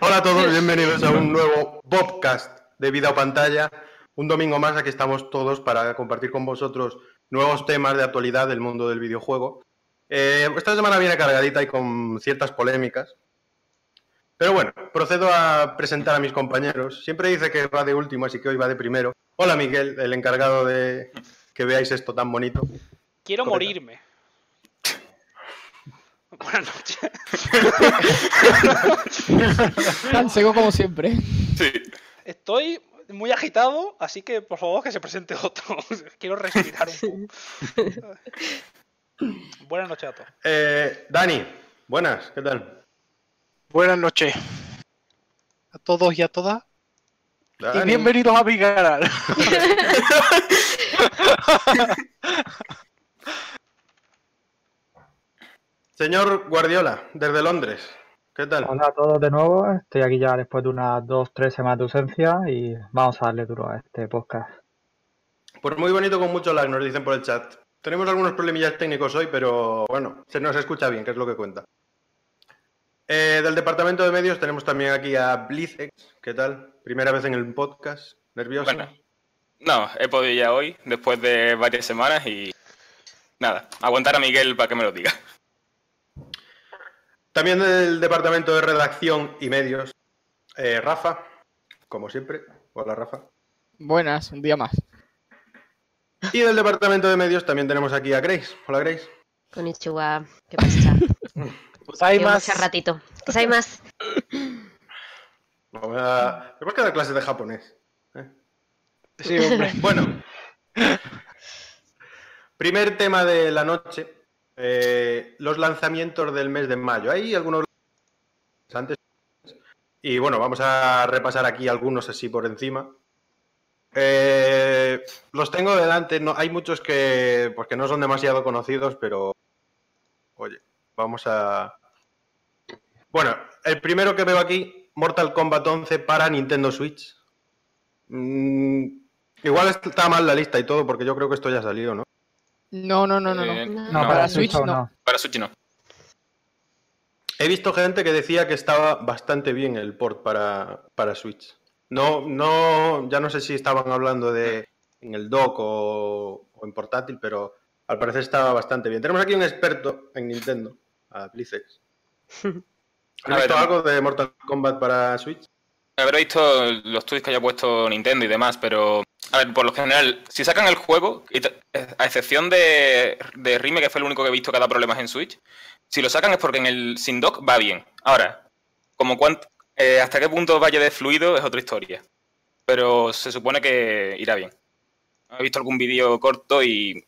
Hola a todos, bienvenidos a un nuevo podcast de vida o pantalla. Un domingo más, aquí estamos todos para compartir con vosotros nuevos temas de actualidad del mundo del videojuego. Eh, esta semana viene cargadita y con ciertas polémicas. Pero bueno, procedo a presentar a mis compañeros. Siempre dice que va de último, así que hoy va de primero. Hola Miguel, el encargado de que veáis esto tan bonito. Quiero Correcto. morirme. Buenas noches. Tan seco como siempre. Sí. Estoy muy agitado, así que por favor que se presente otro. Quiero respirar un poco. Buenas noches a todos. Eh, Dani, buenas, ¿qué tal? Buenas noches a todos y a todas. Y bienvenidos a mi canal. Señor Guardiola, desde Londres, ¿qué tal? Hola a todos de nuevo, estoy aquí ya después de unas dos, tres semanas de ausencia y vamos a darle duro a este podcast. Pues muy bonito con mucho lag, nos dicen por el chat. Tenemos algunos problemillas técnicos hoy, pero bueno, se nos escucha bien, que es lo que cuenta. Eh, del departamento de medios tenemos también aquí a Blizex, ¿qué tal? Primera vez en el podcast, nervioso. Bueno, no, he podido ya hoy, después de varias semanas y nada, aguantar a Miguel para que me lo diga. También del departamento de redacción y medios, eh, Rafa, como siempre. Hola Rafa. Buenas, un día más. Y del departamento de medios también tenemos aquí a Grace. Hola Grace. Konnichiwa, ¿qué pasa? Pues hay más. ratito. ¿Qué hay más? Vamos a... Tenemos que dar clases de japonés. Sí, hombre. Bueno, primer tema de la noche, eh, los lanzamientos del mes de mayo. Hay algunos antes y bueno, vamos a repasar aquí algunos así por encima. Eh, los tengo delante, no, hay muchos que, pues que no son demasiado conocidos, pero oye, vamos a... Bueno, el primero que veo aquí, Mortal Kombat 11 para Nintendo Switch. Mm, igual está mal la lista y todo, porque yo creo que esto ya salió, ¿no? No, no, no, no. Eh, no. No, No, para para Switch no. Para Switch no. He visto gente que decía que estaba bastante bien el port para, para Switch. No, no, ya no sé si estaban hablando de en el dock o, o en portátil, pero al parecer estaba bastante bien. Tenemos aquí un experto en Nintendo, a Blizzx. A ¿Has visto algo de Mortal Kombat para Switch? Habré visto los tweets que haya puesto Nintendo y demás, pero a ver, por lo general, si sacan el juego, a excepción de, de Rime, que fue el único que he visto que da problemas en Switch, si lo sacan es porque en el sin dock va bien. Ahora, como cuant- eh, hasta qué punto vaya de fluido es otra historia. Pero se supone que irá bien. He visto algún vídeo corto y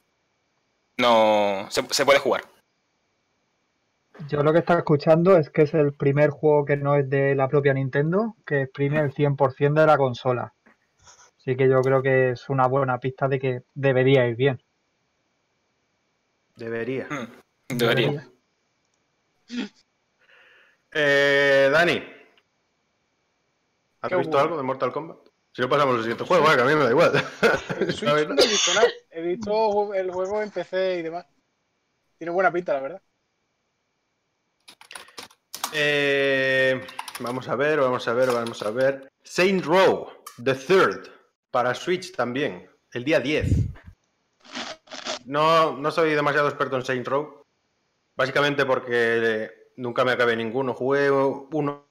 no se puede jugar. Yo lo que estaba escuchando es que es el primer juego que no es de la propia Nintendo, que exprime el 100% de la consola. Así que yo creo que es una buena pista de que debería ir bien. Debería. Hmm, Debería. Eh, Dani, ¿has ¿Qué visto algo de Mortal Kombat? Si no pasamos al siguiente juego, eh, que a mí me da igual. Switch no he visto nada. He visto el juego en PC y demás. Tiene buena pinta, la verdad. Eh, vamos a ver, vamos a ver, vamos a ver. Saint Row, The Third, para Switch también, el día 10. No, no soy demasiado experto en Saint Row, básicamente porque nunca me acabé ninguno. Jugué uno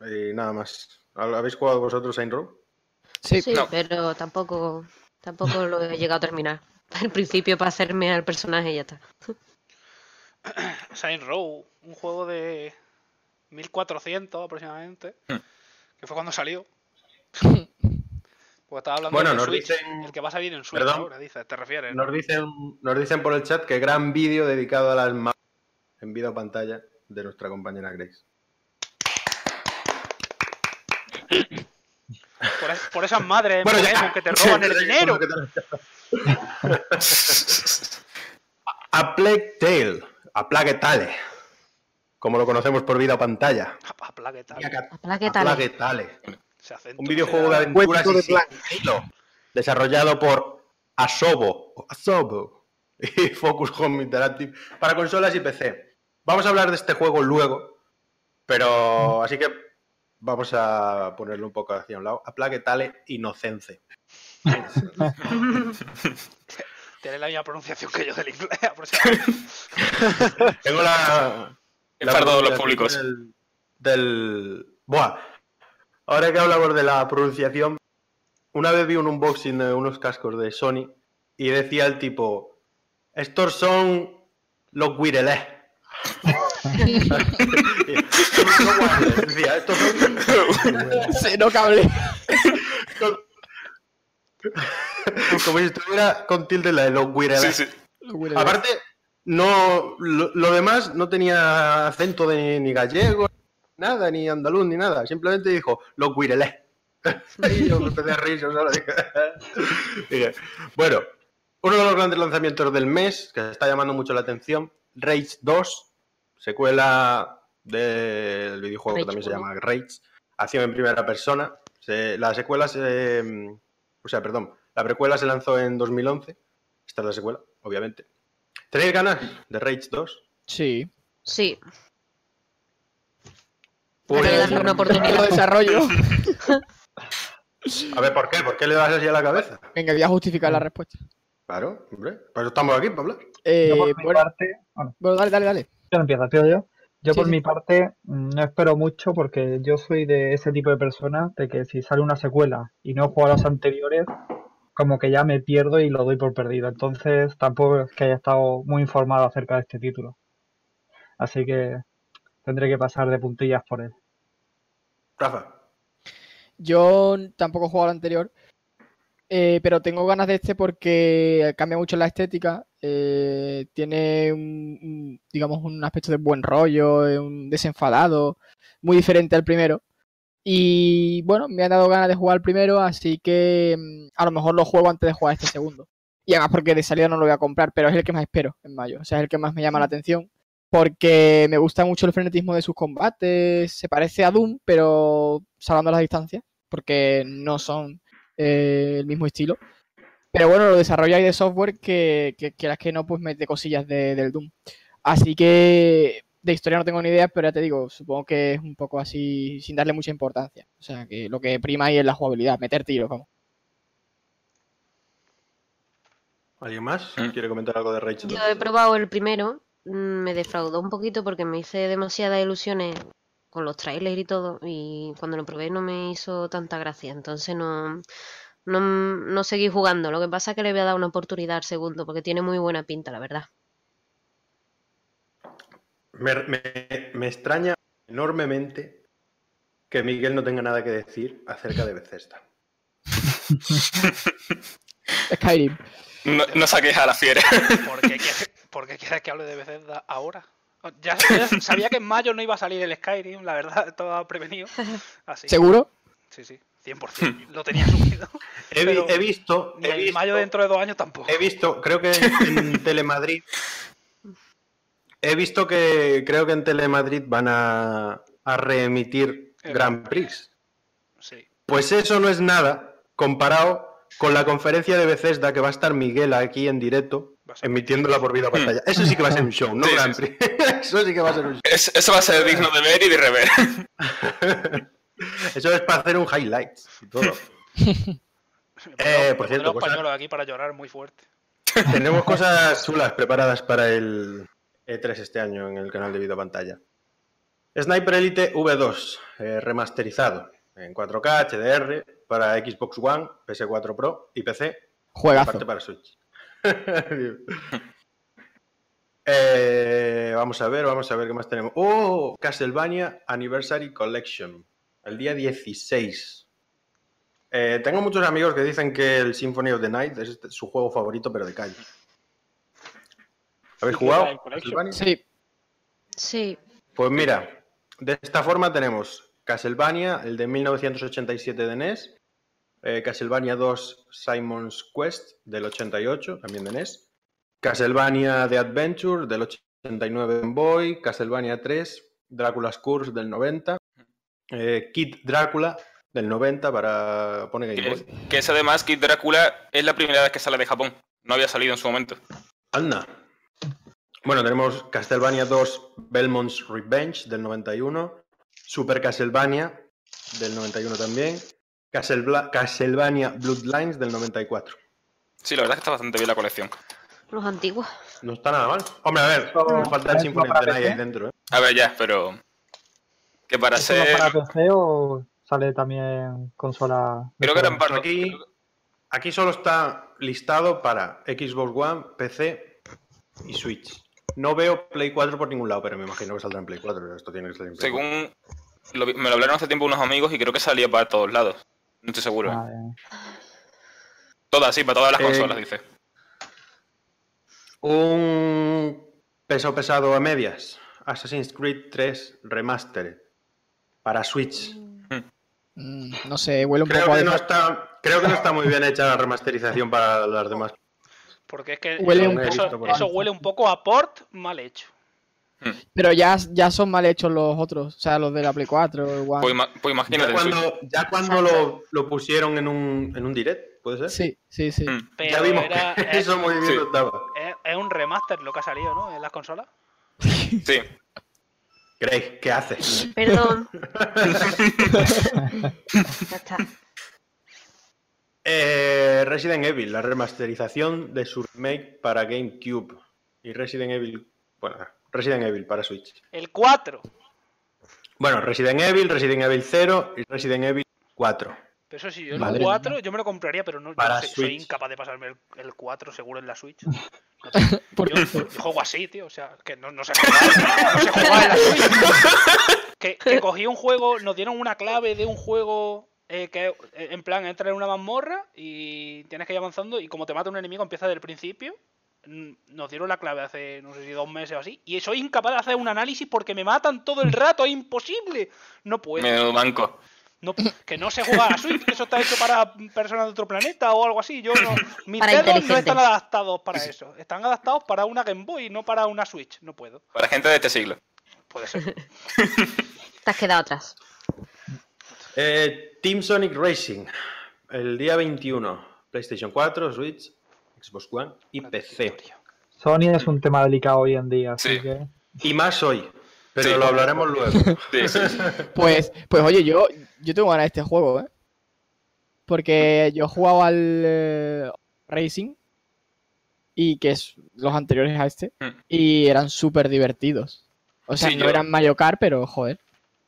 y nada más. ¿Habéis jugado vosotros Saint Row? Sí, Sí, no. pero tampoco, tampoco lo he llegado a terminar. Al principio para hacerme al personaje y ya está. Saint Row, un juego de 1400 aproximadamente, Hmm. que fue cuando salió. Porque estaba hablando Bueno, de nos Switch, dicen- el que va a salir en Switch Perdón. ahora, te refieres. ¿no? Nos dicen, nos dicen por el chat que gran vídeo dedicado a las ma- en vida o pantalla de nuestra compañera Grace. Por, es- por esas madres en Bueno, ya. Que te roban el dinero. A Plague Tale, a Plague Tale, como lo conocemos por vida o pantalla. A- a ¿qué A tal? Plague Tale, Ese acento un videojuego de aventuras y de Plague. sigilo, desarrollado por Asobo, Asobo y Focus Home Interactive para consolas y PC. Vamos a hablar de este juego luego, pero así que vamos a ponerlo un poco hacia un lado. A plaque tale inocence. Tiene la misma pronunciación que yo del inglés, aproximadamente. Tengo la. La todos los públicos. Del, del- Buah. Ahora que hablamos de la pronunciación, una vez vi un unboxing de unos cascos de Sony y decía el tipo: Estos son los wireless. decía, estos son Cero cable. Como si estuviera con tilde la de los. Sí, sí. Aparte, no, lo, lo demás no tenía acento de ni gallego, nada, ni andaluz, ni nada. Simplemente dijo, los guirelés. y yo me empecé a reír, yo solo dije. Dije, bueno, uno de los grandes lanzamientos del mes, que está llamando mucho la atención, Rage 2, secuela del videojuego que también se 1. llama Rage, acción en primera persona. Se- la secuela se... O sea, perdón, la precuela se lanzó en 2011. Esta es la secuela, obviamente. ¿Tenéis ganas de Rage 2? Sí. Sí, Pues- hay que darle una oportunidad. desarrollo. A ver, ¿por qué? ¿Por qué le das así a la cabeza? Venga, voy a justificar la respuesta. Claro, hombre. Por eso estamos aquí, hablar. Eh, Yo por mi bueno, parte, bueno, bueno, dale, dale, dale. ya empieza, empiezo yo. Yo Sí, por sí. mi parte mm, no espero mucho porque yo soy de ese tipo de persona de que si sale una secuela y no he jugado a las anteriores, como que ya me pierdo y lo doy por perdido. Entonces tampoco es que haya estado muy informado acerca de este título. Así que tendré que pasar de puntillas por él. Rafa. Yo tampoco he jugado al anterior, eh, pero tengo ganas de este porque cambia mucho la estética. Eh, tiene un, digamos, un aspecto de buen rollo, un desenfadado, muy diferente al primero. Y bueno, me han dado ganas de jugar al primero, así que mm, a lo mejor lo juego antes de jugar este segundo. Y además porque de salida no lo voy a comprar, pero es el que más espero en mayo. O sea, es el que más me llama la atención. Porque me gusta mucho el frenetismo de sus combates. Se parece a Doom, pero salvando las distancias. Porque no son eh, el mismo estilo. Pero bueno, lo desarrolla ahí de software que, que quieras que no, pues mete cosillas de- del Doom. Así que de historia no tengo ni idea, pero ya te digo, supongo que es un poco así, sin darle mucha importancia. O sea, que lo que prima ahí es la jugabilidad, meter tiros, vamos. ¿Alguien más Mm. quiere comentar algo de Rage 2? Yo he probado el primero, mm, me defraudó un poquito porque me hice demasiadas ilusiones con los trailers y todo, y cuando lo probé no me hizo tanta gracia, entonces no, no, no seguí jugando. Lo que pasa es que le voy a dar una oportunidad al segundo, porque tiene muy buena pinta, la verdad. Me, me- me extraña enormemente que Miguel no tenga nada que decir acerca de Bethesda. Skyrim. No, no saques a la fiera. ¿Por qué quieres, por qué quieres que hable de Bethesda ahora? Ya, ya sabía que en mayo no iba a salir el Skyrim, la verdad, estaba prevenido. Así. ¿Seguro? Sí, sí, 100%. Lo tenía asumido. He, vi- Pero he visto, Ni he en visto, mayo dentro de dos años tampoco. he visto, creo que en, Telemadrid, he visto que creo que en Telemadrid van a, a reemitir El Grand Prix. Sí. Pues eso no es nada comparado con la conferencia de Bethesda que va a estar Miguel aquí en directo, emitiéndola por vida pantalla. Eso sí que va a ser un show, no Sí, Grand sí. Prix. Eso sí que va a ser un show. Es- eso va a ser digno de ver y de rever. Eso es para hacer un highlights y todo. Eh, por cierto, pondré los cosa- pañuelos aquí para llorar muy fuerte. Tenemos cosas chulas preparadas para el E3 este año en el canal de Video Pantalla. Sniper Elite V2, eh, remasterizado en 4K, HDR, para Xbox One, PS4 Pro y PC, Juegazo. aparte para Switch. Eh, vamos a ver, vamos a ver qué más tenemos. Oh, Castlevania Anniversary Collection, el día 16. Eh, tengo muchos amigos que dicen que el Symphony of the Night es este- su juego favorito, pero de calle. ¿Habéis Sí, jugado? Sí, Sí, Pues mira, de esta forma tenemos Castlevania, el de 1987 de NES, eh, Castlevania 2 Simon's Quest del 88, también de NES, Castlevania The Adventure del 89 en Boy, Castlevania 3, Drácula's Curse del 90, eh, Kid Drácula del 90 para pone Game Boy. Que, que es además Kid Drácula es la primera vez que sale de Japón. No había salido en su momento. Anda. Bueno, tenemos Castlevania 2 Belmont's Revenge del 91, Super Castlevania del 91 también. Castleva- Castlevania Bloodlines del 94. Sí, la verdad es que está bastante bien la colección. Los antiguos. No está nada mal. Hombre, a ver, no falta el ¿eso Symphony of para the Night ahí PC? dentro, ¿eh? A ver, ya, pero. Que para ¿Esto va ser. para PC o sale también consola? Creo que eran para. Aquí, aquí solo está listado para Xbox One, PC y Switch. No veo Play 4 por ningún lado, pero me imagino que saldrá en Play 4. Esto tiene que salir en Play 4. Según. lo vi- me lo hablaron hace tiempo unos amigos y creo que salía para todos lados. No estoy seguro. Ah. Todas, sí, para todas las Eh, consolas, dice. Un peso pesado a medias. Assassin's Creed 3 Remastered para Switch. Mm, no sé, huele un Creo poco a que, no está, creo que no está muy bien hecha la remasterización para las demás. Porque es que Huele eso, un eso- poco- eso huele un poco a port mal hecho. Pero ya, ya son mal hechos los otros. O sea, los de la Play 4, el One. Pues, ima- pues Ya imagínate. Switch. cuando, ya cuando lo, lo pusieron en un, en un direct, ¿puede ser? Sí, sí, sí. Mm. Pero ya vimos era, que es, eso muy bien Sí. no estaba. es- es un remaster lo que ha salido, ¿no? En las consolas. Sí. Grace, ¿qué haces? Perdón. ya está. Eh, Resident Evil, la remasterización de su remake para GameCube. Y Resident Evil, bueno, Resident Evil para Switch. El 4. Bueno, Resident Evil, Resident Evil 0 y Resident Evil 4. Pero eso sí, yo Madre el 4 yo me lo compraría, pero no, Para soy incapaz de pasarme el, el 4 seguro en la Switch. ¿Por Yo, yo juego así, tío, o sea, que no, no sé jugar, no sé jugar en la Switch. Que, que cogí un juego, nos dieron una clave de un juego eh, que eh, en plan entra en una mazmorra y tienes que ir avanzando y como te mata un enemigo empieza desde el principio. Nos dieron la clave hace, no sé si dos meses o así, y soy incapaz de hacer un análisis porque me matan todo el rato, es imposible. No puedo. Menudo banco. No, que no se juega a la Switch, que eso está hecho para personas de otro planeta o algo así. Yo no, mis Para dedos no están adaptados para eso. Están adaptados para una Game Boy, no para una Switch. No puedo. Para gente de este siglo. Puede ser. Te has quedado atrás. Eh, Team Sonic Racing, el día 21. PlayStation 4, Switch, Xbox One y PC. Sony es un tema delicado hoy en día, así Sí. que Y más hoy, pero Sí. lo hablaremos luego. Sí, sí, sí. Pues, pues oye, yo, yo tengo ganas de este juego, ¿eh? Porque yo he jugado al eh, Racing y que es los anteriores a este Mm. y eran súper divertidos. O sea, Sí, no yo- eran Mario Kart, pero joder.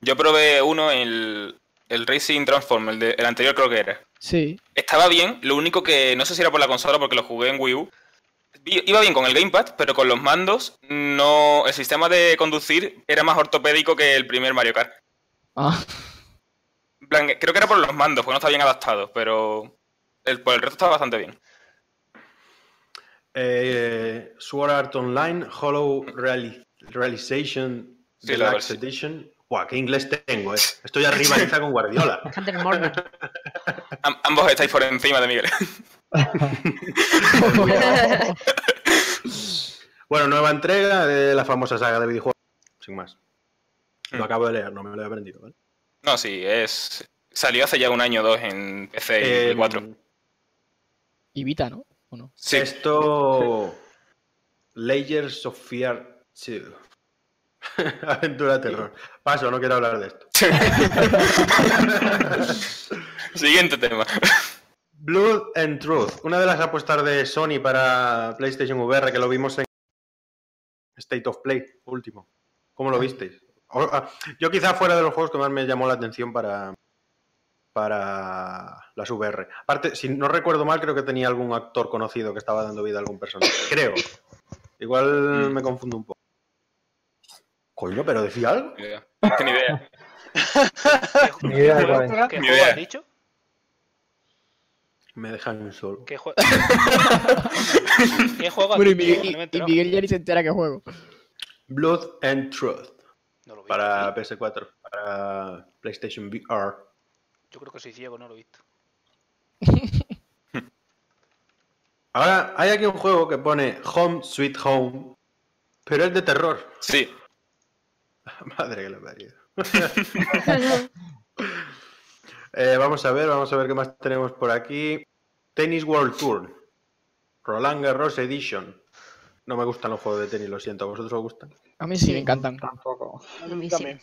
Yo probé uno, el, el Racing Transform, el, de- el anterior creo que era. Sí. Estaba bien, lo único que no sé si era por la consola porque lo jugué en Wii U. Iba bien con el gamepad, pero con los mandos no el sistema de conducir era más ortopédico que el primer Mario Kart. Ah, plan, creo que era por los mandos, porque no está bien adaptado, pero el, por el resto estaba bastante bien. Eh, Sword Art Online, Hollow Reali- Realization Sí, Deluxe. Edition. Buah, qué inglés tengo, eh. Estoy a rivaliza con Guardiola. Am- ambos estáis por encima de Miguel. Bueno, nueva entrega de la famosa saga de videojuegos. Sin más. Lo Mm. acabo de leer, no me lo he aprendido, ¿vale? No, sí, es. Salió hace ya un año o dos en PC y Eh, 4. y Vita, ¿no? ¿O no? Sí, Esto. Layers of Fear 2. Aventura de terror. Paso, no quiero hablar de esto. Siguiente tema. Blood and Truth, una de las apuestas de Sony para PlayStation VR que lo vimos en State of Play último. ¿Cómo lo visteis? Ah, Yo quizá fuera de los juegos que más me llamó la atención para para las VR. Aparte, si no recuerdo mal, creo que tenía algún actor conocido que estaba dando vida a algún personaje. Creo. Igual Mm. me confundo un poco. Coño, pero decía algo. Ni idea. Ni idea. ¿Qué, Ni idea qué juego, qué juego has dicho? Me dejan solo. ¿Qué, jue- ¿Qué juego has Bueno, y dicho? Miguel, No y-. Miguel ya ni se entera que juego. Blood and Truth No lo he visto, para tío. PS4, para PlayStation VR. Yo creo que soy ciego, no lo he visto. Ahora, hay aquí un juego que pone Home Sweet Home, pero es de terror. Sí. Madre que lo parió. Eh, vamos a ver, vamos a ver qué más tenemos por aquí. Tennis World Tour. Roland Garros Edition. No me gustan los juegos de tenis, lo siento. ¿A vosotros os gustan? A mí sí, me encantan. tampoco. A mí sí. también.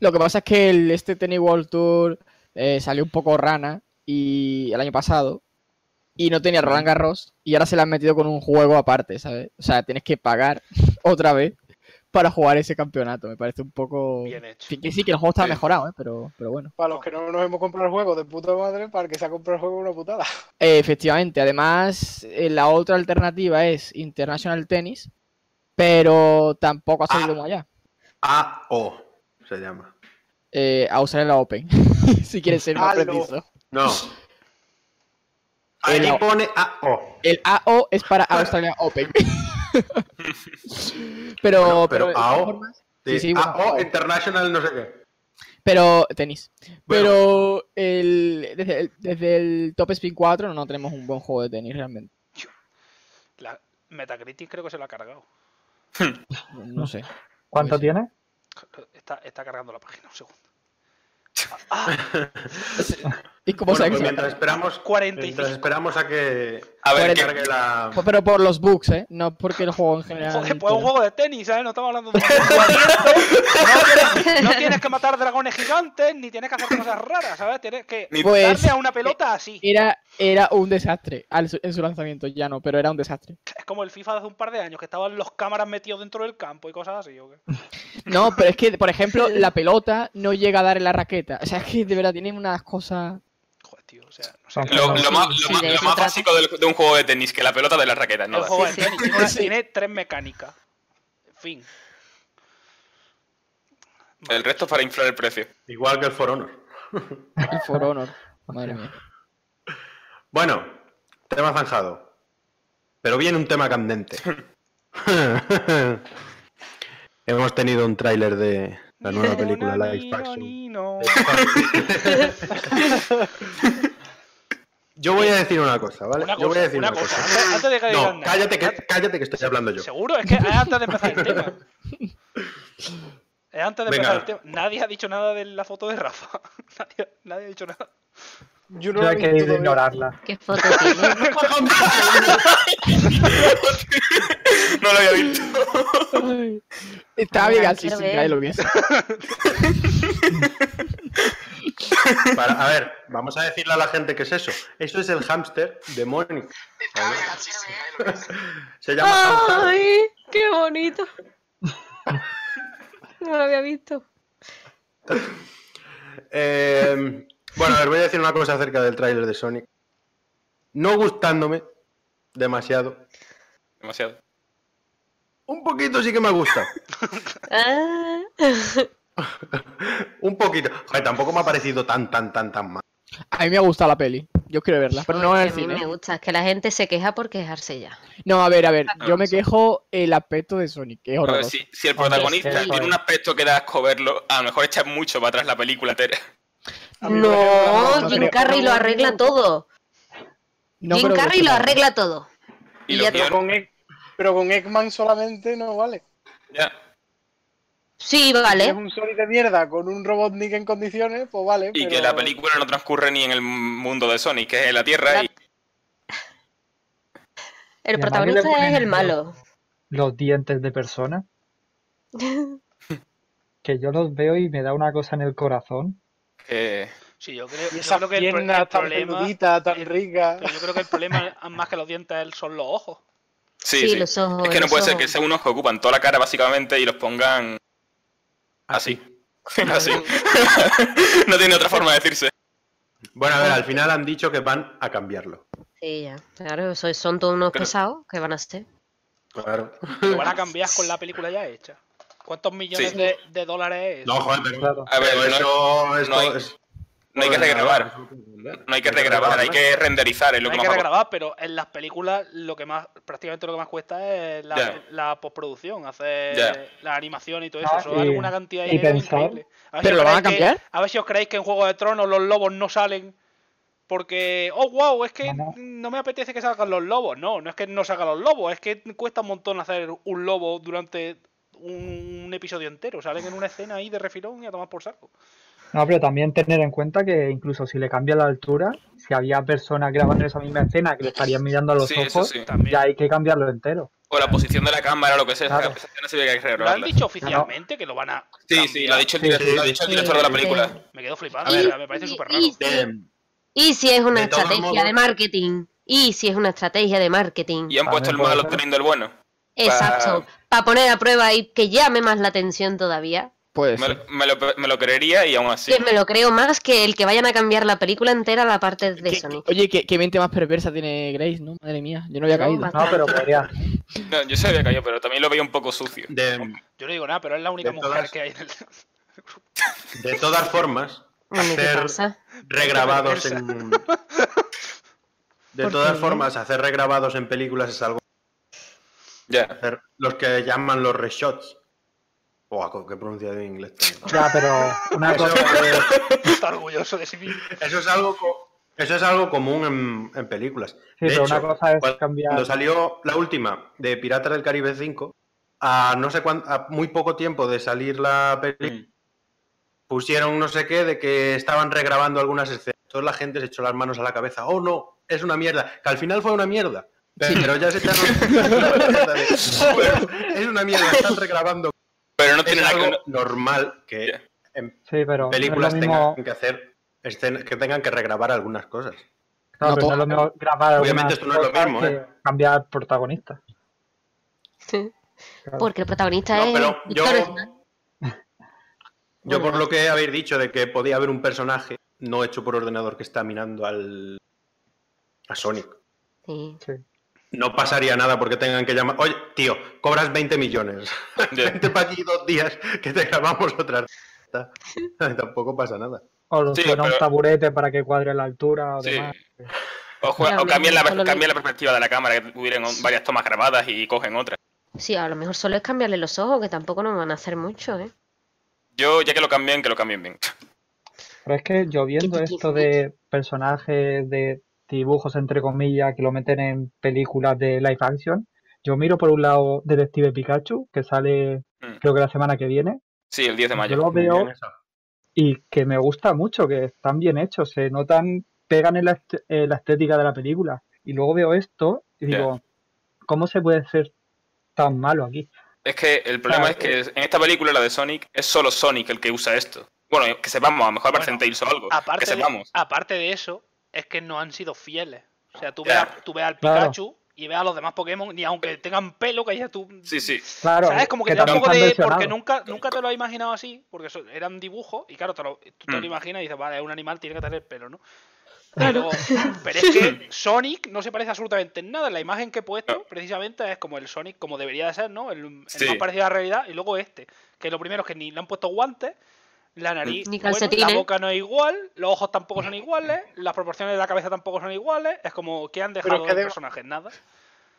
Lo que pasa es que el, este Tennis World Tour eh, salió un poco rana y el año pasado y no tenía Roland Garros y ahora se le han metido con un juego aparte, ¿sabes? O sea, tienes que pagar otra vez para jugar ese campeonato. Me parece un poco... Bien hecho. Sí, que sí, que el juego está Sí. mejorado, ¿eh? pero, pero bueno. Para los que no nos hemos comprado el juego de puta madre, para el que se ha comprado el juego una putada. Eh, efectivamente, además eh, la otra alternativa es International Tennis, pero tampoco ha salido Ah. muy allá. AO se llama. Eh, Australia Open, si quieres ser más Halo. preciso. No. Ahí El- pone AO. El AO es para Australia Open. pero, Bueno, pero pero, AO, formas- Sí, Sí, sí, bueno, AO AO. International no sé qué. pero tenis. Bueno. Pero el, desde, el, desde el Top Spin 4 no tenemos un buen juego de tenis realmente. La Metacritic creo que se lo ha cargado. No, sé. ¿Cuánto Pues tiene? Está, está cargando la página, un segundo. ¿Y cómo Bueno, se pues mientras esperamos, 45. mientras esperamos a que A ver, que- cargue la... Pero por los bugs, ¿eh? No porque el juego en general. Joder, pues es un tiene- juego de tenis, ¿sabes? No estamos hablando de un juego abierto. No tienes, no tienes que matar dragones gigantes, ni tienes que hacer cosas raras, ¿sabes? Tienes que Ni- Pues- darle a una pelota así. Era, era un desastre en su lanzamiento, ya no, pero era un desastre. Es como el FIFA de hace un par de años, que estaban los cámaras metidos dentro del campo y cosas así, ¿o qué? No, pero es que, por ejemplo, la pelota no llega a dar en la raqueta. O sea, es que de verdad tienen unas cosas. Joder, tío, o sea, no sé. Son lo, más, lo Sí, más- de lo eso más trata. básico de un juego de tenis, que la pelota de las raquetas, ¿no? El juego Sí, de tenis tiene, tiene tres mecánicas. Fin. El resto es para inflar el precio. Igual que el For Honor. El For Honor. Madre mía. Bueno, tema zanjado. Pero viene un tema candente. Hemos tenido un tráiler de la nueva película Live Action. Yo voy a decir una cosa, ¿vale? Una Yo voy a cosa, decir una una cosa. cosa. Antes, antes de que No, cállate que, cállate que estoy hablando yo. Seguro, es que es antes de empezar el tema. Es antes de Venga. empezar el tema. Nadie ha dicho nada de la foto de Rafa. Nadie, nadie ha dicho nada. Yo no querido todavía. ignorarla. ¿Qué foto tiene? no lo había visto. Estaba bien así, sin que lo viese. Para- a ver, vamos a decirle a la gente qué es eso. Eso es el hámster de Mónica. ¿vale? Se llama. ¡Ay! ¡Qué bonito! No lo había visto. Eh, bueno, a ver, voy a decir una cosa acerca del tráiler de Sonic. No gustándome demasiado. Demasiado. Un poquito sí que me gusta. Un poquito. Joder, tampoco me ha parecido tan, tan, tan, tan mal. A mí me ha gustado la peli. Yo quiero verla, pero no en a el mí cine. me gusta, es que la gente se queja por quejarse ya. No, a ver, a ver. Ah, Yo me sí. quejo el aspecto de Sonic, que es A ver, horroroso. si, si el Hombre, protagonista tiene un aspecto que da asco verlo, a lo mejor echa mucho para atrás la película entera. A mí, No, no Jim. Carrey lo arregla todo. No Jim Carrey lo arregla todo. Y Y los ya Pero guiones, con, Egg- pero con Eggman solamente no vale. ya. Sí, Si es vale. un Sonic de mierda con un Robotnik en condiciones, pues vale. Y pero... que la película no transcurre ni en el mundo de Sonic, que es en la Tierra. Y... El Y además protagonista es el el- malo. Los dientes de persona. Que yo los veo y me da una cosa en el corazón. que- Sí, yo creo, Y yo esas creo que el, el tan problema. peluditas, tan el- pero yo creo que el problema, más que los dientes, son los ojos. Sí, Sí, sí. los ojos. Es que no puede ser que sean unos que ocupan toda la cara básicamente y los pongan así. Así. no tiene otra forma de decirse. Bueno, a ver, al final han dicho que van a cambiarlo. Sí, ya. Claro, so- son todos unos pesados que van a ser. Claro. Lo van a cambiar con la película ya hecha. ¿Cuántos millones Sí. de, de dólares es? No, joder, pero, Claro. A ver, pero no- eso, esto no hay- es- No hay que regrabar. No hay que regrabar, hay que renderizar, es No lo hay que que más va a regrabar, pero en las películas lo que más, prácticamente lo que más cuesta es la, la postproducción, hacer la animación y todo eso. Ah, Eso y- vale una cantidad de y pensar- increíble. A ver si ¿Pero os lo van a creéis que- cambiar? a ver si os creéis que en Juego de Tronos los lobos no salen porque, oh, wow, es que No, no. no me apetece que salgan los lobos. No, no es que no salgan los lobos, es que cuesta un montón hacer un lobo durante un, un episodio entero. Salen en una escena ahí de refilón y a tomar por saco. No, pero también tener en cuenta que incluso si le cambia la altura, si había personas grabando esa misma escena que le estarían mirando a los Sí, ojos, sí. Ya hay que cambiarlo entero. O la posición de la cámara o lo que sea. Claro. Esa escena sí que hay que ¿Lo han dicho oficialmente que lo van a. Sí, sí, lo ha dicho el director, sí, lo ha sí. dicho el director de la película. Me quedo flipando, A ver, o sea, me parece súper raro. Y, De- y si es una de estrategia de marketing. Y si es una estrategia de marketing. Y han puesto el malo ser. teniendo el bueno. Exacto. Para poner a prueba y que llame más la atención todavía. Puede Me, ser. lo- me lo, me lo creería y aún así. Que me lo creo más que el que vayan a cambiar la película entera a la parte de ¿Qué- Sonic. Oye, ¿qué, qué mente más perversa tiene Grace, ¿no? Madre mía, yo no había No, caído. bastante. No, pero podría. No, yo se había caído, pero también lo veía un poco sucio. de- Yo no digo nada, pero es la única mujer todas- que hay en el. de todas formas, Bueno, ¿qué hacer regrabados en. De ¿Por todas qué? formas, hacer regrabados en películas es algo. Ya. hacer Los que llaman los reshots. Buah, qué pronunciado en inglés. también. Ya, pero una Eso, cosa es. Está orgulloso de sí mismo. Eso es algo, eso es algo común en, en películas. Sí, De pero hecho, una cosa es cuando cambiar. salió la última de Piratas del Caribe 5, a no sé cuánto, a muy poco tiempo de salir la película, pusieron no sé qué de que estaban regrabando algunas escenas. Toda la gente se echó las manos a la cabeza. Oh, no, es una mierda. Que al final fue una mierda. Pero ya se echaron. es una mierda, están regrabando. Pero no Es tiene nada que algo normal que en Sí, pero no es películas mismo, tengan que hacer escenas, que tengan que regrabar algunas cosas. claro, no pero no es lo mismo grabar Obviamente esto no es lo mismo, ¿eh? cambiar protagonista. Sí. Claro. Porque el protagonista No, es pero yo, yo por lo que habéis dicho de que podía haber un personaje no hecho por ordenador que está mirando al a Sonic. Sí. Sí. No pasaría nada porque tengan que llamar. Oye, tío, cobras 20 millones. Ya. Vente para aquí dos días que te grabamos otra. Tampoco pasa nada. O lo Sí, pero- un taburete para que cuadre la altura o Sí. demás. O, juega- o cambian, la, cambian la perspectiva de la cámara, que tuvieran varias tomas grabadas y cogen otra. Sí, a lo mejor solo es cambiarle los ojos, que tampoco nos van a hacer mucho, ¿eh? Yo, ya que lo cambien, que lo cambien bien. Pero es que yo viendo esto de personajes de dibujos entre comillas que lo meten en películas de live action, yo miro por un lado Detective Pikachu, que sale Mm. creo que la semana que viene, Sí, el 10 de yo mayo. lo Muy veo y que me gusta mucho, que están bien hechos, se notan, pegan en la, est- en la estética de la película. Y luego veo esto y digo, ¿cómo se puede ser tan malo aquí? Es que el problema Claro, es que en esta película, la de Sonic, es solo Sonic el que usa esto. Bueno, que sepamos, a lo mejor aparece Bueno, en Tails o algo. Aparte que de, sepamos. aparte de eso, es que no han sido fieles. O sea, tú, ves, a- tú ves al Claro. Pikachu y ves a los demás Pokémon, ni aunque tengan pelo, que ya tú. Sí, sí. Claro, ¿Sabes? Como que, te da un poco de. Porque nunca, nunca te lo has imaginado así, porque eso eran dibujos, y claro, te lo- tú te Mm. lo imaginas y dices, vale, es un animal, tiene que tener pelo, ¿no? Pero, pero es que Sonic no se parece absolutamente en nada. La imagen que he puesto, No. precisamente, es como el Sonic, como debería de ser, ¿no? El, el Sí. más parecido a la realidad. Y luego este, que lo primero es que ni le han puesto guantes, la nariz, Ni bueno, la boca no es igual, los ojos tampoco son iguales, las proporciones de la cabeza tampoco son iguales. Es como, ¿qué han dejado es que del adem- personaje? Nada.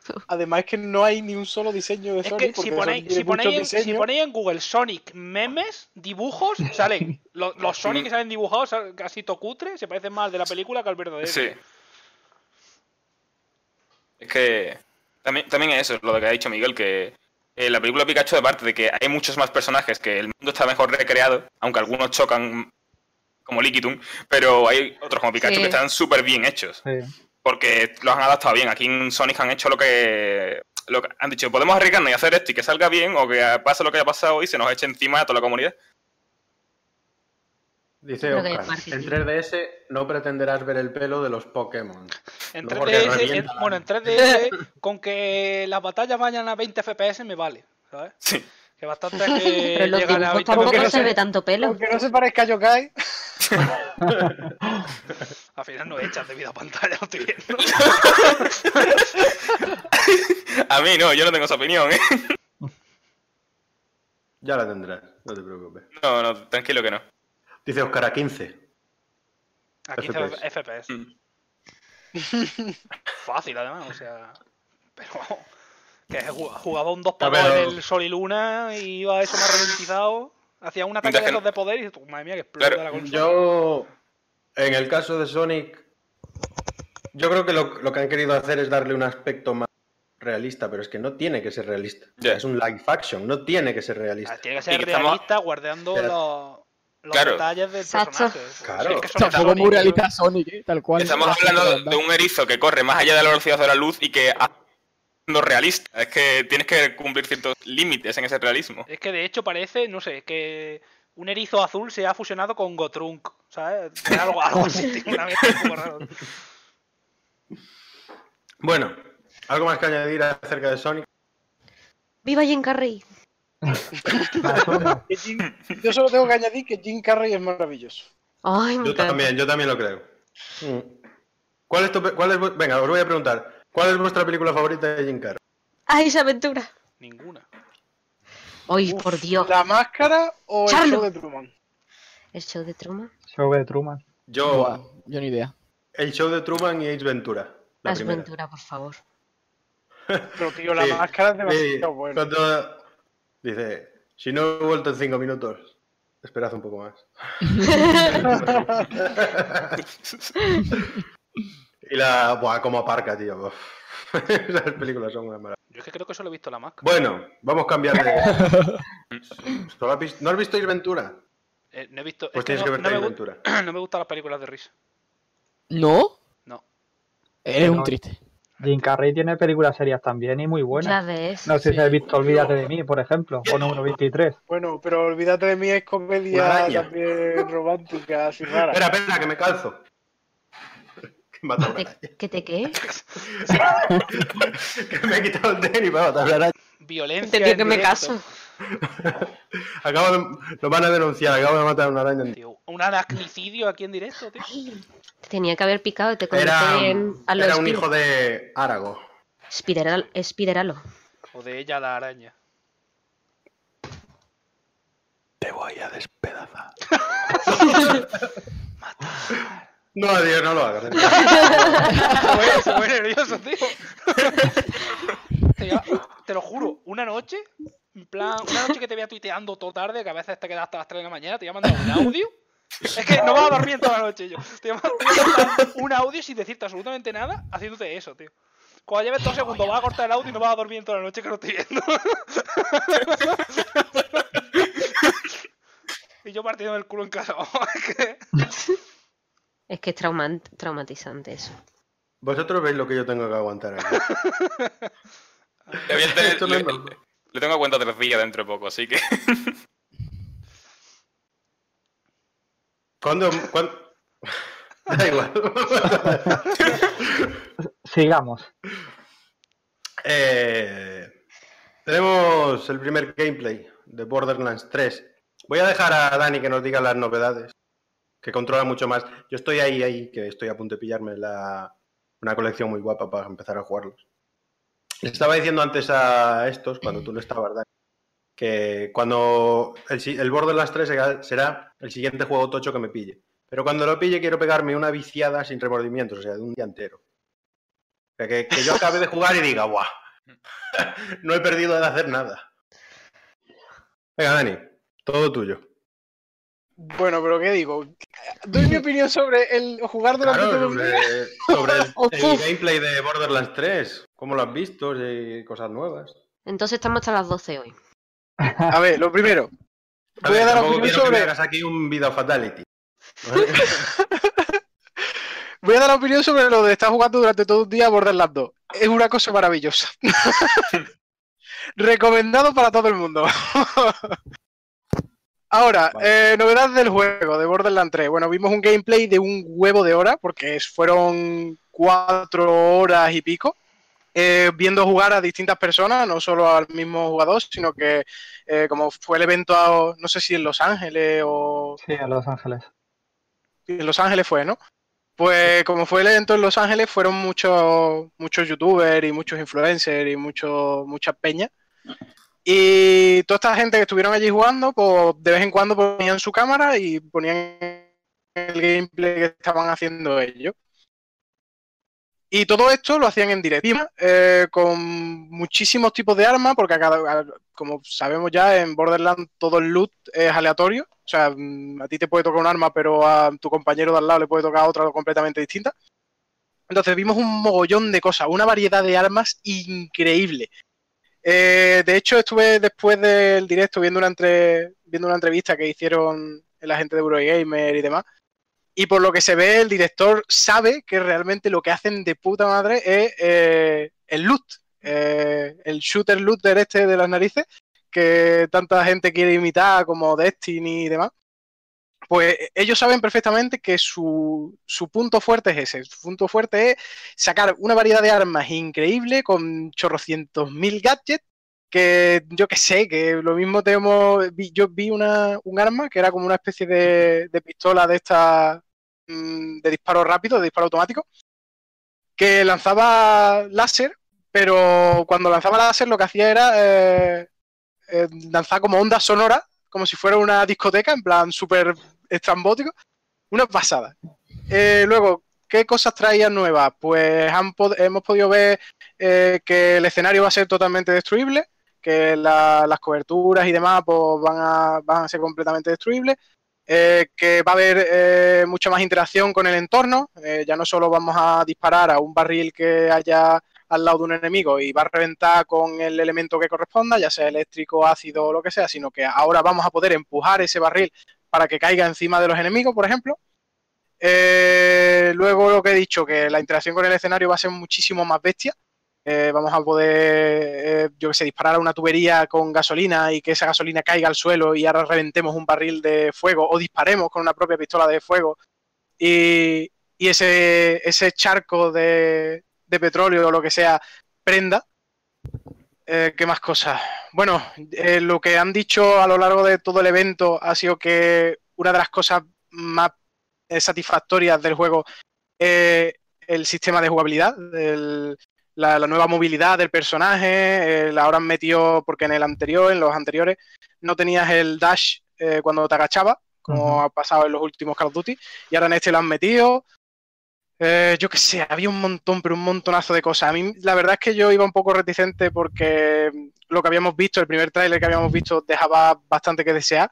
Además es que no hay ni un solo diseño de Es Sonic. que si ponéis, si, ponéis en, muchos si diseños. ponéis en Google Sonic memes, dibujos, salen los, los Sonic que salen dibujados salen casi tocutre, se parecen más al de la película que al verdadero. Sí. Es que también, también es eso, lo que ha dicho Miguel, que en la película Pikachu, aparte de que hay muchos más personajes, que el mundo está mejor recreado, aunque algunos chocan como Liquitum, pero hay otros como Pikachu Sí. que están súper bien hechos, Sí. porque los han adaptado bien. Aquí en Sonic han hecho lo que, lo que han dicho, podemos arriesgarnos y hacer esto y que salga bien, o que pase lo que haya pasado y se nos eche encima a toda la comunidad. Dice Oscar, en 3DS no pretenderás ver el pelo de los Pokémon. En No, porque 3DS, revienta en- la- bueno, en 3DS, con que las batallas vayan a 20 FPS me vale, ¿sabes? Sí. Que bastante que Pero los llegan a dibujos 20 tampoco no se ve tanto pelo. Aunque no se parezca a Yokai. Al final no echas de vida a pantalla, lo estoy viendo. A mí no, yo no tengo esa opinión, ¿eh? Ya la tendrás, no te preocupes. No, no, tranquilo que no. Dice Oscar a 15. A 15 FPS. FPS. Mm. Fácil, además, o sea. Pero. Que jugaba un 2 A por en el Sol y Luna y iba eso más ralentizado. Hacía un ataque de esos de poder y tú, madre mía, que explota Claro, la consola. Yo, en el caso de Sonic, yo creo que lo, lo que han querido hacer es darle un aspecto más realista, pero es que no tiene que ser realista. Es un live action, no tiene que ser Ah, realista. Tiene que ser realista guardando Pero- los, los Claro. detalles del personaje. Claro. Es que son Tampoco Sonic, muy realista Sonic, ¿eh? tal cual. Estamos hablando de un erizo que corre más allá de la velocidad de la luz y que no realista. Es que tienes que cumplir ciertos límites en ese realismo. Es que de hecho parece, no sé, que un erizo azul se ha fusionado con Gotrunk, ¿sabes? Es algo, algo así, una mezcla un poco raro. Bueno, ¿algo más que añadir acerca de Sonic? ¡Viva Jim Carrey! Yo solo tengo que añadir que Jim Carrey es maravilloso. Ay, me Yo también, yo también lo creo. ¿Cuál es tu pe- cuál es vu- venga, os voy a preguntar. ¿Cuál es vuestra película favorita de Jim Carrey? ¡Ay, esa aventura! Ninguna. ¡Ay, Uf, por Dios! ¿La máscara o el show de Truman? ¿El show de Truman? Show de Truman. Yo, yo ni idea. el show de Truman y Ace Ventura. La. Ventura, por favor. Pero tío, la Sí, máscara es Sí, demasiado buena. cuando dice, si no he vuelto en cinco minutos, esperad un poco más. y la, buah, como aparca, tío. Esas películas son una maravilla. Yo es que creo que solo he visto la máscara. Bueno, vamos a cambiar de... ¿Solo has visto- ¿No has visto Ace Ventura? Eh, no he visto. Pues es que tienes no, que ver no me Ace gu- Ventura. no me gustan las películas de risa. ¿No? No. Eres un No. triste. Jim Carrey tiene películas serias también y muy buenas. ves. No sé si Sí. has visto Olvídate de mí, por ejemplo, o número 23. Bueno, pero olvídate de mí, es comedia también romántica, así rara. Espera, espera, que me calzo. Que ¿Te- ¿Qué te qué? Que me he quitado el tenis para matar una araña. Violencia. Te que me caso. Acabo de... Lo van a denunciar, acabo de matar a una araña. Tío, un aracnicidio aquí en directo, tío. Ay, te tenía que haber picado y te Era, convertí en a lo era un hijo de Árago. Spideral- Spideralo. O de ella la araña. Te voy a despedazar. No, Dios, no lo hagas. Se pone, nervioso, tío. Te lo juro, una noche, en plan, una noche que te vea tuiteando todo tarde, que a veces te quedas hasta las 3 de la mañana, te voy a mandar un audio. Es que no vas a dormir en toda la noche yo. Te voy a voy mandar un audio sin decirte absolutamente nada, haciéndote eso, tío. Cuando lleves dos segundos vas a cortar el audio y no vas a dormir en toda la noche que lo estoy viendo. y yo partiendo el culo en casa. Es que- Es que es traumatizante eso. Vosotros veis lo que yo tengo que aguantar aquí. Esto no es normal. Le tengo cuenta tres días dentro de poco, así que. ¿Cuándo? cuándo- Da igual. Sigamos. Eh, tenemos el primer gameplay de Borderlands 3. Voy a dejar a Dani que nos diga las novedades, que controla mucho más. Yo estoy ahí, ahí, que estoy a punto de pillarme la, una colección muy guapa para empezar a jugarlos. Le estaba diciendo antes a estos, cuando tú no estabas, Dani, que cuando el, el Borderlands 3 será- será el siguiente juego tocho que me pille. Pero cuando lo pille quiero pegarme una viciada sin remordimientos, o sea, de un día entero. O sea, que, que yo acabe de jugar y diga, ¡buah! no he perdido de hacer nada. Venga, Dani, todo tuyo. Bueno, pero ¿qué digo? Doy mi opinión sobre el jugar durante Claro, todo el sobre, día. sobre el, el gameplay de Borderlands 3. ¿Cómo lo has visto? Si cosas nuevas. Entonces estamos hasta las 12 hoy. A ver, lo primero. A Voy ver, a dar opinión quiero que me sobre. hagas aquí un video fatality. ¿vale? Voy a dar opinión sobre lo de estar jugando durante todo un día a Borderlands 2. Es una cosa maravillosa. Recomendado para todo el mundo. Ahora, Vale. eh, novedad del juego de Borderlands 3. Bueno, vimos un gameplay de un huevo de hora, porque fueron cuatro horas y pico, eh, viendo jugar a distintas personas, no solo al mismo jugador, sino que eh, como fue el evento, a- no sé si en Los Ángeles o Sí, a Los Ángeles. en Los Ángeles fue, ¿no? Pues como fue el evento en Los Ángeles, fueron muchos muchos youtubers y muchos influencers y muchos muchas peñas. Y toda esta gente que estuvieron allí jugando, pues de vez en cuando ponían su cámara y ponían el gameplay que estaban haciendo ellos. Y todo esto lo hacían en directo, eh, con muchísimos tipos de armas, porque como sabemos ya, en Borderlands todo el loot es aleatorio. O sea, mm, a ti te puede tocar un arma, pero a tu compañero de al lado le puede tocar otra completamente distinta. Entonces vimos un mogollón de cosas, una variedad de armas increíble. Eh, de hecho, estuve después del directo viendo una, viendo una entrevista que hicieron la gente de Eurogamer y demás. Y por lo que se ve, el director sabe que realmente lo que hacen de puta madre es eh, el loot. eh, el shooter looter este de las narices, que tanta gente quiere imitar como Destiny y demás. Pues ellos saben perfectamente que su, su punto fuerte es ese. Su punto fuerte es sacar una variedad de armas increíble con chorrocientos mil gadgets que yo que sé, que lo mismo tenemos, yo vi una, un arma que era como una especie de, pistola de esta mm, de disparo rápido, de disparo automático, que lanzaba láser, pero cuando lanzaba láser lo que hacía era eh, eh, lanzar como ondas sonoras, como si fuera una discoteca, en plan súper estrambótico, una pasada. Eh, luego, ¿qué cosas traían nuevas? Pues han hemos podido ver que el escenario va a ser totalmente destruible, que la- las coberturas y demás pues, van, a, van a ser completamente destruibles, eh, que va a haber eh, mucha más interacción con el entorno, eh, ya no solo vamos a disparar a un barril que haya al lado de un enemigo y va a reventar con el elemento que corresponda, ya sea eléctrico, ácido o lo que sea, sino que ahora vamos a poder empujar ese barril para que caiga encima de los enemigos, por ejemplo. Eh, luego lo que he dicho, que la interacción con el escenario va a ser muchísimo más bestia. Eh, vamos a poder, eh, yo que sé, disparar a una tubería con gasolina y que esa gasolina caiga al suelo y ahora reventemos un barril de fuego o disparemos con una propia pistola de fuego y, y ese, ese charco de, de petróleo o lo que sea prenda. Eh, ¿Qué más cosas? Bueno, eh, lo que han dicho a lo largo de todo el evento ha sido que una de las cosas más satisfactorias del juego es el sistema de jugabilidad, la, la nueva movilidad del personaje, eh, la ahora han metido, porque en el anterior, en los anteriores, no tenías el dash eh, cuando te agachabas, como ha pasado en los últimos Call of Duty, y ahora en este lo han metido. Eh, yo qué sé, había un montón, pero un montonazo de cosas. A mí la verdad es que yo iba un poco reticente porque lo que habíamos visto, el primer tráiler que habíamos visto, dejaba bastante que desear.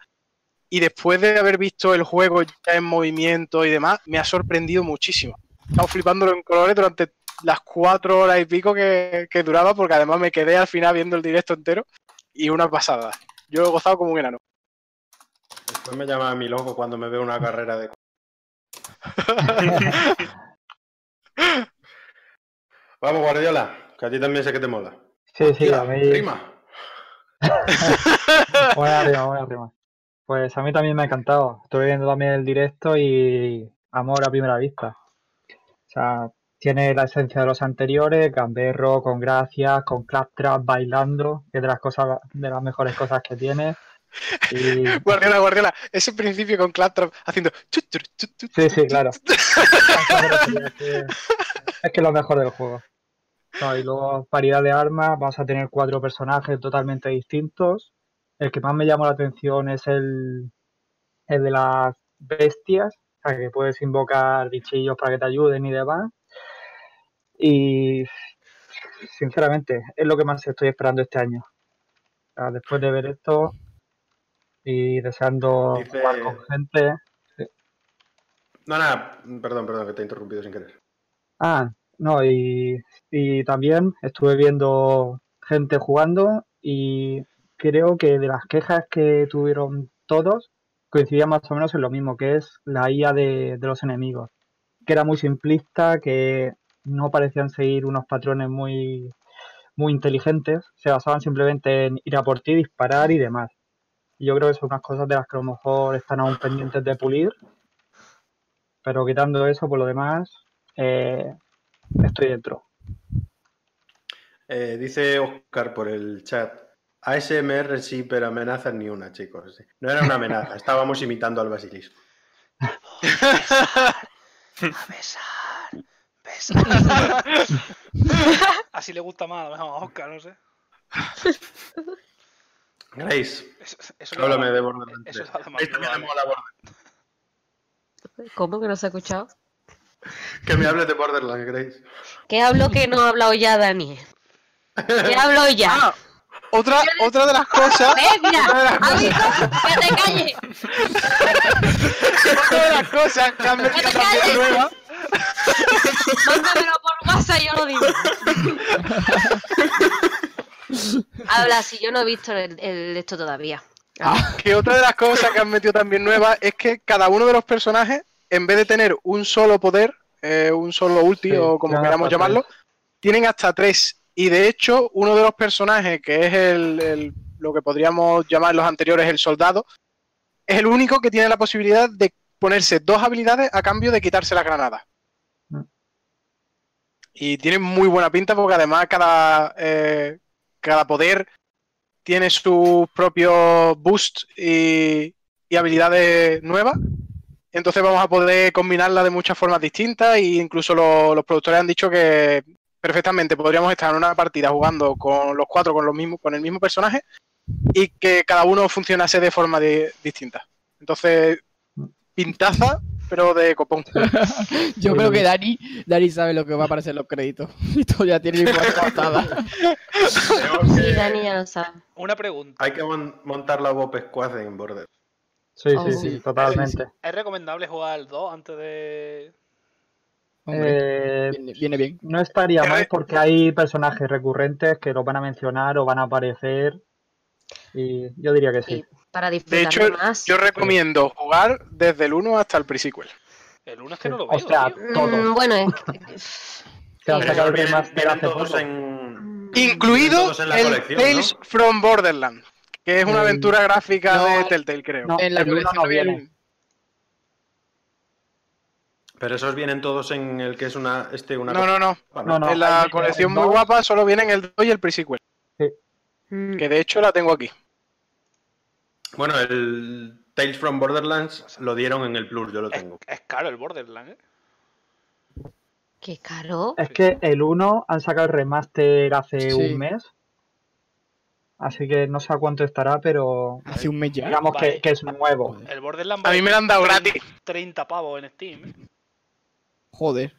Y después de haber visto el juego ya en movimiento y demás, me ha sorprendido muchísimo. He estado flipándolo en colores durante las cuatro horas y pico que, que duraba, porque además me quedé al final viendo el directo entero y una pasada. Yo he gozado como un enano. Después me llama a mi loco cuando me veo una carrera de. Vamos, Guardiola, que a ti también sé que te mola. Sí, sí, a mí. Rima. Buena rima, buena rima. Pues a mí también me ha encantado. Estuve viendo también el directo y amor a primera vista. O sea, tiene la esencia de los anteriores, gamberro, con gracias, con claptrap, bailando, que es de las cosas, de las mejores cosas que tiene. Y Guardiola, Guardiola, ese principio con Claptrap haciendo. sí, sí, claro. Es que, es lo mejor del juego. No, y luego variedad de armas, vamos a tener cuatro personajes totalmente distintos. El que más me llamó la atención es el, el de las bestias, o sea, que puedes invocar bichillos para que te ayuden y demás. Y sinceramente, es lo que más estoy esperando este año. O sea, después de ver esto y deseando Dice- jugar con gente. No, nada, perdón, perdón, que te he interrumpido sin querer. Ah, no, y, y también estuve viendo gente jugando y creo que de las quejas que tuvieron todos coincidía más o menos en lo mismo, que es la IA de, de los enemigos, que era muy simplista, que no parecían seguir unos patrones muy, muy inteligentes, se basaban simplemente en ir a por ti, disparar y demás. Y yo creo que son unas cosas de las que a lo mejor están aún pendientes de pulir, pero quitando eso, por lo demás, eh, estoy dentro. Eh, dice Oscar por el chat. ASMR sí, pero amenazas ni una, chicos. No era una amenaza, estábamos imitando al basilisco. A besar. Así le gusta más, a lo mejor a Oscar, no sé. Grace, Eso, eso háblame de Borderlands. Eso 3. le da más Grace también le miedo, mola Borderlands. ¿Cómo que no se ha escuchado? Que me hables de Borderlands, Grace. ¿Qué hablo que no ha hablado ya, Dani? ¿Qué hablo ya? Ah, otra, otra de las cosas. ¿Ves? Mira, ¿has visto? ¡Que te calles! Otra de las cosas que han metido ¡Que te también calles! nuevas. Mándamelo por WhatsApp y yo lo digo. Habla, si yo no he visto el, el esto todavía. Que otra de las cosas que han metido también nuevas es que cada uno de los personajes, en vez de tener un solo poder, eh, un solo ulti Sí, o como queramos llamarlo, tienen hasta tres Y de hecho, uno de los personajes, que es el, el- lo que podríamos llamar los anteriores el soldado, es el único que tiene la posibilidad de ponerse dos habilidades a cambio de quitarse las granadas. Y tiene muy buena pinta porque además cada, eh, cada poder tiene sus propios boosts y, y habilidades nuevas. Entonces vamos a poder combinarla de muchas formas distintas e incluso lo- los productores han dicho que perfectamente podríamos estar en una partida jugando con los cuatro con los mismos, con el mismo personaje y que cada uno funcionase de forma de- distinta. Entonces, pintaza, pero de copón. Yo creo que. Dani, Dani sabe lo que va a aparecer en los créditos. Y todo ya tiene mi cortada. Sí, Dani ya lo sabe. Una pregunta. Hay que mon- montar la Bob Squad en Border. Sí, Oh, sí, sí. sí, totalmente. ¿Es recomendable jugar al 2 antes de. Hombre, Eh, viene, viene bien. no estaría mal porque hay personajes recurrentes que los van a mencionar o van a aparecer. Y yo diría que sí. Y para De hecho, más. yo recomiendo jugar desde el 1 hasta el pre-sequel. El 1 es que no Sí. lo O veo. sea, tío. todo. Mm, bueno, es que- Que han Sí. sacado el vienen hace poco. en... Mm, Incluido en la el colección, Tales from Borderlands, que es una El- aventura gráfica no, de Telltale, creo. No, En la colección no viene. viene. Pero esos vienen todos en el que es una... Este, una No, no, no. No, no. en la colección muy guapa solo vienen el 2 y el pre-sequel, mm, que de hecho la tengo aquí. Bueno, el Tales from Borderlands lo dieron en el Plus, yo lo tengo. es caro el Borderlands, ¿eh? Qué caro. Es que el 1 han sacado el remaster hace Sí. un mes. Así que no sé a cuánto estará, pero Hace un mes ya. digamos Vale. que, que es nuevo. El Borderlands A mí me lo han dado gratis. 30 pavos en Steam. ¿eh? Joder.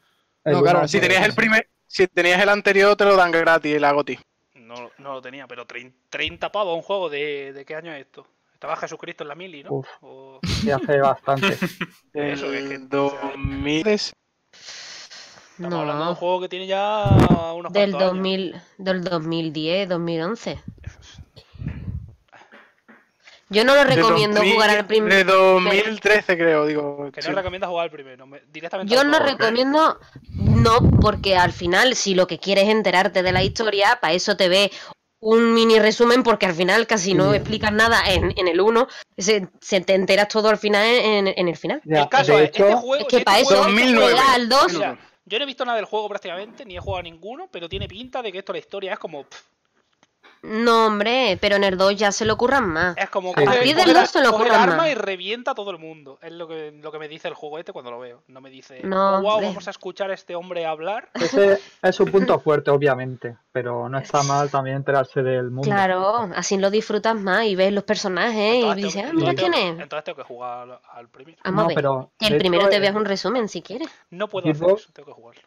El No, claro. Si tenías el primer, si tenías el anterior, te lo dan gratis, la GOTI. No, no lo tenía, pero 30, 30 pavos un juego de, de qué año es esto. Estaba Jesucristo en la mili, ¿no? Uf. O- Sí, hace bastante. Eso, es que- El 2000 es- Estamos hablando de un No, juego que tiene ya unos del cuantos años. 2000, del 2010, 2011. Yo no lo recomiendo 2000 jugar al primer. De 2013, creo, digo. Que sí. no recomienda jugar al primero. me- Directamente Yo no recomiendo, no, porque al final, si lo que quieres es enterarte de la historia, para eso te ve un mini resumen, porque al final casi no Sí. explicas nada en, en el 1, se, se te enteras todo al final en, en el final. Ya, El caso es, este juego, Es que este para eso juego- 2009. juega al 2. Mira, yo no he visto nada del juego prácticamente, ni he jugado a ninguno, pero tiene pinta de que esto la historia es como. pff, No, hombre, pero en el 2 ya se lo ocurran más. es como A coge, partir del se el ocurran arma más. y revienta a todo el mundo. Es lo que, lo que me dice el juego este cuando lo veo. No me dice, No, oh, wow, hombre. vamos a escuchar a este hombre hablar. ese es su punto fuerte, obviamente. Pero no está mal también enterarse del mundo. Claro, así lo disfrutas más y ves los personajes y dices, tengo- ah, mira quién es. Entonces tengo que jugar al, al primero. Vamos No, a ver. pero Que el primero hecho, te veas un resumen si quieres. No puedo hacer eso, tengo que jugarlo.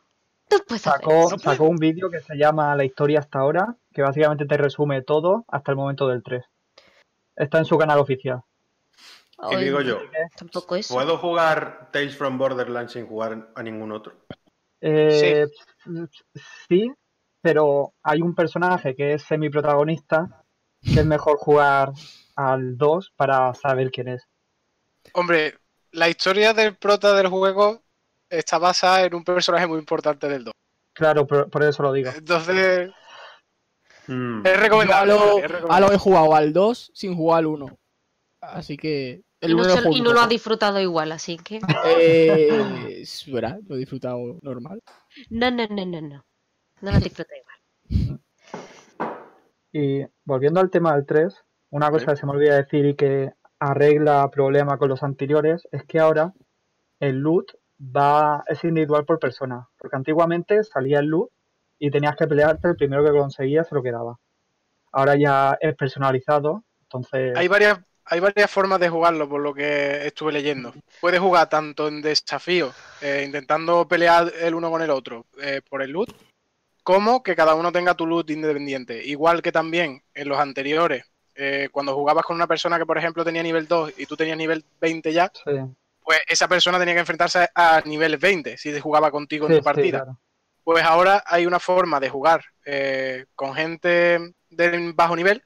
Tú puedes hacer Sacó, un vídeo que se llama La historia hasta ahora, que básicamente te resume todo hasta el momento del 3. Está en su canal oficial. Y digo yo, Tampoco eso. ¿puedo jugar Tales from Borderlands sin jugar a ningún otro? Eh, sí. pero hay un personaje que es semiprotagonista que es mejor jugar al 2 para saber quién es. Hombre, la historia del prota del juego está basada en un personaje muy importante del 2. Claro, por, por eso lo digo. Entonces, Mm. es Yo a recomendable. lo, es a lo he jugado al 2 sin jugar al 1. Así que. El Y no, 1 se- lo juego y no lo has poco. disfrutado igual, así que. Eh, es verdad, lo he disfrutado normal. No, no, no, no, no. No lo disfrutas igual. Y volviendo al tema del 3, una cosa que se me olvida decir y que arregla problema con los anteriores es que ahora el loot va es individual por persona. Porque antiguamente salía el loot y tenías que pelearte, el primero que conseguías se lo quedaba. Ahora ya es personalizado, entonces Hay varias, hay varias formas de jugarlo, por lo que estuve leyendo. Puedes jugar tanto en desafío, eh, intentando pelear el uno con el otro eh, por el loot, como que cada uno tenga tu loot independiente. Igual que también en los anteriores, eh, cuando jugabas con una persona que, por ejemplo, tenía nivel 2 y tú tenías nivel 20 ya, sí, pues esa persona tenía que enfrentarse a nivel 20 si jugaba contigo en sí, tu partida. sí, claro. Pues ahora hay una forma de jugar eh, con gente de bajo nivel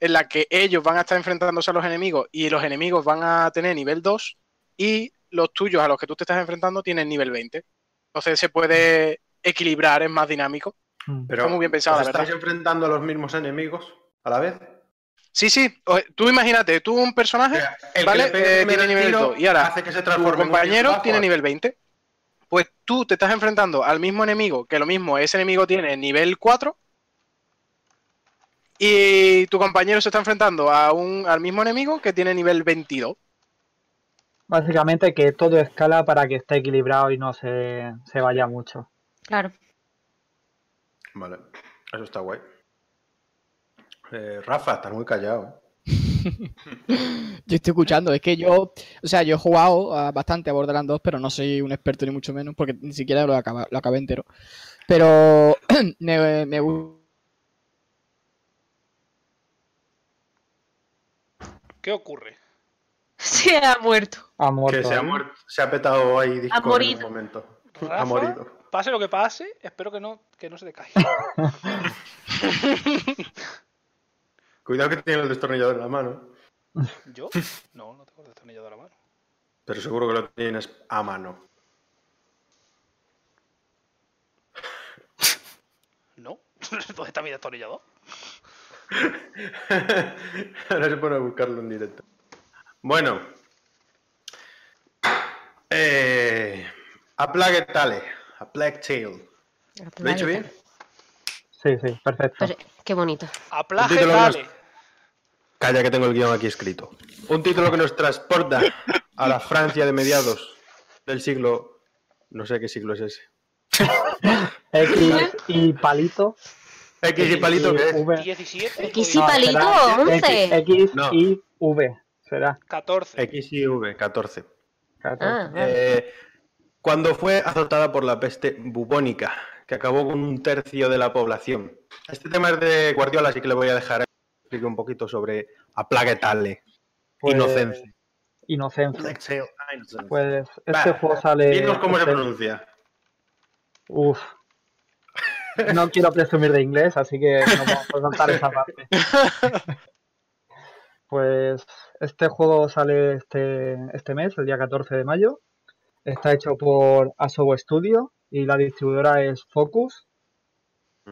en la que ellos van a estar enfrentándose a los enemigos y los enemigos van a tener nivel 2 y los tuyos a los que tú te estás enfrentando tienen nivel 20. Entonces se puede equilibrar, es más dinámico. Mm. Pero Está muy bien pensado, ¿os estáis enfrentando a los mismos enemigos a la vez? Sí, sí. o- Tú imagínate, tú un personaje, El ¿vale? Eh, tiene el nivel tiro 2 y ahora hace que se tu compañero bajo. tiene nivel 20. Pues tú te estás enfrentando al mismo enemigo, que lo mismo, ese enemigo tiene nivel 4. Y tu compañero se está enfrentando a un, al mismo enemigo que tiene nivel 22. Básicamente que todo escala para que esté equilibrado y no se, se vaya mucho. Claro. Vale, eso está guay. Eh, Rafa, estás muy callado. ¿eh? Yo estoy escuchando, es que yo, o sea, yo he jugado ah, bastante a Borderlands 2, pero no soy un experto ni mucho menos, porque ni siquiera lo acabé, lo acabé entero. Pero me, me ¿Qué ocurre? Se ha muerto. Ha muerto. Que se ha muerto, se ha petado ahí Discord en morido. un momento. Rafa, Ha morido. Pase lo que pase, espero que no, que no se te caiga. Cuidado que tiene el destornillador en la mano. ¿Yo? No, no tengo el destornillador a la mano. Pero seguro que lo tienes a mano. No. ¿Dónde está mi destornillador? Ahora se pone a buscarlo en directo. Bueno. Eh, a Plague Tale. A Plague Tale. ¿Lo he dicho bien? Sí, sí, perfecto. Pues, qué bonito. Aplaje, que nos-. Calla que tengo el guion aquí escrito. Un título que nos transporta a la Francia de mediados del siglo... No sé qué siglo es ese. X y palito. X y palito que es. V. 17 X y palito, será 11. X, X No. y V. Será. 14. X y V, 14. 14. Ah, vale. Eh, cuando fue azotada por la peste bubónica, que acabó con un tercio de la población. Este tema es de Guardiola, así que le voy a dejar explique un poquito sobre a Plague Tale. Pues, Inocencia. Inocencia. Innocence. Pues este juego sale. Dinos cómo se este- pronuncia. Uf. No quiero presumir de inglés, así que no vamos a saltar esa parte. Pues este juego sale este, este mes, el día 14 de mayo. Está hecho por Asobo Studio y la distribuidora es Focus.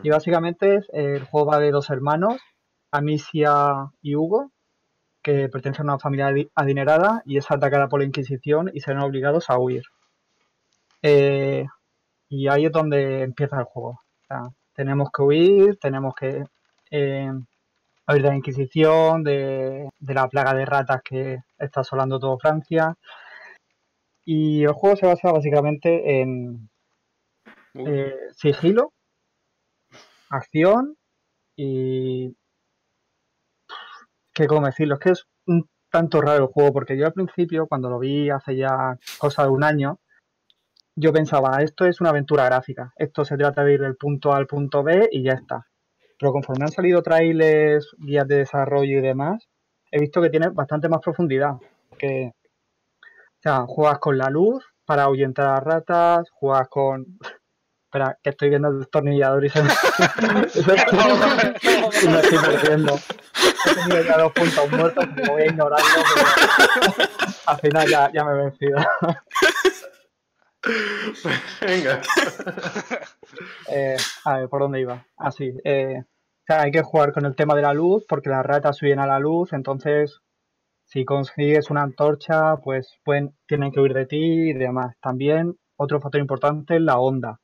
Y básicamente es- el juego va de dos hermanos, Amicia y Hugo, que pertenecen a una familia adi- adinerada y es atacada por la Inquisición y se ven obligados a huir. Eh, y ahí es donde empieza el juego. O sea, tenemos que huir, tenemos que eh, huir de la Inquisición, de, de la plaga de ratas que está asolando todo Francia. Y el juego se basa básicamente en eh, sigilo, acción y... ¿Qué cómo decirlo? Es que es un tanto raro el juego porque yo al principio, cuando lo vi hace ya cosa de un año, yo pensaba, esto es una aventura gráfica, esto se trata de ir del punto A al punto B y ya está. Pero conforme han salido trailers, guías de desarrollo y demás, he visto que tiene bastante más profundidad. Que, o sea, juegas con la luz para ahuyentar a ratas, juegas con... Espera, que estoy viendo el destornillador y se me... y me estoy perdiendo. He tenido ya dos puntos muertos, pero voy a ignorarlo. porque Al final ya, ya me he vencido. Venga. Eh, a ver, ¿por dónde iba? Ah, sí. eh, o sea, hay que jugar con el tema de la luz porque las ratas suben a la luz, entonces si consigues una antorcha, pues pueden, tienen que huir de ti y demás. También otro factor importante es la onda.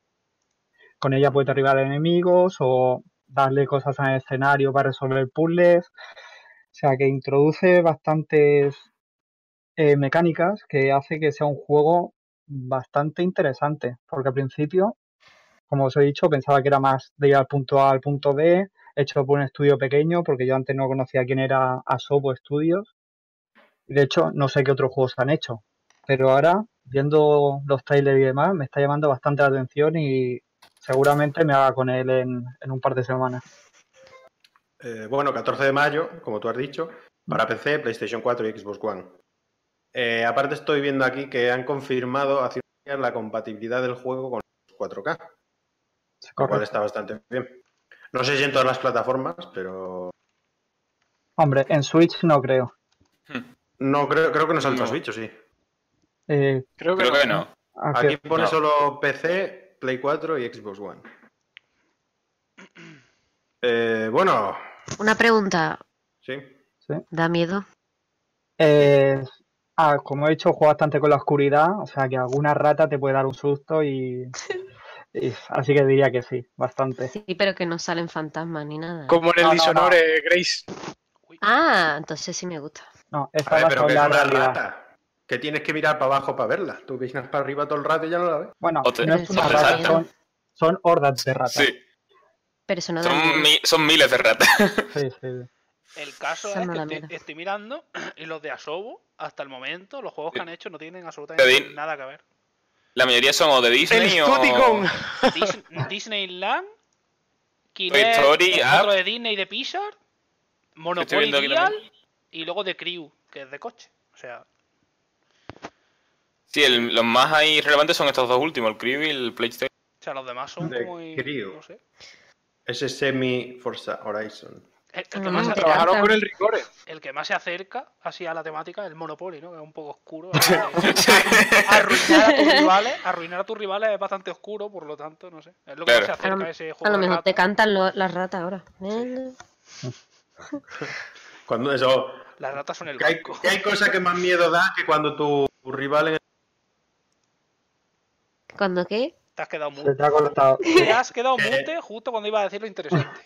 Con ella puedes derribar enemigos o darle cosas al escenario para resolver puzzles. O sea, que introduce bastantes eh, mecánicas que hace que sea un juego bastante interesante. Porque al principio como os he dicho, pensaba que era más de ir al punto A al punto B, hecho por un estudio pequeño, porque yo antes no conocía quién era Asobo Studios. De hecho, no sé qué otros juegos han hecho. Pero ahora, viendo los trailers y demás, me está llamando bastante la atención y seguramente me haga con él en, en un par de semanas. Eh, bueno, 14 de mayo, como tú has dicho, para PC, PlayStation 4 y Xbox One. Eh, aparte estoy viendo aquí que han confirmado hace unos días la compatibilidad del juego con los 4K, lo cual está bastante bien. No sé si en todas las plataformas, pero Hombre, en Switch no creo. no creo, creo que no salta No. Switch, ¿o sí? Eh, Creo que Creo no. que no. ¿a Aquí pone No. solo PC, Play 4 y Xbox One. Eh, bueno, Una pregunta, sí. ¿da miedo? Eh, ah, como he dicho, juego bastante con la oscuridad, o sea que alguna rata te puede dar un susto y, y- así que diría que sí, bastante. Sí, pero que no salen fantasmas ni nada. Como en el No, no, Dishonored, Grace. Ah, entonces sí me gusta. No, esta ver, va pero con que es la una realidad. rata. Que tienes que mirar para abajo para verla. Tú miras para arriba todo el rato y ya no la ves. Bueno, O te- no es o una te rata, saltan. son, son hordas de ratas. Sí, Pero eso no son, mi- son miles de ratas. Sí, sí. El caso es no que estoy, estoy mirando y los de Asobo, hasta el momento, los juegos que han hecho no tienen Te absolutamente nada que ver. La mayoría son o de El Disney o... Stoticon. Dis- Disneyland, Kinect, Story, otro de Disney y de Pixar, Monopoly Real y luego de Crew, que es de coche. O sea, Sí, el- los más ahí relevantes son estos dos últimos, el Crew y el PlayStation. o sea, los demás son como... No sé. Ese Semi Forza Horizon. El, el que más se, Trabajaron con el Ricore. el que más se acerca así a la temática es el Monopoly, ¿no? Que es un poco oscuro. arruinar a tus rivales, arruinar a tus rivales es bastante oscuro, por lo tanto, no sé. Es lo que Claro. más se A lo, acerca a ese a juego lo de mejor te cantan lo- las ratas ahora. Eh, Cuando eso. Las ratas son el Que hay, que hay cosa que más miedo da que cuando tu, tu rival en ¿Cuándo qué? Te has quedado Se mute. te ha cortado. Te has quedado mute justo cuando iba a decir lo interesante.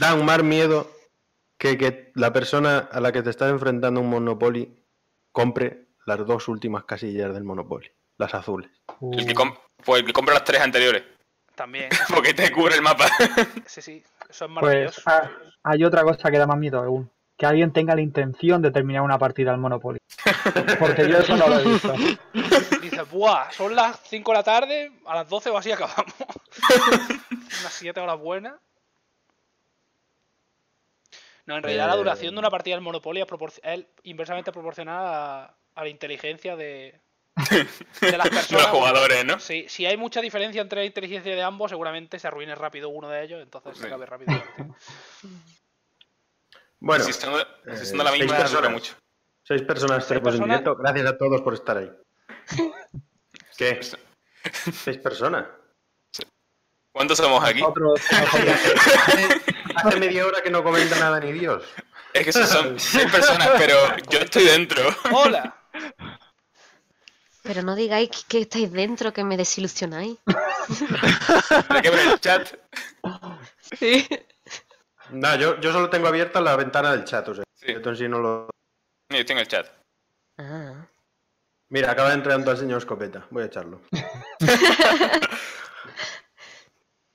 dan más miedo que que la persona a la que te estás enfrentando un Monopoly compre las dos últimas casillas del Monopoly, las azules. El que, com- pues el que compra las tres anteriores, También. porque te cubre el mapa. Sí, sí. Eso es Pues maravilloso. ah, hay otra cosa que da más miedo aún. Que alguien tenga la intención de terminar una partida al Monopoly. Porque yo eso no lo he visto. Dices, buah, son las 5 de la tarde, a las 12 o así acabamos. Unas 7 horas buenas. No, en realidad la Eh. duración de una partida del Monopoly es, inversamente proporcional a, a la inteligencia de, de las De personas. los jugadores, ¿no? Sí, si hay mucha diferencia entre la inteligencia de ambos, seguramente se arruine rápido uno de ellos, entonces se acabe rápido. Bueno, son de la seis misma, dura personas. mucho. seis personas Seis tenemos en directo. Gracias a todos por estar ahí. ¿Qué? ¿Seis personas? ¿Cuántos somos aquí? Hace media hora que no comenta nada ni Dios. Es que son seis personas, pero yo estoy dentro. ¡Hola! Pero no digáis que, que estáis dentro, que me desilusionáis. Que el chat. Sí. Nada, yo, yo solo tengo abierta la ventana del chat, o sea, Sí. esto en sí no lo... Mira, estoy en el chat. Ah. Mira, acaba entrando al señor Escopeta, voy a echarlo.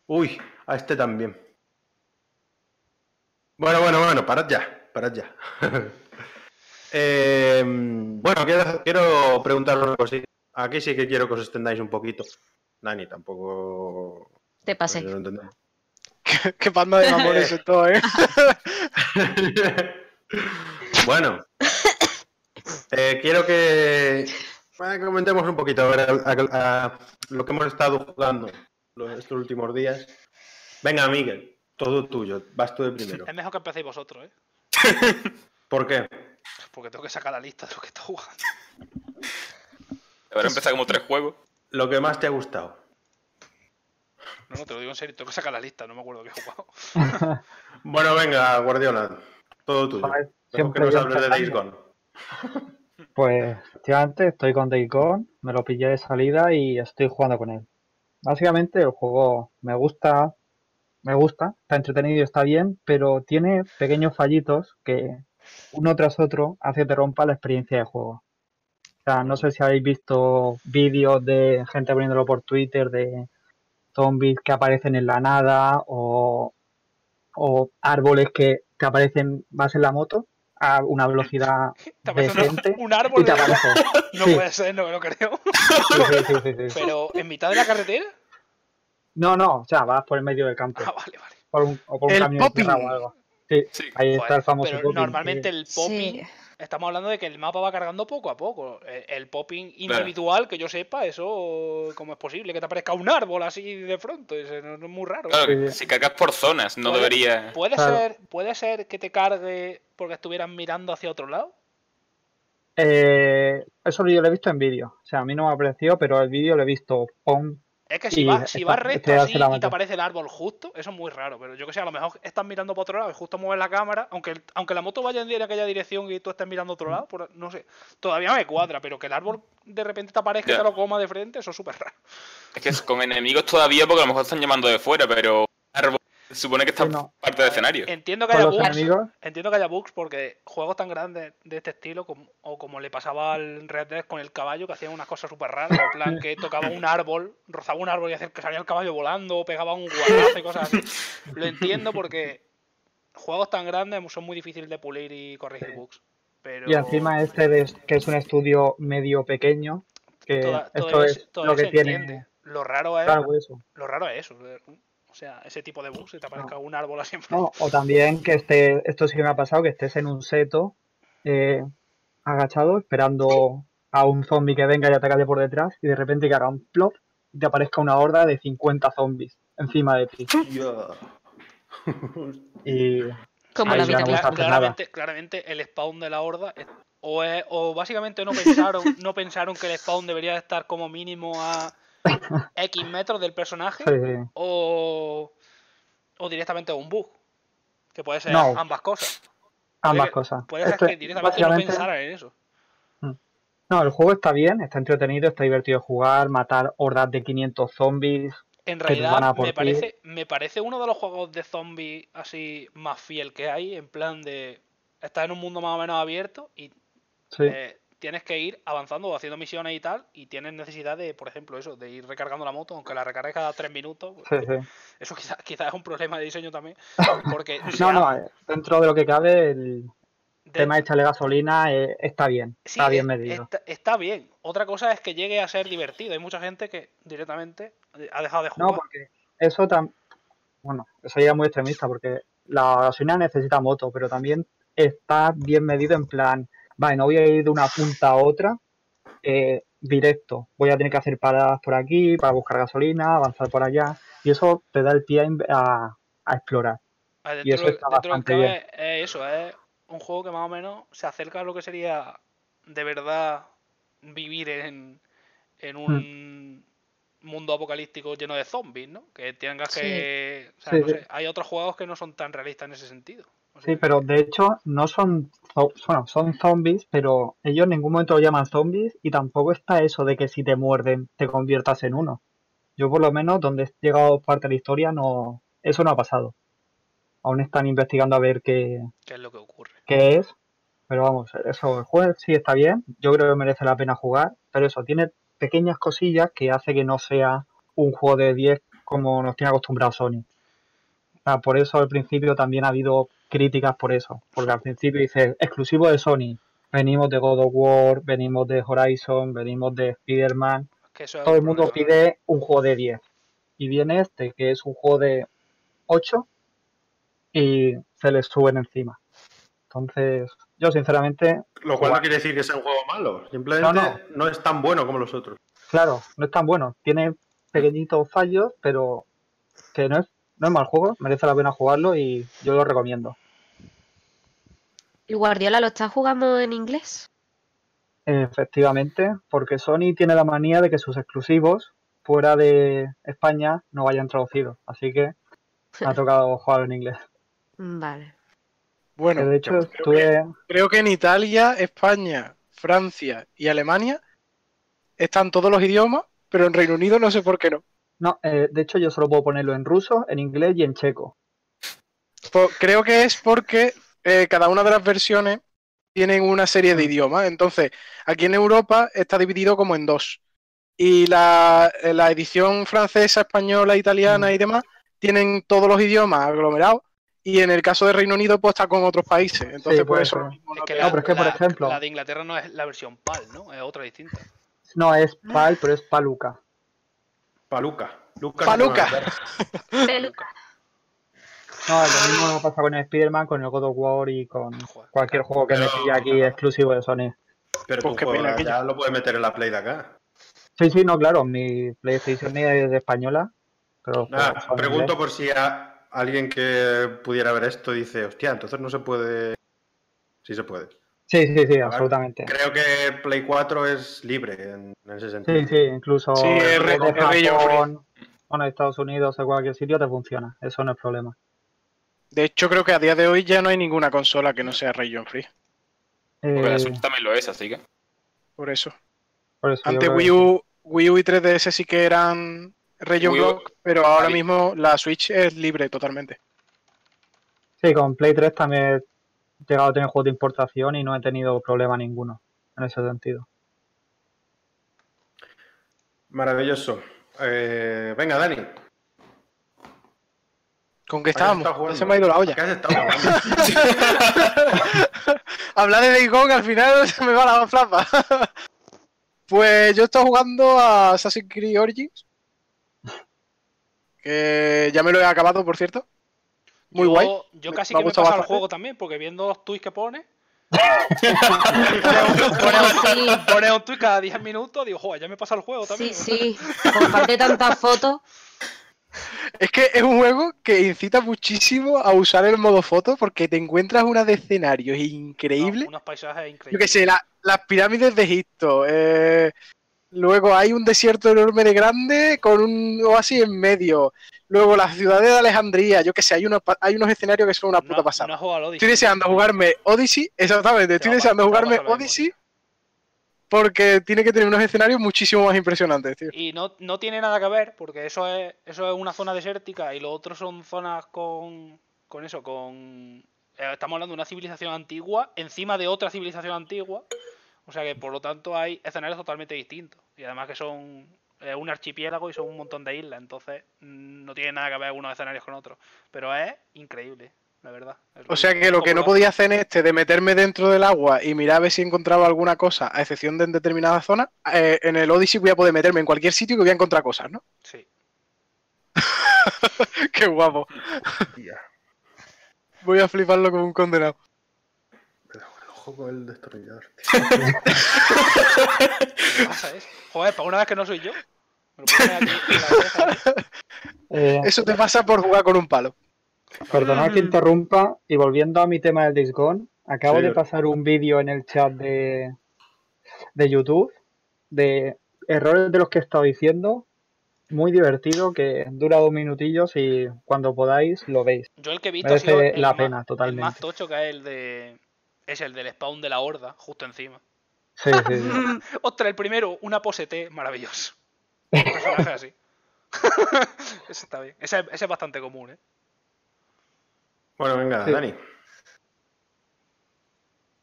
Uy, a este también. Bueno, bueno, bueno, parad ya, parad ya. Eh, bueno, quiero, quiero preguntaros una cosita. Aquí sí que quiero que os extendáis un poquito. Dani, tampoco... Te pues, pasé. no Qué panda de mamones y todo, ¿eh? bueno, eh, quiero que, comentemos un poquito a ver, a- a lo que hemos estado jugando los- estos últimos días. Venga, Miguel, todo tuyo, vas tú de primero. Es mejor que empecéis vosotros, ¿eh? ¿Por qué? Porque tengo que sacar la lista de lo que está jugando. Habrá empezado como tres juegos. Lo que más te ha gustado. No, no, te lo digo en serio, tengo que sacar la lista, no me acuerdo qué he jugado. Bueno, venga, Guardiola, todo tuyo. Que nos yo hables de Days. Gone. Pues efectivamente estoy con Days Gone, me lo pillé de salida y estoy jugando con él. Básicamente el juego me gusta, me gusta, está entretenido y está bien, pero tiene pequeños fallitos que uno tras otro hace que te rompa la experiencia de juego. O sea, no sé si habéis visto vídeos de gente poniéndolo por Twitter de zombies que aparecen en la nada o, o árboles que te aparecen, vas en la moto a una velocidad Decente. un, árbol y te aparece. No Sí. puede ser, no me lo creo. Sí, sí, sí, sí, sí. Pero en mitad de la carretera. No, no, o sea, vas por el medio del campo, Ah, vale, vale. por un, o por un El camión o algo. Sí, Sí. ahí está Joder, el famoso pero popping, normalmente sí. el popping. Estamos hablando de que el mapa va cargando poco a poco. El, el popping individual, que yo sepa, eso. ¿Cómo es posible que te aparezca un árbol así de pronto? Eso no, no es muy raro. Claro, Sí, sí. si cargas por zonas, no Puede- debería. ¿Puede, Claro. ser, ¿Puede ser que te cargue porque estuvieran mirando hacia otro lado? Eh, eso yo lo he visto en vídeo. O sea, a mí no me ha parecido, pero el vídeo lo he visto. Pon, Es que si Y vas si vas recto este así y te aparece el árbol justo, eso es muy raro. Pero yo que sé, a lo mejor estás mirando para otro lado y justo mueves la cámara, aunque, aunque la moto vaya en aquella dirección y tú estés mirando a otro lado, por- no sé. Todavía me cuadra, pero que el árbol de repente te aparezca y te lo coma de frente, eso es súper raro. Es que es con enemigos todavía, porque a lo mejor están llamando de fuera, pero árbol supone que está no. parte del escenario. Entiendo que haya bugs. Entiendo que haya bugs porque juegos tan grandes de este estilo, como, o como le pasaba al Red Dead con el caballo, que hacían unas cosas súper raras, en plan que tocaba un árbol, rozaba un árbol y hacía que salía el caballo volando, o pegaba un guardazo y cosas así. Lo entiendo porque juegos tan grandes son muy difíciles de pulir y corregir bugs. Pero y encima este de- que es un estudio medio pequeño, que toda- esto es todo lo que tiene. entiende. Lo raro es, Claro, eso. lo raro es eso. O sea, ese tipo de bugs, que te aparezca un árbol así enfrente. No, o también que esté, esto sí que me ha pasado, que estés en un seto eh, agachado esperando a un zombie que venga y ataque por detrás y de repente que haga un plop y te aparezca una horda de 50 zombies encima de ti. Y Como la vida no claramente, claramente el spawn de la horda es- o, es- o básicamente no pensaron no pensaron que el spawn debería estar como mínimo a X metros del personaje sí, o, o directamente un bug que puede ser No. ambas cosas ambas que- cosas. puede ser que directamente no pensaran en eso No, el juego está bien, está entretenido, está divertido de jugar, matar hordas de 500 zombies. en realidad me parece me parece uno de los juegos de zombies así más fiel que hay en plan de estás en un mundo más o menos abierto y Sí, eh, tienes que ir avanzando o haciendo misiones y tal, y tienes necesidad de, por ejemplo, eso, de ir recargando la moto, aunque la recargues cada tres minutos. sí, sí. Eso quizás quizá es un problema de diseño también. Porque No, sea- no, eh, dentro de lo que cabe, el de- tema de echarle gasolina eh, está bien, sí, está bien medido. Está, está bien. Otra cosa es que llegue a ser divertido. Hay mucha gente que directamente ha dejado de No, jugar. porque eso también, bueno, eso ya es muy extremista, porque la gasolina necesita moto, pero también está bien medido en plan, vale, no voy a ir de una punta a otra eh, directo, voy a tener que hacer paradas por aquí para buscar gasolina, avanzar por allá, y eso te da el pie a, a- explorar. Ah, y eso Dentro, está bastante bien. es eso, es un juego que más o menos se acerca a lo que sería de verdad vivir en, en un mundo apocalíptico lleno de zombies, ¿no? Que tengas Sí. que... o sea, Sí, no sé, hay otros juegos que no son tan realistas en ese sentido. O Sí, pero de hecho no son, bueno, son zombies, pero ellos en ningún momento lo llaman zombies y tampoco está eso de que si te muerden te conviertas en uno. Yo por lo menos donde he llegado parte de la historia no, eso no ha pasado. Aún están investigando a ver qué, ¿Qué es lo que ocurre? qué es, pero vamos, eso, el juego sí está bien, yo creo que merece la pena jugar, pero eso, tiene pequeñas cosillas que hace que no sea un juego de 10 como nos tiene acostumbrado Sony. Por eso al principio también ha habido críticas por eso, porque al principio dice exclusivo de Sony, venimos de God of War, venimos de Horizon, venimos de Spider-Man, Que todo el mundo pide un juego de 10. Y viene este, que es un juego de 8, y se les suben encima. Entonces, yo sinceramente, Lo cual no quiere decir que sea un juego malo. Simplemente No, no, no. es tan bueno como los otros. claro, no es tan bueno. Tiene pequeñitos fallos, pero que no es, no es mal juego, merece la pena jugarlo y yo lo recomiendo. ¿Y Guardiola lo está jugando en inglés? Efectivamente, porque Sony tiene la manía de que sus exclusivos fuera de España no vayan traducidos. Así que me ha tocado jugarlo en inglés. Vale. Bueno, Que de hecho, creo que, estuve. creo que en Italia, España, Francia y Alemania están todos los idiomas, pero en Reino Unido no sé por qué no. No, eh, de hecho, yo solo puedo ponerlo en ruso, en inglés y en checo. Creo que es porque eh, cada una de las versiones tienen una serie de idiomas. Entonces, aquí en Europa está dividido como en dos. Y la, eh, la edición francesa, española, italiana y demás tienen todos los idiomas aglomerados. Y en el caso de Reino Unido, pues está con otros países. Entonces, Sí, pues eso Es ¿no? que Que- la, No, pero es que, por la- ejemplo- la de Inglaterra no es la versión PAL, ¿no? Es otra distinta. No es PAL, pero es Paluca. Paluca. Lucas Paluca. No, lo mismo no pasa con el Spider-Man, con el God of War y con cualquier juego que me pilla aquí exclusivo de Sony. Pero Pues pena que ya lo puedes meter en la Play de acá. Sí, sí, no, claro, mi PlayStation es española, pero Nada, pregunto por si a alguien que pudiera ver esto dice, hostia, entonces no se puede. Sí se puede. Sí, sí, sí, absolutamente. Creo que Play 4 es libre en, ese sentido. Sí, sí, incluso Sí, es free. Japón o en Estados Unidos o cualquier sitio te funciona. Eso no es problema. De hecho, creo que a día de hoy ya no hay ninguna consola que no sea region free. Porque la Eh, Switch también lo es, así que. Por eso. por eso Antes Wii U, Wii U y 3DS sí que eran region block, pero ahora Ahí. mismo la Switch es libre totalmente. Sí, con Play 3 también he llegado a tener juegos de importación y no he tenido problema ninguno en ese sentido. Maravilloso. Eh, venga, Dani. ¿Con qué ¿a qué estábamos? jugando? se me ha ido la ¿A olla. qué has estado jugando? Hablar de Days Gone al final se me va la flapa. pues yo he estado jugando a Assassin's Creed Origins. Que ya me lo he acabado, por cierto. Muy yo, guay. Yo Me- casi me ha que me he gustado pasado el juego también, porque viendo los tweets que pone, Sí, pone un tweet cada 10 minutos, digo, joder, ya me he pasado el juego sí, también. sí. Comparte tantas fotos. Es que es un juego que incita muchísimo a usar el modo foto porque te encuentras una de escenarios No, increíbles. unos paisajes increíbles. Yo qué sé, la- las pirámides de Egipto. eh, luego hay un desierto enorme de grande con un oasis en medio. Luego las ciudades de Alejandría. Yo qué sé, hay hay unos escenarios que son una puta no, pasada. no Odyssey. Estoy deseando jugarme Odyssey, exactamente, estoy deseando jugarme Odyssey porque tiene que tener unos escenarios muchísimo más impresionantes, tío. Y no, no tiene nada que ver, porque eso es, eso es una zona desértica y lo otro son zonas con, con eso, con... eh, estamos hablando de una civilización antigua encima de otra civilización antigua. O sea que por lo tanto hay escenarios totalmente distintos. Y además que son eh, un archipiélago y son un montón de islas. Entonces mm, no tiene nada que ver unos escenarios con otros. Pero es increíble, la verdad. Es O sea que lo que no podía hacer en este de meterme dentro del agua y mirar a ver si encontraba alguna cosa, a excepción de en determinadas zonas, eh, en el Odyssey voy a poder meterme en cualquier sitio que voy a encontrar cosas, ¿no? Sí. Qué guapo. Voy a fliparlo como un condenado. Ojo con el destornillador. ¿Qué pasa eso? Joder, para una vez que no soy yo. Me lo pones aquí en la cabeza. Eh, Eso te pasa por jugar con un palo. Perdonad que interrumpa y volviendo a mi tema del Gone, acabo Sí. de pasar un vídeo en el chat de, de YouTube de errores de los que he estado diciendo, muy divertido, que dura dos minutillos y cuando podáis lo veis. Yo el que he visto ha Merece sido el la más- pena, El más totalmente. tocho que es el de. Es el del spawn de la horda, justo encima. Sí, sí, sí. Ostras, el primero, una pose T, maravilloso. Un personaje así. ese está bien. Ese, ese es bastante común, ¿eh? Bueno, venga, Sí. Dani.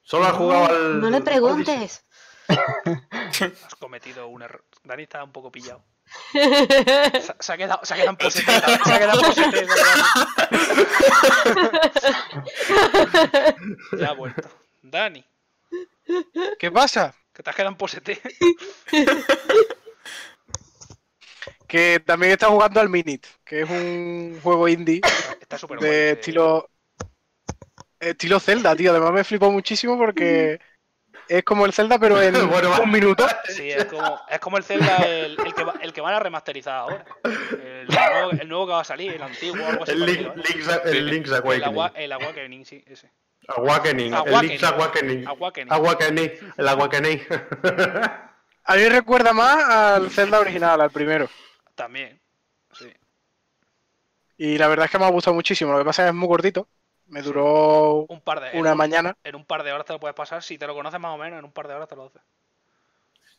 Solo has jugado al. No le preguntes. Has cometido un error. Dani está un poco pillado. Se, se ha quedado, se ha quedado en T. Se ha quedado en ¿verdad? Ya ha vuelto. Dani, ¿Qué pasa? que te has quedado en pose T. Que también está jugando al Minit, que es un juego indie Está súper de guay, eh. estilo estilo Zelda, tío. Además me flipó muchísimo porque es como el Zelda, pero en Bueno, va. un minuto. Sí, es como, es como el Zelda, el, el que va- el que van a remasterizar ahora. El nuevo, el nuevo que va a salir, el antiguo, algo así. El, Link, parecido, ¿eh? Link's, el Link's El, Awakening. el Awakening, sí, ese. Awakening. El Link's Awakening. Awakening. Awakening. El Awakening. A mí me recuerda más al Zelda original, al primero. También. Sí. Y la verdad es que me ha gustado muchísimo. Lo que pasa es que es muy cortito. Me duró Un par de. en una un- mañana. En un par de horas te lo puedes pasar. Si te lo conoces más o menos, en un par de horas te lo haces.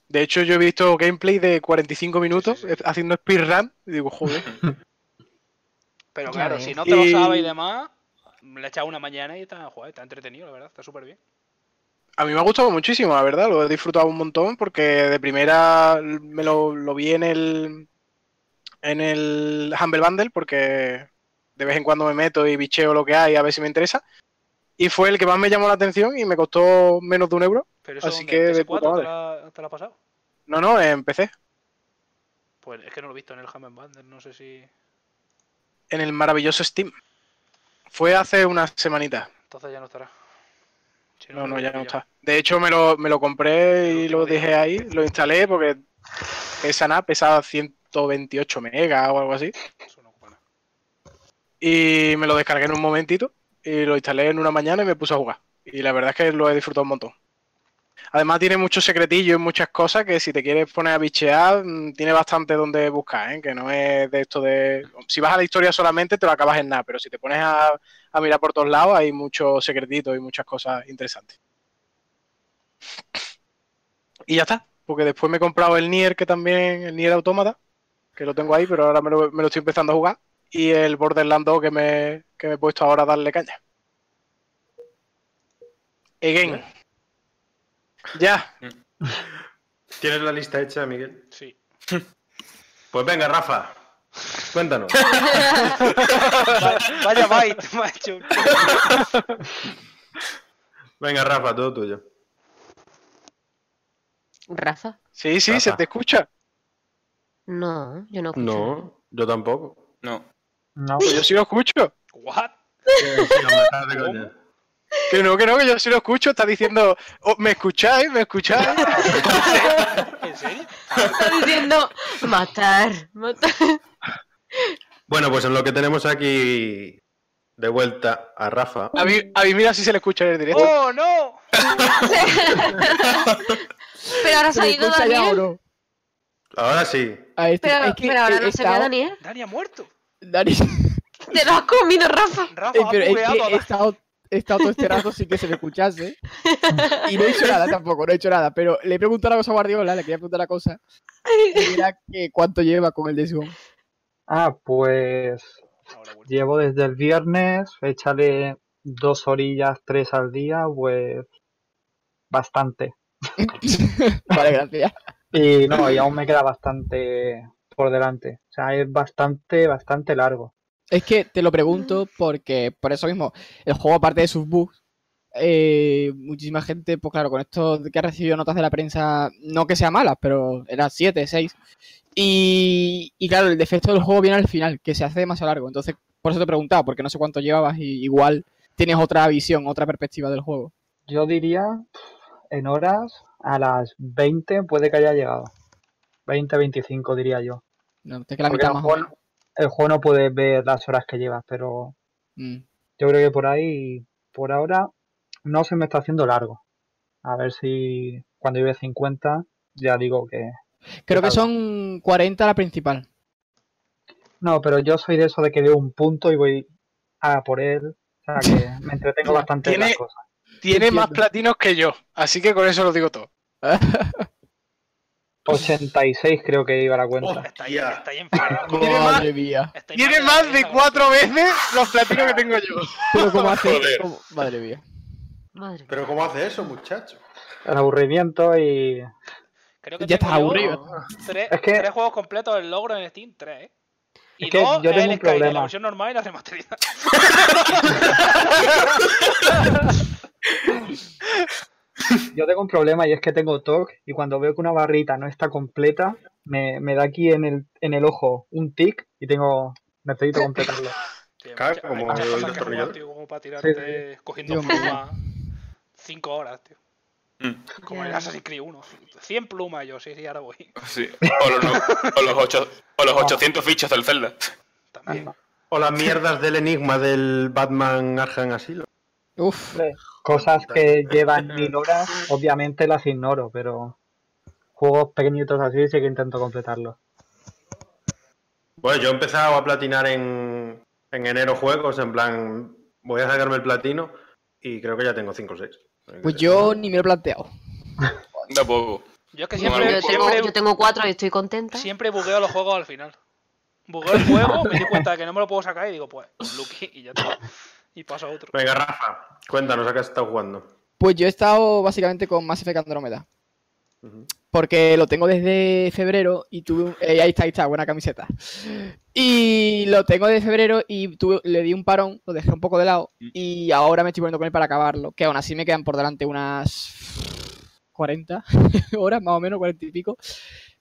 De hecho, yo he visto gameplay de 45 minutos Sí, sí, sí. haciendo speedrun. Y digo, joder. Pero claro, si no te lo sabes y demás, le echas una mañana y está, joder, está entretenido, la verdad. Está súper bien. A mí me ha gustado muchísimo, la verdad. Lo he disfrutado un montón porque de primera me lo, lo vi en el en el Humble Bundle porque de vez en cuando me meto y bicheo lo que hay a ver si me interesa. Y fue el que más me llamó la atención y me costó menos de un euro. Pero eso Así que ¿En de PS4 puta te la, te la ha pasado? No, no, empecé. Pues es que no lo he visto en el Humble Bundle, no sé si. En el maravilloso Steam. Fue hace unas semanitas. Entonces ya no estará. Si No, no, ya no está. De hecho, me lo, me lo compré y lo dejé ahí, lo instalé porque pesa nada, pesaba 128 megas o algo así. Y me lo descargué en un momentito y lo instalé en una mañana y me puse a jugar. Y la verdad es que lo he disfrutado un montón. Además tiene muchos secretillos y muchas cosas que si te quieres poner a bichear, mm, tiene bastante donde buscar, ¿eh? que no es de esto de... Si vas a la historia solamente te lo acabas en nada, pero si te pones a, mirar por todos lados hay muchos secretitos y muchas cosas interesantes. Y ya está, porque después me he comprado el Nier, que también, el Nier Automata, que lo tengo ahí, pero ahora me lo, me lo estoy empezando a jugar, y el Borderlands 2 que me, que me he puesto ahora a darle caña. Again. Ya. ¿Tienes la lista hecha, Miguel? Sí. Pues venga, Rafa. Cuéntanos. Va- Vaya bite, macho. Venga, Rafa, todo tuyo. Rafa. Sí, sí, se te escucha. No, yo no escucho. No, yo tampoco. No. No, Pues yo sí lo escucho. What? Que no, que no, que yo sí lo escucho. Está diciendo, "Oh, ¿me escucháis? ¿Me escucháis? ¿En serio? Está diciendo matar, matar. Bueno, pues en lo que tenemos aquí de vuelta a Rafa. A mí, a mí mira si se le escucha en el directo. ¡Oh, no! Pero ahora se ha ¿Se me ido Daniel. Ahora sí. A este- Pero, es que pero ahora no se ve a Daniel. Dani ha muerto. Dani- Te lo has comido, Rafa. Rafa Eh, ha pero es que he estado, he estado todo este rato sin que se me escuchase. Y no he hecho nada tampoco, no he hecho nada. Pero le he preguntado una cosa a Guardiola, le quería preguntar una cosa. Y era que cuánto lleva con el Gone. Ah, pues llevo desde el viernes, échale dos orillas, tres al día, pues bastante. vale, gracias. Y no, y aún me queda bastante por delante. O sea, es bastante, bastante largo. Es que te lo pregunto porque, por eso mismo, el juego, aparte de sus bugs, eh, muchísima gente, pues claro, con esto que ha recibido notas de la prensa, no que sea malas, pero eran 7, 6. Y, y claro, el defecto del juego viene al final, que se hace demasiado largo. Entonces, por eso te preguntaba, porque no sé cuánto llevabas y igual tienes otra visión, otra perspectiva del juego. Yo diría, en horas, a las 20 puede que haya llegado. 20, 25 diría yo. No, es que la mitad el más juego, menos. el juego no puedes ver las horas que llevas, pero Mm. yo creo que por ahí, por ahora, no se me está haciendo largo. A ver si cuando lleve 50, ya digo que... Creo que son 40 la principal. No, pero yo soy de eso de que veo un punto y voy a por él. O sea, que me entretengo bastante en las Tiene- cosas. Tiene más platinos que yo. Así que con eso lo digo todo. 86 creo que iba la cuenta. Está ahí, Hostia. está enfadado. Tiene más- Madre mía. Está Tiene más de cuatro veces los platinos que tengo yo. Pero como hace... Como- Madre mía. Madre Pero ¿cómo hace eso, muchacho? El aburrimiento y... Creo que Ya estás yo aburrido. Tres, Es que- tres juegos completos del logro en Steam, tres, ¿eh? Y Es que dos yo tengo el un Skyrim, la problema. versión normal y la remasterizada. Yo tengo un problema y es que tengo TOC y cuando veo que una barrita no está completa, me, me da aquí en el, en el ojo un tic y tengo... Necesito completarlo. Claro, como el destornillador. tío, como para tirarte cogiendo Dios mío. plumas. Cinco horas, tío. Mm, Como el Ya. Assassin's Creed 1. 100 plumas yo, sí, sí, ahora voy. sí. O los, o los ocho- o los 800 fichos del Zelda. También. O las mierdas del enigma del Batman Arkham Asylum. Uf. Cosas que llevan mil horas, obviamente las ignoro, pero juegos pequeñitos así sí que intento completarlos. Bueno, yo he empezado a platinar en, en enero juegos, en plan, voy a sacarme el platino y creo que ya tengo 5 o 6. Pues yo ni me lo he planteado. Tampoco. Yo es que No, siempre, Yo tengo, siempre, yo tengo cuatro y estoy contenta. siempre bugueo los juegos al final. Bugueo el juego, me di cuenta de que no me lo puedo sacar y digo, pues, Lucky y ya está. Y paso a otro. Venga, Rafa, cuéntanos a qué has estado jugando. Pues yo he estado básicamente con Mass Effect Andromeda. Ujú. Porque lo tengo desde febrero y tuve eh, ahí está, ahí está, buena camiseta. Y lo tengo desde febrero y tuve- le di un parón, lo dejé un poco de lado y ahora me estoy poniendo con él para acabarlo. Que aún así me quedan por delante unas 40 horas, más o menos, 40 y pico.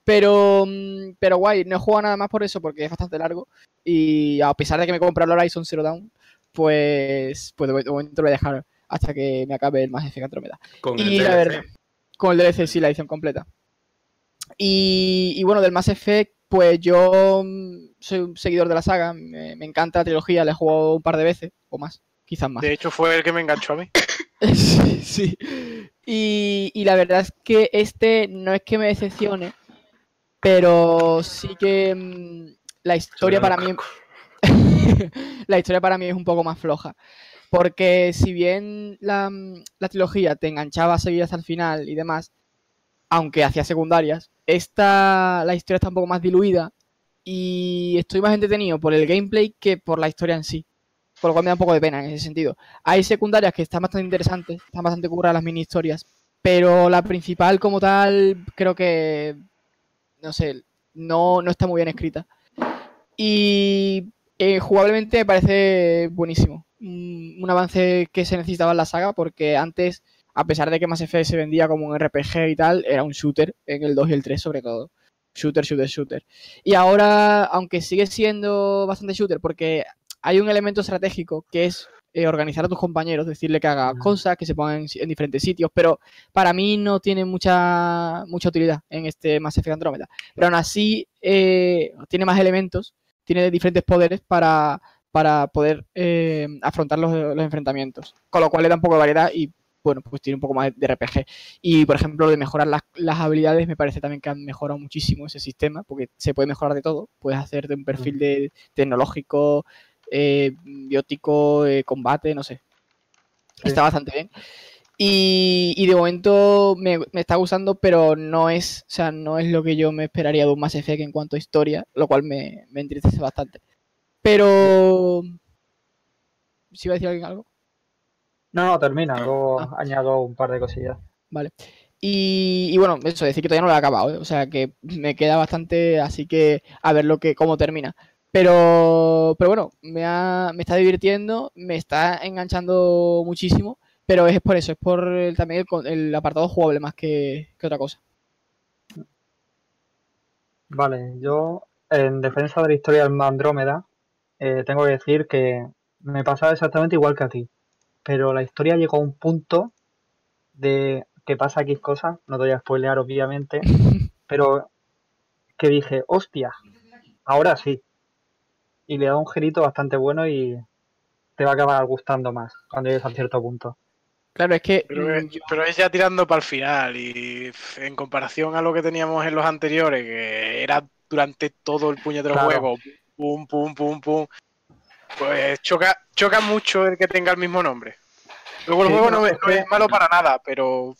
Pero, mm, pero guay, no he jugado nada más por eso porque es bastante largo. Y a pesar de que me he comprado el Horizon Zero Dawn, pues, pues de momento lo voy a dejar hasta que me acabe el Mass Effect Andromeda. Con Y el la DLC. verdad, con el DLC, sí, la edición completa. Y, y bueno, del Mass Effect, pues yo mm, soy un seguidor de la saga, me, me encanta la trilogía, la he jugado un par de veces, o más, quizás más. De hecho, fue el que me enganchó a mí. Sí, sí. Y, y la verdad es que este no es que me decepcione, pero sí que mm, la historia para mí la historia para mí es un poco más floja. Porque si bien la, la trilogía te enganchaba a seguir hasta el final y demás, aunque hacía secundarias, esta la historia está un poco más diluida y estoy más entretenido por el gameplay que por la historia en sí. Por lo cual me da un poco de pena en ese sentido. Hay secundarias que están bastante interesantes, están bastante curradas las mini historias, pero la principal como tal creo que, no sé, no, no está muy bien escrita. Y eh, jugablemente me parece buenísimo. Un, un avance que se necesitaba en la saga porque antes, a pesar de que Mass Effect se vendía como un RPG y tal, era un shooter en el 2 y el 3 sobre todo. Shooter, shooter, shooter. Y ahora, aunque sigue siendo bastante shooter, porque hay un elemento estratégico que es eh, organizar a tus compañeros, decirle que haga cosas, que se pongan en, en diferentes sitios, pero para mí no tiene mucha, mucha utilidad en este Mass Effect Andrómeda. Pero aún así eh, tiene más elementos, tiene diferentes poderes para, para poder eh, afrontar los, los enfrentamientos. Con lo cual le da un poco de variedad y bueno, pues tiene un poco más de RPG. Y por ejemplo, lo de mejorar las, las habilidades, me parece también que han mejorado muchísimo ese sistema, porque se puede mejorar de todo. Puedes hacer de un perfil de tecnológico, eh, biótico, eh, combate, no sé. Está bastante bien. Y, y de momento me, me está gustando, pero no es, o sea, no es lo que yo me esperaría de un Mass Effect en cuanto a historia, lo cual me, me entristece bastante. Pero. ¿Si iba a decir alguien algo? No, no, termina, luego Ah. añado un par de cosillas. Vale. Y, y bueno, eso, decir que todavía no lo he acabado, ¿eh? o sea que me queda bastante, así que a ver lo que, cómo termina. Pero, pero bueno, me, ha- me está divirtiendo, me está enganchando muchísimo, pero es por eso, es por el- también el, el apartado jugable más que, que otra cosa. Vale, yo en defensa de la historia del Andrómeda eh, tengo que decir que me pasaba exactamente igual que a ti, pero la historia llegó a un punto de que pasa X cosas, no te voy a spoilear obviamente, pero que dije, hostia, ahora sí. Y le da un girito bastante bueno y te va a acabar gustando más cuando llegues a cierto punto. Claro, es que Pero, mm, es- pero es ya tirando para el final y en comparación a lo que teníamos en los anteriores, que era durante todo el puñetero Claro. juego, pum, pum, pum, pum, pues choca, choca mucho el que tenga el mismo nombre. Luego el Sí, juego no, no, es, no es malo para nada, pero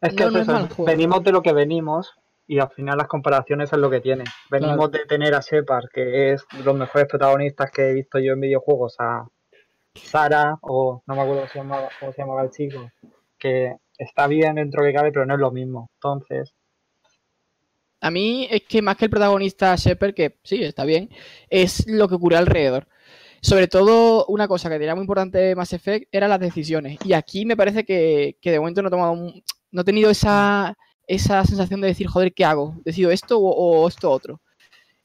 Es que No, es eso, venimos de lo que venimos y al final las comparaciones es lo que tiene. Venimos de tener a Shepard, que es de los mejores protagonistas que he visto yo en videojuegos, a Sara, o no me acuerdo cómo se llamaba, cómo se el chico, que está bien dentro que cabe, pero no es lo mismo. Entonces, A mí es que más que el protagonista Shepard, que sí, está bien, es lo que ocurre alrededor. Sobre todo, una cosa que tenía muy importante Mass Effect eran las decisiones. Y aquí me parece que, de momento no he tomado no he tenido esa, esa sensación de decir, joder, ¿qué hago? ¿Decido esto o, o esto otro?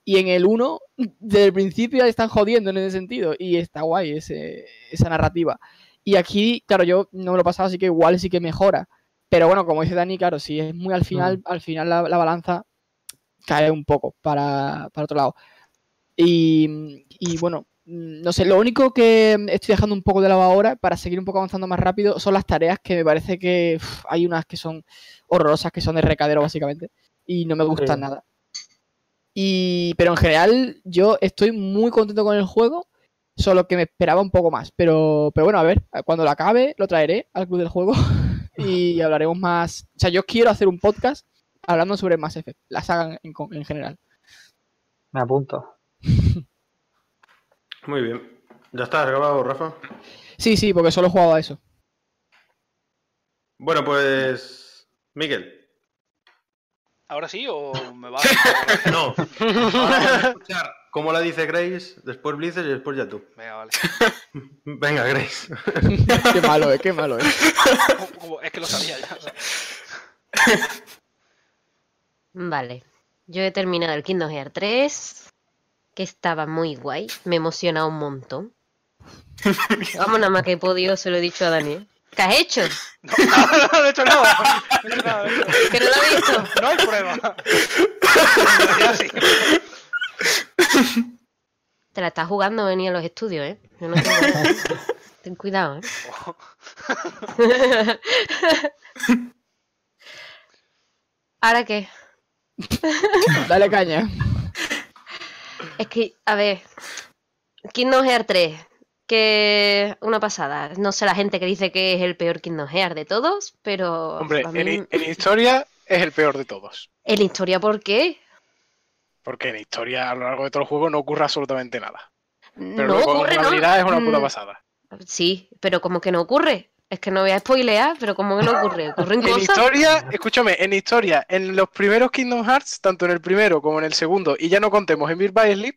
Y en el 1, desde el principio están jodiendo en ese sentido. Y está guay ese- esa narrativa. Y aquí, claro, yo no me lo he pasado, así que igual sí que mejora. Pero bueno, como dice Dani, claro, si es muy al final, al final la, la balanza cae un poco para, para otro lado. Y, y bueno, mm, no sé, lo único que estoy dejando un poco de lado ahora para seguir un poco avanzando más rápido son las tareas que me parece que uf, hay unas que son horrorosas, que son de recadero básicamente, y no me gustan Sí. nada. Y, pero en general yo estoy muy contento con el juego, solo que me esperaba un poco más. Pero, pero bueno, a ver, cuando lo acabe lo traeré al club del juego y hablaremos más. O sea, yo quiero hacer un podcast hablando sobre Mass Effect, la saga en, en general. me apunto. Muy bien. ¿Ya está acabado, Rafa? Sí, sí, porque solo he jugado a eso. Bueno, pues. Miguel. ¿Ahora sí o me va? No. Ahora vamos a escuchar cómo la dice Grace, después Blizzard y después ya tú. Venga, vale. Venga, Grace. qué malo, eh, qué malo, eh. Como- como- es que lo sabía ya. o sea. Vale. Yo he terminado el Kingdom Hearts 3, que estaba muy guay. Me emociona un montón. Vamos, nada más que he podido, se lo he dicho a Daniel. ¿Qué has hecho? No, no, no, no he hecho nada. No he hecho nada. no he hecho nada. ¿Que no lo has visto? No hay prueba. Te la estás jugando venir a los estudios, ¿eh? Yo no tengo- Ten cuidado, ¿eh? ¿Ahora qué? Dale caña. Es que, a ver, Kingdom Hearts 3, que una pasada. No sé la gente que dice que es el peor Kingdom Hearts de todos, pero Hombre, mí- en, en historia es el peor de todos. en historia, ¿por qué? Porque en historia a lo largo de todo el juego no ocurre absolutamente nada. Pero no luego ocurre, en ¿no? jugabilidad es una puta Mm, pasada. Sí, pero como que no ocurre. Es que no voy a spoilear, pero como que no ocurre. Ocurren En cosas. historia, escúchame, en historia, en los primeros Kingdom Hearts, tanto en el primero como en el segundo, y ya no contemos en Beat by Sleep,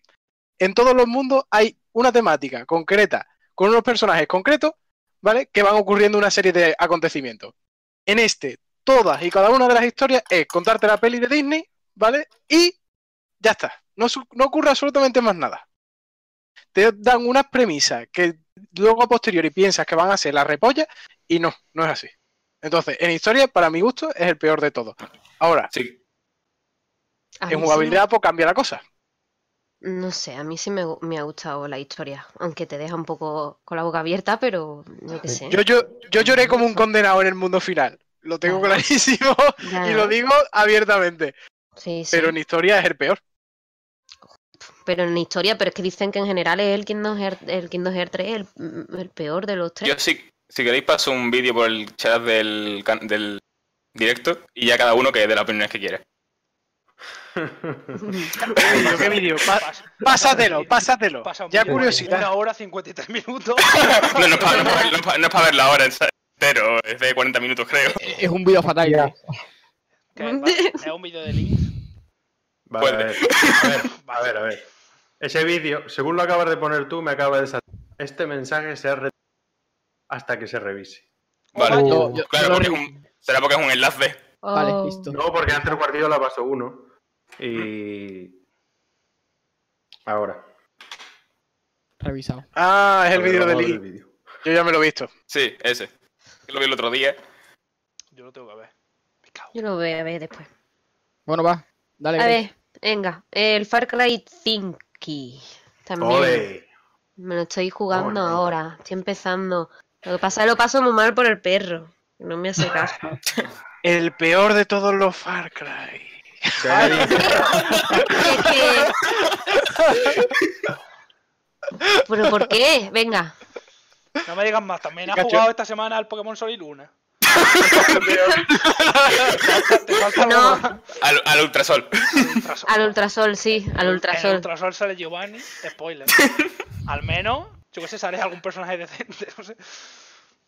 en todos los mundos hay una temática concreta, con unos personajes concretos, ¿vale? Que van ocurriendo una serie de acontecimientos. En este, todas y cada una de las historias es contarte la peli de Disney, ¿vale? Y ya está. No, no ocurre absolutamente más nada. Te dan unas premisas que luego a posteriori piensas que van a ser la repolla y no, no es así. Entonces, en historia, para mi gusto, es el peor de todos. Ahora, Sí, en sí jugabilidad, pues cambia la cosa. No sé, a mí sí me, ha gustado la historia. Aunque te deja un poco con la boca abierta, pero yo qué sé. Yo, yo, yo lloré como un condenado en el mundo final. Lo tengo clarísimo y lo digo abiertamente. sí, sí. Pero en historia es el peor. Pero en historia, pero es que dicen que en general es el Kingdom Hearts, el Kingdom Hearts 3 el, el peor de los tres. yo sí, si queréis paso un vídeo por el chat del, can- del directo y ya cada uno que dé las opiniones que quiera. ¿Qué vídeo? Pásatelo, pásatelo. Ya curiosidad. Una hora 53 minutos. No, no es para, no es para- no es para- no es para verlo ahora entero, es de 40 minutos creo. Es un vídeo fatal. Ya. Es un vídeo de links. Vale, a ver, a ver, a ver, a ver. Ese vídeo, según lo acabas de poner tú, me acaba de saltar. Este mensaje se ha retirado hasta que se revise. Vale, Oh, yo- claro, porque es un, será porque es un enlace. Vale, Oh, listo. No, porque antes el Guardiola pasó uno. Y. Ahora. Revisado. Ah, es el vídeo de Lee. el vídeo. Yo ya me lo he visto. Sí, ese. Lo vi el otro día. Yo lo tengo que ver. Me cago. Yo lo voy a ver después. Bueno, va. Dale. A Grace. ver, venga. El Far Cry 5. También. Ole. Me lo estoy jugando Ole. ahora. Estoy empezando. Lo que pasa es que lo paso muy mal por el perro. que No me hace caso. El peor de todos los Far Cry. ¿Pero por qué? Venga. No me digas más. También has jugado esta semana al Pokémon Sol y Luna. Te falta No. Al, al ultrasol. Ultrasol. Al ultrasol, sí. Al En el ultrasol. Ultrasol sale Giovanni. Spoiler. Al menos, yo que sé, sale algún personaje decente. No sé.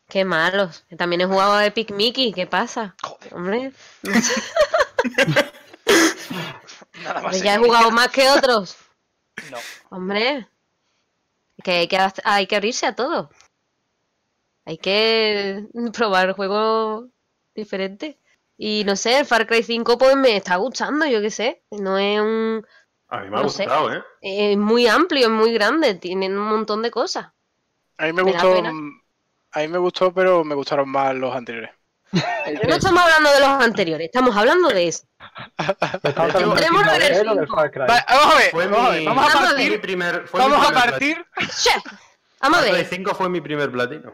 Qué malos. También he jugado a Epic Mickey. ¿Qué pasa? Joder, Hombre. nada más. Pues ya he jugado más que otros. No. Hombre. Que hay que, hay que abrirse a todo. Hay que probar juegos diferentes. Y no sé, el Far Cry 5 pues me está gustando, yo qué sé. No es un... A mí me ha No sé. gustado, ¿eh? Es muy amplio, es muy grande, tiene un montón de cosas. A mí me Me gustó. A mí me gustó, pero me gustaron más los anteriores. El Pero no estamos hablando de los anteriores, estamos hablando de eso. Estamos hablando del. Far Cry. Vamos a ver, Fue vamos a mi- vamos partir. Mi primer, fue Vamos mi a partir. Che, Vamos a ver. 5 fue mi primer platino.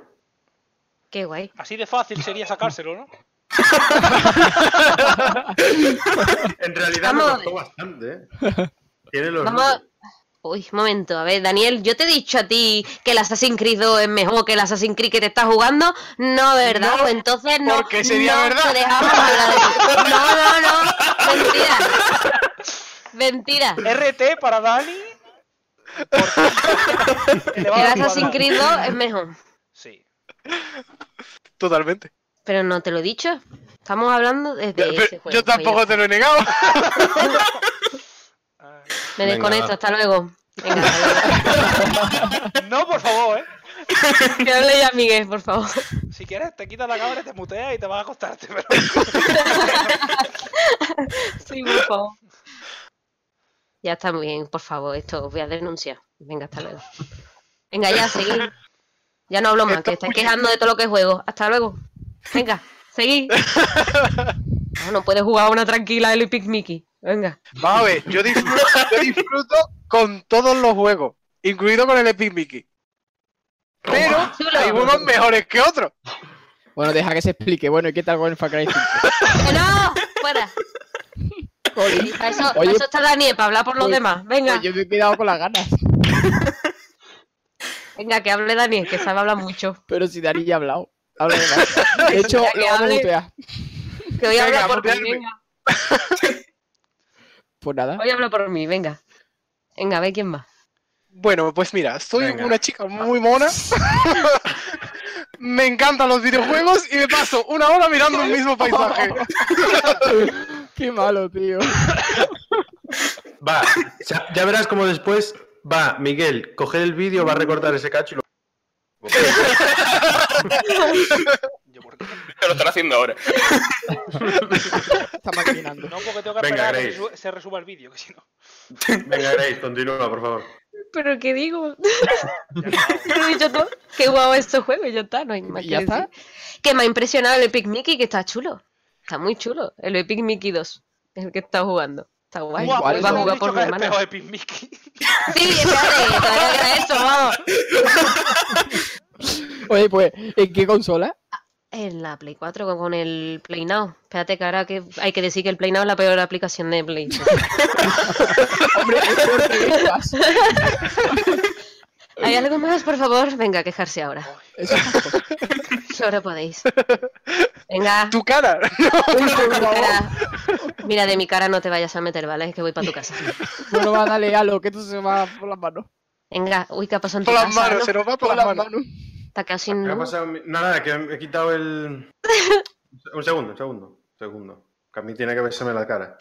Qué guay. Así de fácil sería sacárselo, ¿no? En realidad Vamos me costó bastante, ¿eh? Tiene los Vamos. Uy, momento, a ver, Daniel, yo te he dicho a ti que el Assassin's Creed 2 es mejor que el Assassin's Creed que te estás jugando. No, ¿verdad? No, Pues entonces no. porque sería no verdad. te dejamos hablar de eso. No, no, no. Mentira. Mentira. RT para Dani. Por- El Assassin's. Creed 2 es mejor. Sí. Totalmente. Pero no te lo he dicho. Estamos hablando de, de Pero ese juego. yo tampoco te lo he negado. Ah. Me Venga, desconecto, va. hasta luego. Venga, hasta No, por favor, ¿eh? Que hable ya Miguel, por favor. Si quieres, te quitas la cámara, te muteas y te vas a acostarte. Pero... Sí, por favor. Ya está muy bien, por favor, esto os voy a denunciar. Venga, hasta luego. Venga, ya, seguid. Ya no hablo más, que estáis quejando de todo lo que juego. Hasta luego. Venga, seguid. No, no puedes jugar a una tranquila el Epic Mickey. Venga. Vamos a ver, yo disfruto, yo disfruto con todos los juegos, incluido con el Epic Mickey. Pero hay juegos mejores que otros. Bueno, deja que se explique. Bueno, ¿y qué tal con el Far Cry 5? ¡Que no! ¡Fuera! Eso, para Oye, eso está Daniel, para hablar por los pues- demás. Venga, Pues yo me he quedado con las ganas. venga, que hable Daniel, que sabe hablar mucho. Pero si Dani ya ha hablado. Habla de más. De hecho, lo vamos a hable. mutear. Que hoy habla Venga, por mí, mutearme. venga. Pues nada. Hoy habla por mí, venga. Venga, a ver quién va. Bueno, pues mira, soy Venga. una chica muy mona. me encantan los videojuegos y me paso una hora mirando un mismo paisaje. Qué malo, tío. Va, ya, ya verás como después va Miguel, coger el vídeo, va a recortar ese cacho y lo... Yo, ¿por qué? Lo están haciendo ahora. Está maquinando. No, porque tengo que Venga, esperar a que Grace. se, su- se resuba el vídeo, que si no. Venga, Grace, continúa, por favor. ¿Pero qué digo? Ya acabamos. Lo he dicho todo. Qué guau estos juegos, ya está, no hay más ¿Y que ya decir. está? Que me ha impresionado el Epic Mickey, que está chulo. Está muy chulo. El Epic Mickey 2 es el que está jugando. Está guay. Guau, pues va a jugar por mi es el espejo de Pin Mickey. Sí, espérate, todavía queda eso, vamos. Oye, pues, ¿en qué consola? En la Play 4 con- el Play Now. Espérate que ahora que hay que decir que el Play Now es la peor aplicación de Play. Hombre, es. ¿Hay algo más, por favor? Venga, quejarse ahora. Ahora podéis. Venga. Tu cara. Espera. Mira, de mi cara no te vayas a meter, ¿vale? Es que voy para tu casa. Bueno, va, dale, halo, que esto se va por las manos. Venga, uy, ¿qué ha pasado en tu Por las casa? manos, no? se nos va por las manos. manos. Está quedado sin ¿Qué ha luz. pasado? Nada, que he quitado el... Un segundo, un segundo, un segundo. Que a mí tiene que verseme la cara.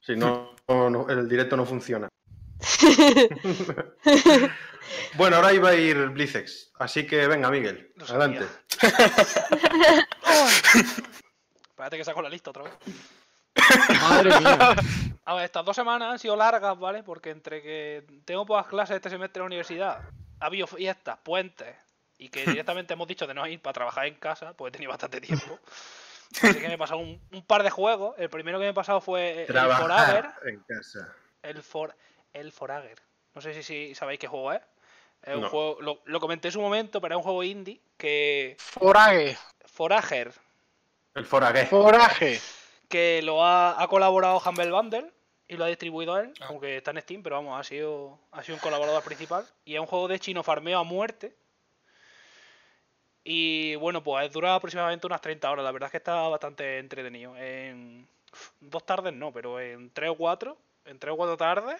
Si no, no- no- el directo no funciona. Bueno, ahora iba a ir Blitzex, así que venga, Miguel, adelante. Espérate que saco la lista otra vez. Madre mía. A ver, estas dos semanas han sido largas, ¿vale? Porque entre que tengo pocas clases este semestre en la universidad, ha habido fiestas, puentes, y que directamente hemos dicho de no ir para trabajar en casa, pues he tenido bastante tiempo. Así que me he pasado un, un par de juegos. El primero que me he pasado fue el Forager. Trabajar en casa. El, for, el Forager. No sé si, si sabéis qué juego es. Es un No. juego, lo, lo comenté en su momento, pero es un juego indie que. Foraje. Forager, El foragué. Foraje. que lo ha, ha colaborado Humble Bundle y lo ha distribuido él, aunque está en Steam, pero vamos, ha sido, ha sido un colaborador principal. Y es un juego de chino farmeo a muerte. Y bueno, pues dura aproximadamente unas 30 horas. La verdad es que está bastante entretenido. En dos tardes no, pero en tres o cuatro, en tres o cuatro tardes,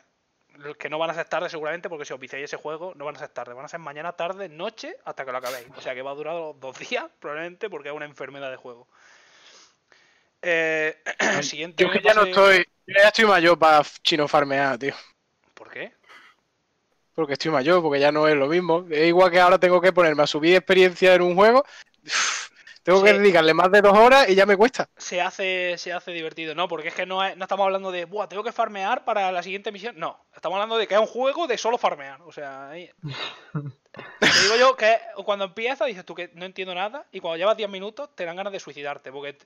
los que no van a ser tarde seguramente, porque si os viciáis ese juego, no van a ser tarde, van a ser mañana, tarde, noche, hasta que lo acabéis. O sea que va a durar dos días, probablemente, porque es una enfermedad de juego. Eh, siguiente Yo que ya no estoy. Yo ya estoy mayor para chino farmear, tío. ¿Por qué? Porque estoy mayor, porque ya no es lo mismo. Es igual que ahora tengo que ponerme a subir experiencia en un juego. Tengo que dedicarle más de dos horas y ya me cuesta. Se hace, se hace divertido, ¿no? Porque es que no, es- no estamos hablando de, Buah, tengo que farmear para la siguiente misión. No, estamos hablando de que es un juego de solo farmear. O sea, ahí- te digo yo que cuando empieza dices tú que no entiendo nada y cuando llevas 10 minutos te dan ganas de suicidarte. Porque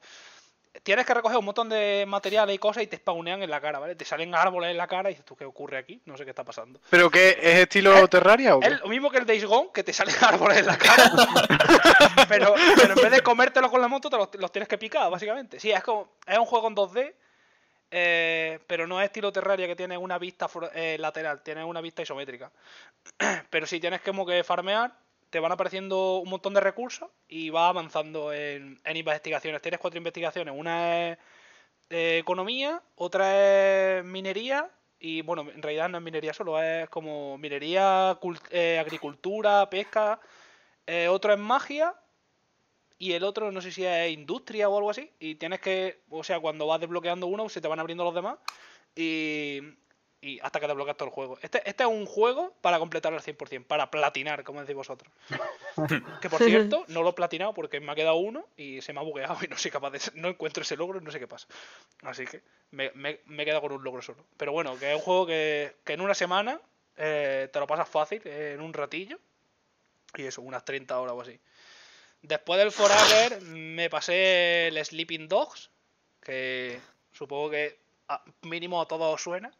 tienes que recoger un montón de materiales y cosas y te spawnean en la cara, ¿vale? Te salen árboles en la cara y dices tú, ¿qué ocurre aquí? No sé qué está pasando. ¿Pero qué? ¿Es estilo Eh, Terraria o qué? Es lo mismo que el Days Gone, que te salen árboles en la cara. pero, pero en vez de comértelo con la moto, te los, los tienes que picar, básicamente. Sí, es como. Es un juego en 2D. eh, pero no es estilo Terraria que tiene una vista eh, lateral, tiene una vista isométrica. pero si tienes como que farmear, te van apareciendo un montón de recursos y vas avanzando en, en investigaciones. Tienes cuatro investigaciones. Una es eh, economía, otra es minería y bueno, en realidad no es minería solo, es como minería, eh, agricultura, pesca, eh, otro es magia y el otro no sé si es industria o algo así y tienes que, o sea, cuando vas desbloqueando uno se te van abriendo los demás y, y hasta que desbloqueas todo el juego. Este, este es un juego para completarlo al 100%, para platinar, como decís vosotros. Que por cierto, no lo he platinado porque me ha quedado uno y se me ha bugueado y no soy capaz de. No encuentro ese logro y no sé qué pasa. Así que me, me- me he quedado con un logro solo. Pero bueno, que es un juego que, que en una semana eh, te lo pasas fácil, eh, en un ratillo. Y eso, unas 30 horas o así. Después del Forager me pasé el Sleeping Dogs, que supongo que a- mínimo a todos os suena.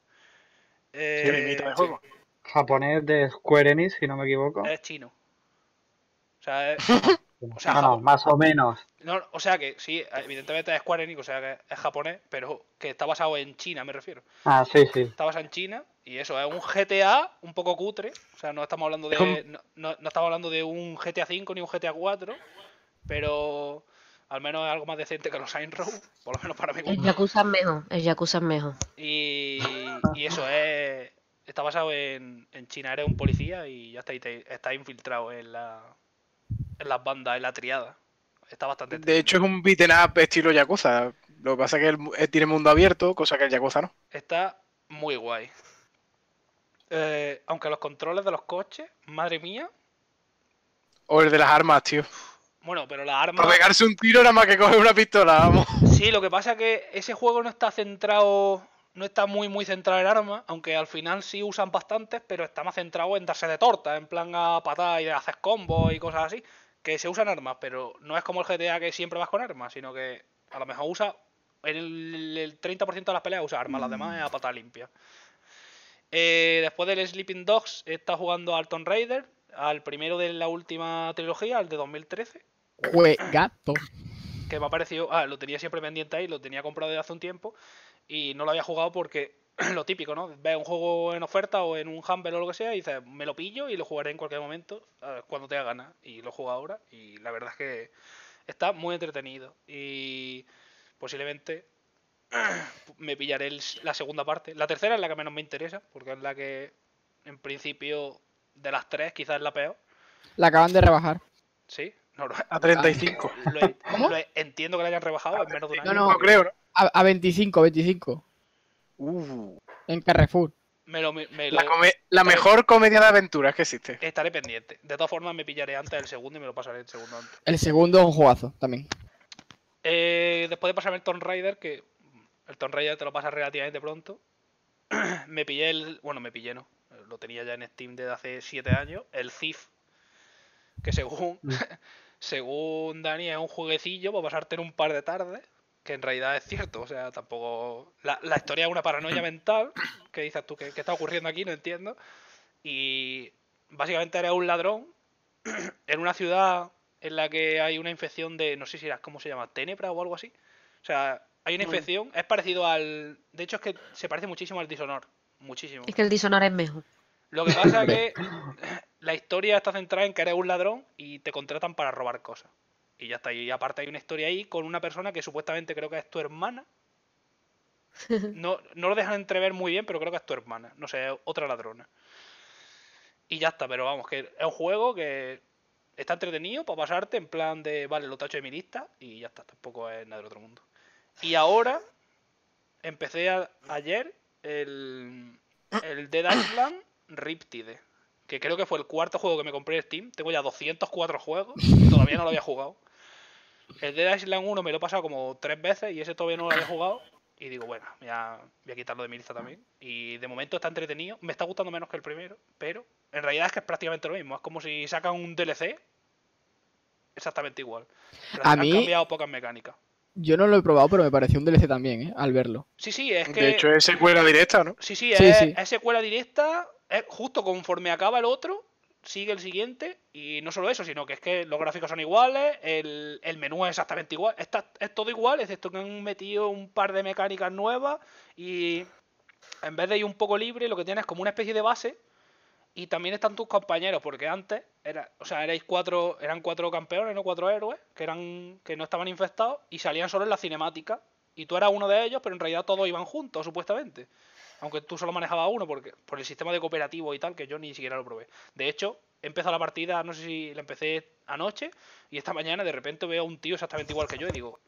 Eh, limita de juego. Japonés de Square Enix, si no me equivoco. es chino. O sea, es- O sea, no, no, Japón- más o menos. no, o sea que sí, evidentemente es Square Enix, o sea que es japonés, pero que está basado en China, me refiero. Ah, sí, sí. Está basado en China y eso es un GTA un poco cutre, o sea, no estamos hablando de no estamos hablando de un GTA 5 ni un GTA 4, pero al menos es algo más decente que los Saints Row, por lo menos para mí. El Yakuza es mejor, el Yakuza es mejor. Y, y eso es. Está basado en, en China. Eres un policía y ya está, está infiltrado en, la, en las bandas, en la triada. Está bastante. De hecho, es un beaten up estilo Yakuza. Lo que pasa es que él, él tiene mundo abierto, cosa que el Yakuza no. Está muy guay. Eh, aunque los controles de los coches, madre mía. O el de las armas, tío. Bueno, pero las armas. Para pegarse un tiro nada más que coger una pistola, vamos. Sí, lo que pasa es que ese juego no está centrado, no está muy muy centrado en armas, aunque al final sí usan bastantes, pero está más centrado en darse de torta, en plan a patada y de hacer combos y cosas así, que se usan armas, pero no es como el GTA que siempre vas con armas, sino que a lo mejor usa, en el, el 30% de las peleas usa armas, las demás es a patada limpia. Eh, después del Sleeping Dogs está jugando al Tomb Raider, al primero de la última trilogía, al de 2013 Juegazo. que me ha parecido, ah, lo tenía siempre pendiente ahí, lo tenía comprado desde hace un tiempo y no lo había jugado porque lo típico, ¿no? Ves un juego en oferta o en un Humble o lo que sea y dices, me lo pillo y lo jugaré en cualquier momento, cuando te haga ganas. Y lo juego ahora y la verdad es que está muy entretenido y posiblemente me pillaré el- la segunda parte. La tercera es la que menos me interesa porque es la que en principio de las tres quizás es la peor. La acaban de rebajar. Sí, lo, A 35. lo he- lo he- entiendo que la hayan rebajado en menos de un año. No, no. No creo, ¿no? A, a 25, 25. Uh, En Carrefour. Me lo, me la, lo- come- la mejor comedia de aventuras que existe. estaré pendiente. De todas formas, me pillaré antes el segundo y me lo pasaré el segundo antes. El segundo es un jugazo también. Eh, después de pasarme el Tomb Raider, que el Tomb Raider te lo pasas relativamente pronto, me pillé el. Bueno, me pillé, no. Lo tenía ya en Steam desde hace 7 años. El Thief. Que según. según Dani es un jueguecillo para pasarte en un par de tardes. Que en realidad es cierto. O sea, tampoco. La, la historia es una paranoia mental. Que dices tú, ¿qué, qué está ocurriendo aquí? No entiendo. Y básicamente eres un ladrón en una ciudad en la que hay una infección de, no sé si era, ¿cómo se llama? ¿Tenebra o algo así? O sea, hay una infección, es parecido al... De hecho es que se parece muchísimo al Dishonor, muchísimo. Es que el Dishonored es mejor. Lo que pasa es que la historia está centrada en que eres un ladrón y te contratan para robar cosas. Y ya está. Y aparte hay una historia ahí con una persona que supuestamente creo que es tu hermana. No, no lo dejan entrever muy bien, pero creo que es tu hermana. No sé, otra ladrona. Y ya está, pero vamos, que es un juego que está entretenido para pasarte en plan de, vale, lo tacho de mi lista y ya está, tampoco es nada del otro mundo. Y ahora empecé a- ayer el, el Dead Island Riptide, que creo que fue el cuarto juego que me compré en Steam. Tengo ya 204 juegos, todavía no lo había jugado. El Dead Island 1 me lo he pasado como tres veces y ese todavía no lo había jugado. Y digo, bueno, ya voy a quitarlo de mi lista también. Y de momento está entretenido. Me está gustando menos que el primero, pero en realidad es que es prácticamente lo mismo. Es como si sacan un DLC exactamente igual. Pero A han mí- cambiado pocas mecánicas. Yo no lo he probado, pero me pareció un DLC también, ¿eh? Al verlo. Sí, sí, es que. De hecho, es secuela directa, ¿no? Sí, sí, Sí, es, sí. es secuela directa. Es justo conforme acaba el otro, sigue el siguiente. Y no solo eso, sino que es que los gráficos son iguales, el, el menú es exactamente igual. Está, es todo igual, excepto que han metido un par de mecánicas nuevas. Y en vez de ir un poco libre, lo que tienes es como una especie de base. Y también están tus compañeros, porque antes era, o sea, erais cuatro, eran cuatro campeones, no cuatro héroes, que eran, que no estaban infectados, y salían solo en la cinemática. Y tú eras uno de ellos, pero en realidad todos iban juntos, supuestamente. Aunque tú solo manejabas uno porque, por el sistema de cooperativo y tal, que yo ni siquiera lo probé. De hecho, he empezado la partida, no sé si la empecé anoche, y esta mañana de repente veo a un tío exactamente igual que yo y digo,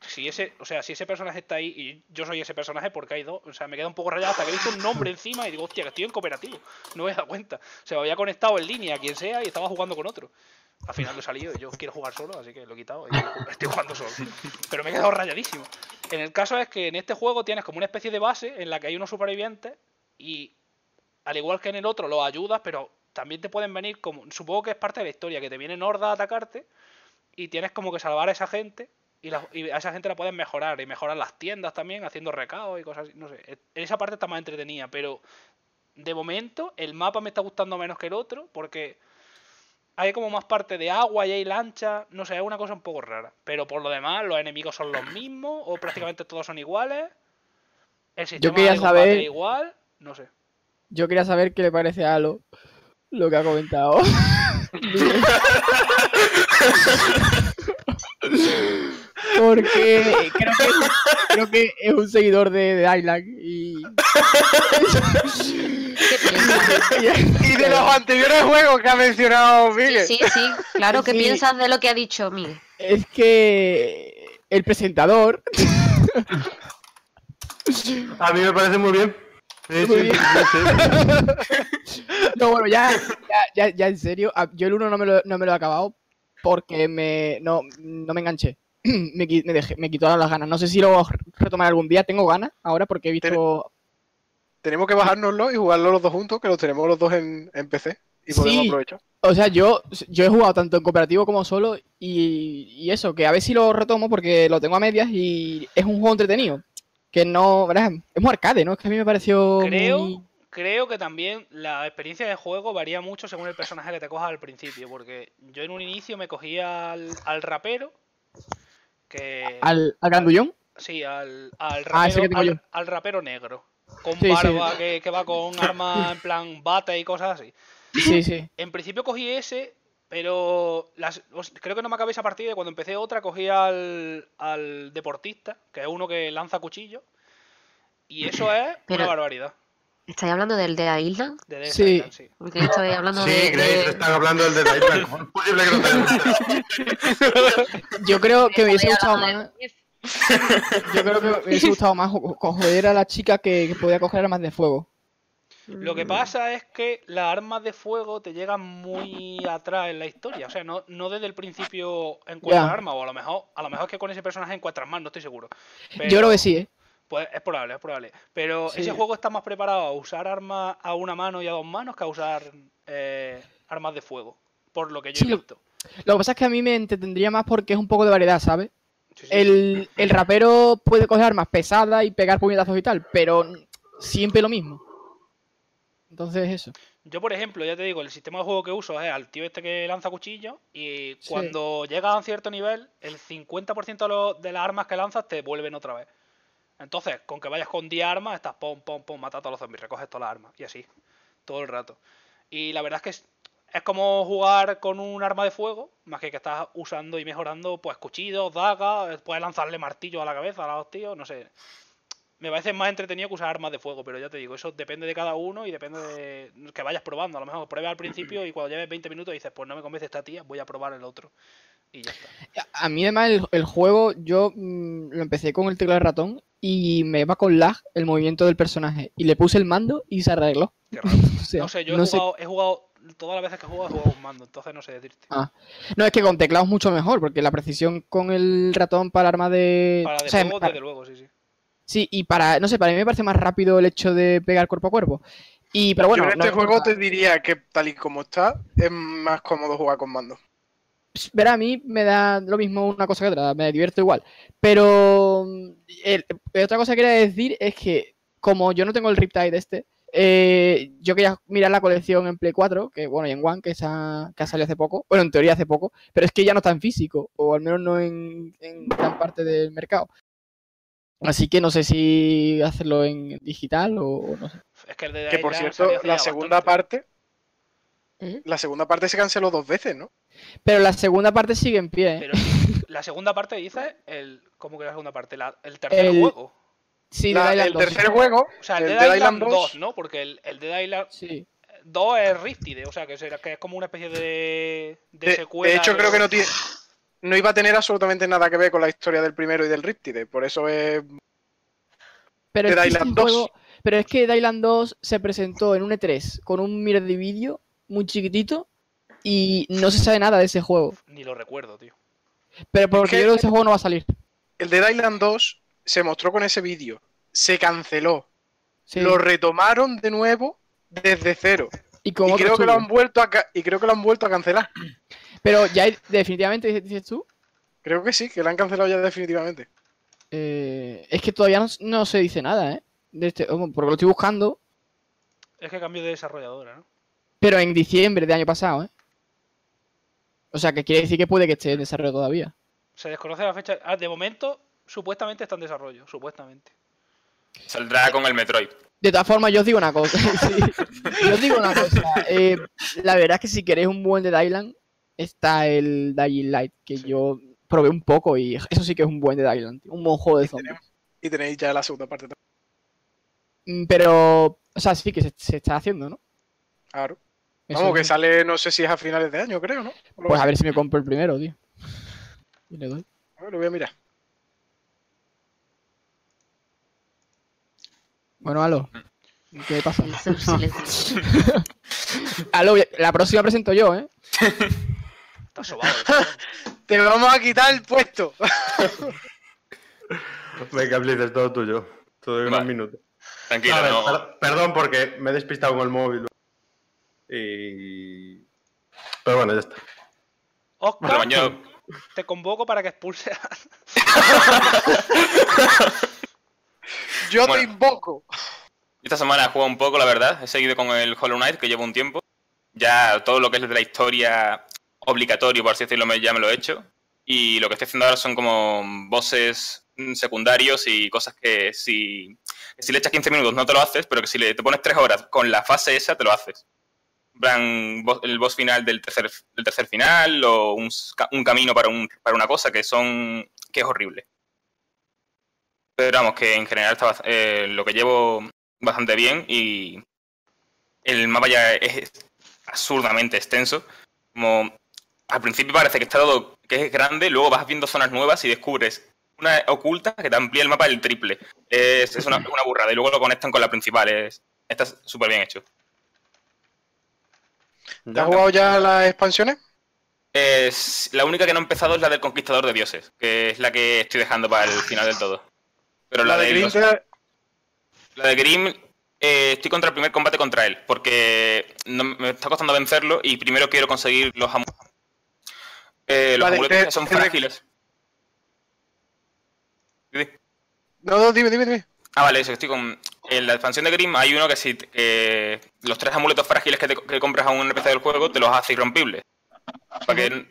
si ese, o sea, si ese personaje está ahí y yo soy ese personaje, porque hay dos? O sea, me queda un poco rayado hasta que he visto un nombre encima y digo, hostia, que estoy en cooperativo. No me he dado cuenta. Se me había conectado en línea, quien sea, y estaba jugando con otro. Al final lo he salido y yo quiero jugar solo, así que lo he quitado y estoy jugando solo. Pero me he quedado rayadísimo. En el caso es que en este juego tienes como una especie de base en la que hay unos supervivientes y al igual que en el otro los ayudas, pero también te pueden venir como, supongo que es parte de la historia, que te vienen hordas a atacarte y tienes como que salvar a esa gente y, y a esa gente la puedes mejorar y mejorar las tiendas también haciendo recados y cosas así, no sé, e- esa parte está más entretenida, pero de momento el mapa me está gustando menos que el otro porque hay como más parte de agua y hay lancha. No sé, es una cosa un poco rara. Pero por lo demás, los enemigos son los mismos o prácticamente todos son iguales. El sistema quería de saber- igual. No sé. Yo quería saber qué le parece a Alo lo que ha comentado. Porque creo que, creo que es un seguidor de, de Island y. ¿Qué piensas? Y de los anteriores juegos que ha mencionado Miguel. Sí, sí, claro, ¿qué Sí. piensas de lo que ha dicho Miguel? Es que el presentador. A mí me parece muy bien. Sí, Muy sí, bien. No, bueno, ya, ya, ya, ya en serio. a- Yo el 1 no me lo, no me lo he acabado porque me, no, no me enganché. Me, me, dejé, me quitó las ganas. No sé si lo retomaré algún día. Tengo ganas ahora porque he visto. Tenemos que bajárnoslo y jugarlo los dos juntos, que los tenemos los dos en, en PC. Y podemos Sí. aprovechar. O sea, yo, yo he jugado tanto en cooperativo como solo y, y eso, que a ver si lo retomo porque lo tengo a medias y es un juego entretenido. Que no, ¿verdad? Es muy arcade, ¿no? Es que a mí me pareció Creo, muy- creo que también la experiencia de juego varía mucho según el personaje que te cojas al principio. Porque yo en un inicio me cogía al, al rapero. Que. al, al grandullón. Sí, al, al Ah, rapero, al, al rapero negro. Con Sí, sí. barba Que, que va con arma en plan bate y cosas así. Sí, sí. En principio cogí ese, pero las- os- creo que no me acabé esa partida cuando empecé otra cogí al, al deportista, que es uno que lanza cuchillo. Y eso es Pero- una barbaridad. ¿Estáis hablando del de Island? De Death Sí. Island, sí. Porque hablando Sí, de, Grace, de- están hablando del de la isla. ¿Cómo es posible que no te? Yo creo que me hubiese gustado más. Yo creo que me hubiese gustado más jo- co- joder a la chica que, que podía coger armas de fuego. Lo que Mm, pasa es que las armas de fuego te llegan muy atrás en la historia. O sea, no, no desde el principio encuentras Ya. armas, o a lo mejor, a lo mejor es que con ese personaje encuentras más, no estoy seguro. Yo creo Pero- que sí, ¿eh? Pues es probable, es probable. Pero Sí. ese juego está más preparado a usar armas a una mano y a dos manos que a usar eh, armas de fuego. Por lo que yo Sí, he lo- visto. Lo que pasa es que a mí me entretendría más porque es un poco de variedad, ¿sabes? Sí, sí. El, el rapero puede coger armas pesadas y pegar puñetazos y tal, pero siempre lo mismo. Entonces, eso. Yo, por ejemplo, ya te digo, el sistema de juego que uso es al tío este que lanza cuchillo y Sí. cuando llegas a un cierto nivel, el 50% de, los- de las armas que lanzas te vuelven otra vez. Entonces, con que vayas con 10 armas, estás pom, pom, pom, mata a todos los zombies, recoges todas las armas y así, todo el rato. Y la verdad es que es, como jugar con un arma de fuego, más que que estás usando y mejorando pues cuchillos, dagas, puedes lanzarle martillos a la cabeza a los tíos, no sé. Me parece más entretenido que usar armas de fuego, pero ya te digo, eso depende de cada uno y depende de que vayas probando. A lo mejor pruebas al principio y cuando lleves 20 minutos dices, pues no me convence esta tía, voy a probar el otro. Y ya está. A mí, además, el, el juego, yo mm, lo empecé con el teclado de ratón y me va con lag el movimiento del personaje. Y le puse el mando y se arregló. Qué raro. O sea, No sé, yo he, no sé- jugado, he jugado, todas las veces que he jugado con mando, entonces no sé decirte. No, es que con teclado es mucho mejor, porque la precisión con el ratón para arma de. Para de o sea, fuego, para- desde luego, sí, sí. Sí, y para. No sé, para mí me parece más rápido el hecho de pegar cuerpo a cuerpo. Y, pero bueno. Yo en este juego te diría que tal y como está, es más cómodo jugar con mando. Verá, a mí me da lo mismo una cosa que otra, me divierto igual. Pero mm, el- el- otra cosa que quería decir es que, como yo no tengo el Riptide este, eh, yo quería mirar la colección en Play 4, que bueno, y en One, que, esa, que ha salido hace poco, bueno, en teoría hace poco, pero es que ya no está en físico, o al menos no en, en gran parte del mercado. Así que no sé si hacerlo en digital o, o no sé. Es que el de Que por cierto, la segunda bastante. parte, ¿Eh? la segunda parte se canceló dos veces, ¿no? Pero la segunda parte sigue en pie, ¿eh? Pero la segunda parte dice el. ¿Cómo que la segunda parte? La- el tercer El- juego. Sí, La- el 2, tercer sí. juego, O sea, el, el Dead, Dead Island Island 2, 2, ¿no? Porque el, el Dead Island Sí. 2 es Riptide, o sea, que, será, que es como una especie de, de, de, secuela. de hecho de- creo que no tiene, no iba a tener absolutamente nada que ver con la historia del primero y del Riptide, por eso es Pero es, Dead que Island este 2. juego- pero es que Dead Island 2 se presentó en un E3 con un mirror de vídeo muy chiquitito y no se sabe nada de ese juego. Ni lo recuerdo, tío. Pero porque que- yo creo que ese juego no va a salir. el de Island 2 se mostró con ese vídeo, se canceló, Sí. lo retomaron de nuevo desde cero Y con y otro creo que lo han vuelto a y creo que lo han vuelto a cancelar. Pero ya hay- definitivamente dices- tú. Creo que sí, que lo han cancelado ya definitivamente. eh, es que todavía no, no se dice nada, ¿eh? De este, porque lo estoy buscando. Es que cambio de desarrolladora, ¿no? Pero en diciembre del año pasado, ¿eh? O sea, que quiere decir que puede que esté en desarrollo todavía. Se desconoce la fecha. Ah, de momento, supuestamente está en desarrollo. Supuestamente. Saldrá con el Metroid. De todas formas, yo os digo una cosa. sí. Yo os digo una cosa. eh, la verdad es que si queréis un buen Dead Island, está el Dying Light, que yo probé un poco y eso sí que es un buen Dead Island. tío, Un buen juego de Y zombies. Y tenéis ya la segunda parte. también. Mm, Pero, o sea, sí que se, se está haciendo, ¿no? Claro. Eso Vamos, que es- sale, no sé si es a finales de año, creo, ¿no? Pues a ver si me compro el primero, tío. Y le doy. a ver, lo voy a mirar. Bueno, Alo. ¿Qué pasa? Alo, la próxima presento yo, ¿eh? Está sobado. Te vamos a quitar el puesto. Venga, Blitz, es todo tuyo. Todo en Vale. un minuto. Tranquilo, ver, no. per- perdón porque me he despistado con el móvil. Y... Pero bueno, ya está. Oscar, te convoco para que expulse Yo te invoco. Esta semana he jugado un poco, la verdad. He seguido con el Hollow Knight, que llevo un tiempo. Ya todo lo que es de la historia obligatorio, por así decirlo, ya me lo he hecho. Y lo que estoy haciendo ahora son como mm, secundarios y cosas que si, que si le echas 15 minutos no te lo haces, pero que si le, te pones 3 horas con la fase esa, te lo haces. Plan, el boss final del tercer, del tercer final o un, un camino para, un, para una cosa que son que es horrible. Pero vamos, que en general está, eh, lo que llevo bastante bien y el mapa ya es absurdamente extenso. Como al principio parece que está todo que es grande, luego vas viendo zonas nuevas y descubres una oculta que te amplía el mapa el triple. Es, es una, una burrada y luego lo conectan con la principal. Es, está súper bien hecho. ¿Te has jugado ya las expansiones? Es, la única que no he empezado es la del Conquistador de Dioses, que es la que estoy dejando para el final del todo. Pero la, La de de los- te- La de Grim, eh, estoy contra el primer combate contra él, porque no- me está costando vencerlo y primero quiero conseguir los, eh, los Vale, amuletos te- que son te- frágiles. Dime. No, no, dime, dime, dime. Ah, vale, eso, estoy con... En la expansión de Grim hay uno que si los tres amuletos frágiles que, te- que compras a un NPC del juego te los hace irrompibles. Para que,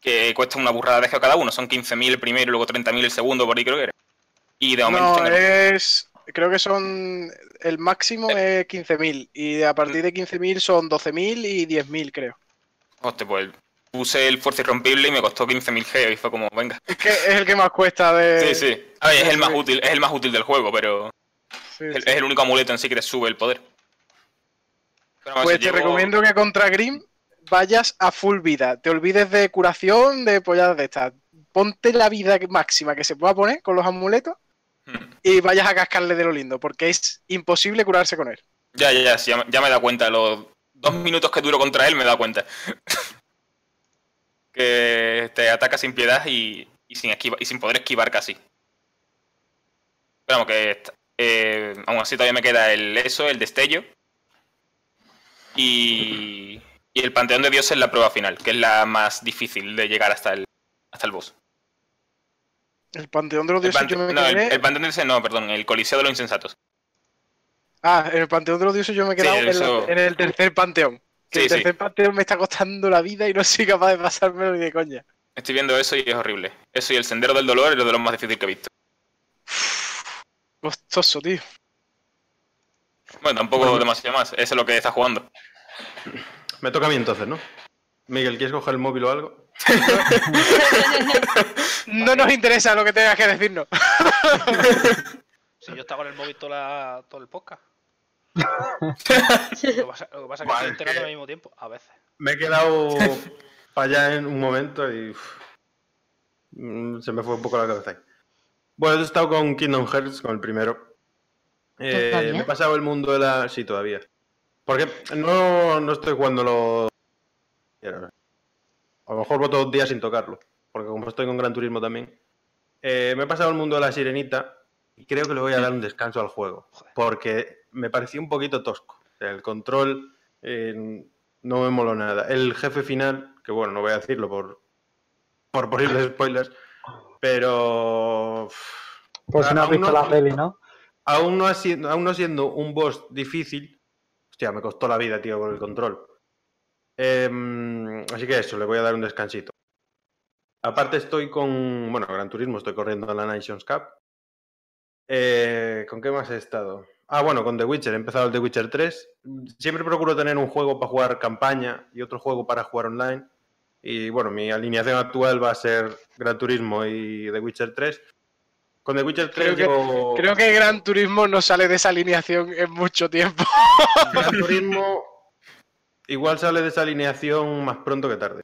que cuesta una burrada de cada uno. Son 15.000 el primero y luego 30.000 el segundo, por ahí creo que era. Y de momento... No, es. Creo que son. El máximo es 15.000. Y a partir de 15.000 son 12.000 y 10.000, creo. Hostia, pues puse el fuerza irrompible y me costó 15.000 G y fue como, venga. Es que es el que más cuesta de. Sí, sí. A ver, es el más útil, es el más útil del juego, pero Sí, es sí. es el único amuleto en sí que te sube el poder. Pero Pues te llevo- recomiendo que contra Grim vayas a full vida. Te olvides de curación, de polladas de estas. Ponte la vida máxima que se pueda poner con los amuletos. Y vayas a cascarle de lo lindo, porque es imposible curarse con él. Ya, ya, ya, ya, me- dado cuenta. Los dos minutos que duro contra él me dado cuenta. que te ataca sin piedad y, sin poder esquivar casi. Pero vamos, que eh, aún así todavía me queda el eso, el destello. Y, y el Panteón de Dios es la prueba final, que es la más difícil de llegar hasta el, hasta el boss. El panteón de los El, dioses pante- yo me no, el, quedé. el Panteón de Dios, no, perdón, el Coliseo de los Insensatos. Ah, en el panteón de los dioses yo me he quedado en, la- eso- en el tercer panteón. Que Sí, el sí. tercer panteón me está costando la vida y no soy capaz de pasármelo ni de coña. Estoy viendo eso y es horrible. Eso y el Sendero del Dolor es lo de lo más difícil que he visto. Costoso, tío. Bueno, tampoco demasiado más. Eso es lo que está jugando. Me toca a mí entonces, ¿no? Miguel, ¿quieres coger el móvil o algo? No nos interesa lo que tengas que decirnos. Si yo estaba con el móvil toda todo el podcast. Lo que pasa, lo que pasa es que Vale, estoy enterando que- al mismo tiempo. A veces. Me he quedado para allá en un momento y uf, mm, se me fue un poco la cabeza ahí. Bueno, he estado con Kingdom Hearts, con el primero. Eh, me he pasado el mundo de la... Sí, todavía. Porque no, no estoy jugando lo... A lo mejor voto dos días sin tocarlo. Porque como estoy con Gran Turismo también. eh, me he pasado el mundo de la sirenita y creo que le voy a dar un descanso al juego. Porque me pareció un poquito tosco. El control eh, no me moló nada. El jefe final, que bueno, no voy a decirlo por, por posibles spoilers, pero si no has visto no- la peli, ¿no? aún no, siendo, aún no siendo un boss difícil, hostia, me costó la vida, tío, por el control. Em, así que eso, le voy a dar un descansito. Aparte estoy con, bueno, Gran Turismo, estoy corriendo en la Nations Cup. Eh, ¿Con qué más he estado? Ah, bueno, con The Witcher, he empezado el The Witcher 3. Siempre procuro tener un juego para jugar campaña y otro juego para jugar online. Y bueno, mi alineación actual va a ser Gran Turismo y The Witcher 3. Con The Witcher 3 Creo que- llevo- Creo que Gran Turismo no sale de esa alineación en mucho tiempo. Gran Turismo igual sale de esa alineación más pronto que tarde.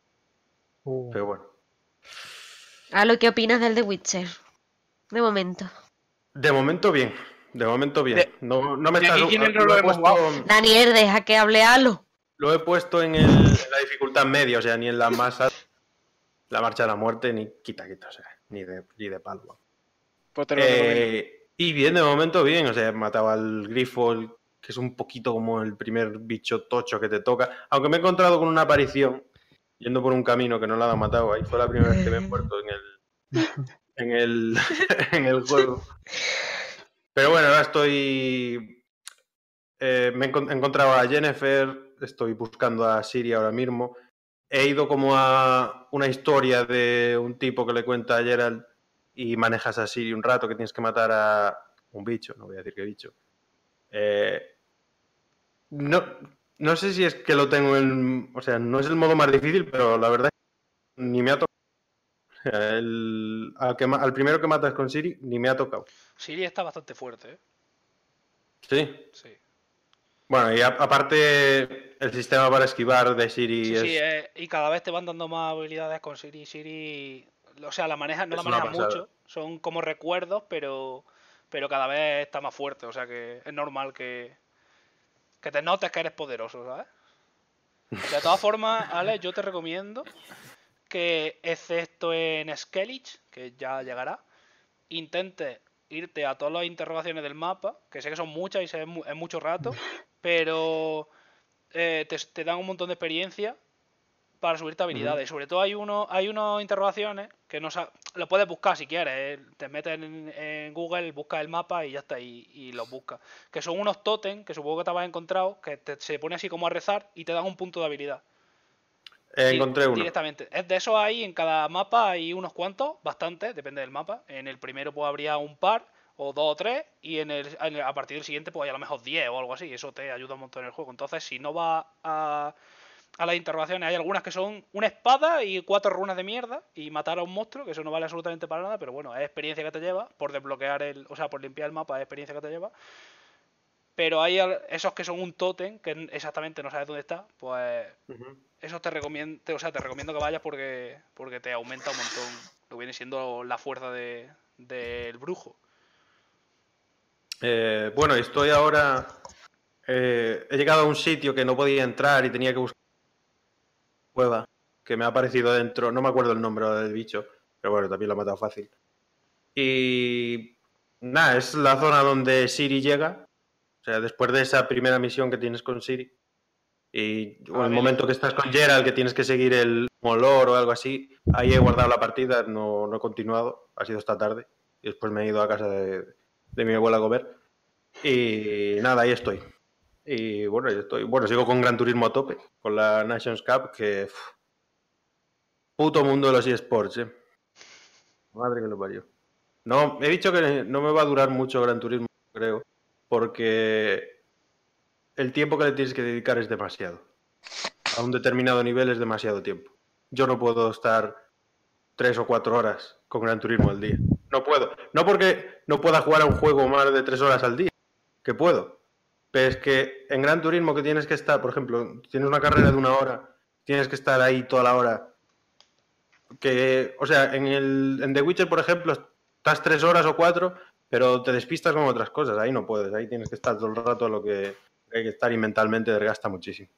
Uh, Pero bueno. ¿A lo que opinas del The Witcher? De momento. De momento bien. De momento bien. De- no, no me está lo, lo he puesto, Daniel, deja que hable Halo. lo he puesto en, el- en la dificultad media, o sea, ni en la alta, la marcha de la muerte, ni quita, quita, o sea, ni de, ni de palo. Pues. Eh, y bien, de momento bien, o sea, he matado al grifo, el- que es un poquito como el primer bicho tocho que te toca. Aunque me he encontrado con una aparición yendo por un camino que no la ha matado. Ahí fue la primera vez que me he muerto en el, en el, en el juego. Pero bueno, ahora estoy. eh, me he encontrado a Jennifer, estoy buscando a Siri ahora mismo. He ido como a una historia de un tipo que le cuenta a Gerald y manejas a Siri un rato que tienes que matar a un bicho, no voy a decir qué bicho. Eh, no, no sé si es que lo tengo en. O sea, no es el modo más difícil, pero la verdad es que ni me ha tocado. El- al, que ma- al primero que matas con Siri ni me ha tocado. Siri está bastante fuerte, ¿eh? Sí. Sí. Bueno, y a- aparte el sistema para esquivar de Siri Sí, es. sí, eh, y cada vez te van dando más habilidades con Siri. Siri, o sea, la maneja, no Es la manejas mucho, son como recuerdos, pero, pero cada vez está más fuerte. O sea que es normal que, que te notes que eres poderoso, ¿sabes? De todas formas, Ale, yo te recomiendo que, excepto en Skellige, que ya llegará, intentes irte a todas las interrogaciones del mapa, que sé que son muchas y es mu- es mucho rato, pero eh, te dan un montón de experiencia para subirte habilidades. Sobre todo hay uno, hay unas interrogaciones que no lo puedes buscar si quieres. eh, Te metes en, en Google, buscas el mapa y ya está, y, y los buscas. Que son unos totem, que supongo que te habéis encontrado, que te- se pone así como a rezar y te dan un punto de habilidad. Eh, encontré uno. Directamente. Es de esos hay en cada mapa hay unos cuantos, bastantes, depende del mapa. En el primero pues habría un par, o dos o tres, y en el, en el- a partir del siguiente pues hay a lo mejor 10 o algo así. Eso te ayuda un montón en el juego. Entonces, si no va a, a las interrogaciones, hay algunas que son una espada y cuatro runas de mierda, y matar a un monstruo, que eso no vale absolutamente para nada, pero bueno, es experiencia que te lleva, por desbloquear el, o sea, por limpiar el mapa es experiencia que te lleva. Pero hay esos que son un tótem, que exactamente no sabes dónde está, pues Ujú. eso te recomiendo, o sea, te recomiendo que vayas porque, porque te aumenta un montón lo que viene siendo la fuerza de- del brujo. Eh, bueno, estoy ahora. eh, he llegado a un sitio que no podía entrar y tenía que buscar cueva que me ha aparecido dentro. No me acuerdo el nombre del bicho, pero bueno, también lo he matado fácil. Y nada, es la zona donde Siri llega. O sea, después de esa primera misión que tienes con Siri. Y o el bien. momento que estás con Gerald, que tienes que seguir el olor o algo así, ahí he guardado la partida, no, no he continuado, ha sido esta tarde. Y después me he ido a casa de, de mi abuela a comer. Y nada, ahí estoy. Y bueno, yo estoy. Bueno, sigo con Gran Turismo a tope, con la Nations Cup, que. puto mundo de los eSports, eh. Madre que lo parió. No, he dicho que no me va a durar mucho Gran Turismo, creo, porque el tiempo que le tienes que dedicar es demasiado. A un determinado nivel es demasiado tiempo. Yo no puedo estar tres o cuatro horas con Gran Turismo al día. No puedo. No porque no pueda jugar a un juego más de tres horas al día, que puedo. Pero es que en Gran Turismo que tienes que estar, por ejemplo, tienes una carrera de una hora, tienes que estar ahí toda la hora. Que, o sea, en, el, en The Witcher, por ejemplo, estás tres horas o cuatro, pero te despistas con otras cosas. Ahí no puedes, ahí tienes que estar todo el rato lo que hay que estar y mentalmente desgasta muchísimo.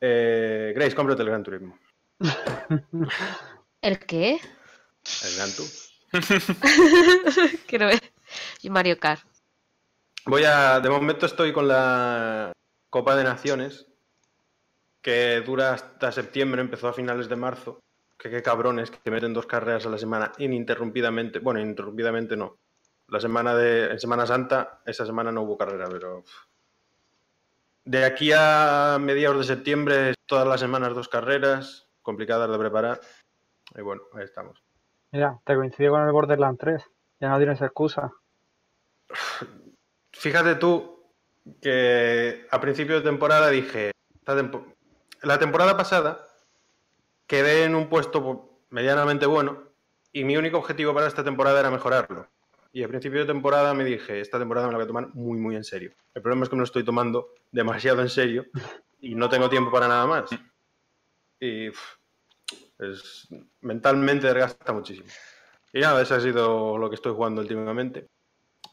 Eh, Grace, cómprate el Gran Turismo. ¿El qué? El Gran Tour. Quiero ver. Y Mario Kart. Voy a. De momento estoy con la Copa de Naciones, que dura hasta septiembre, empezó a finales de marzo. Que qué cabrones que meten dos carreras a la semana ininterrumpidamente. Bueno, ininterrumpidamente no. La semana de. En Semana Santa, esa semana no hubo carrera, pero. de aquí a mediados de septiembre, todas las semanas dos carreras, complicadas de preparar. Y bueno, ahí estamos. Mira, te coincidió con el Borderlands 3. Ya no tienes excusa. Fíjate tú que a principio de temporada dije, la temporada pasada quedé en un puesto medianamente bueno y mi único objetivo para esta temporada era mejorarlo. Y a principio de temporada me dije, esta temporada me la voy a tomar muy, muy en serio. El problema es que me lo estoy tomando demasiado en serio y no tengo tiempo para nada más. Y es, mentalmente desgasta muchísimo. Y nada, eso ha sido lo que estoy jugando últimamente.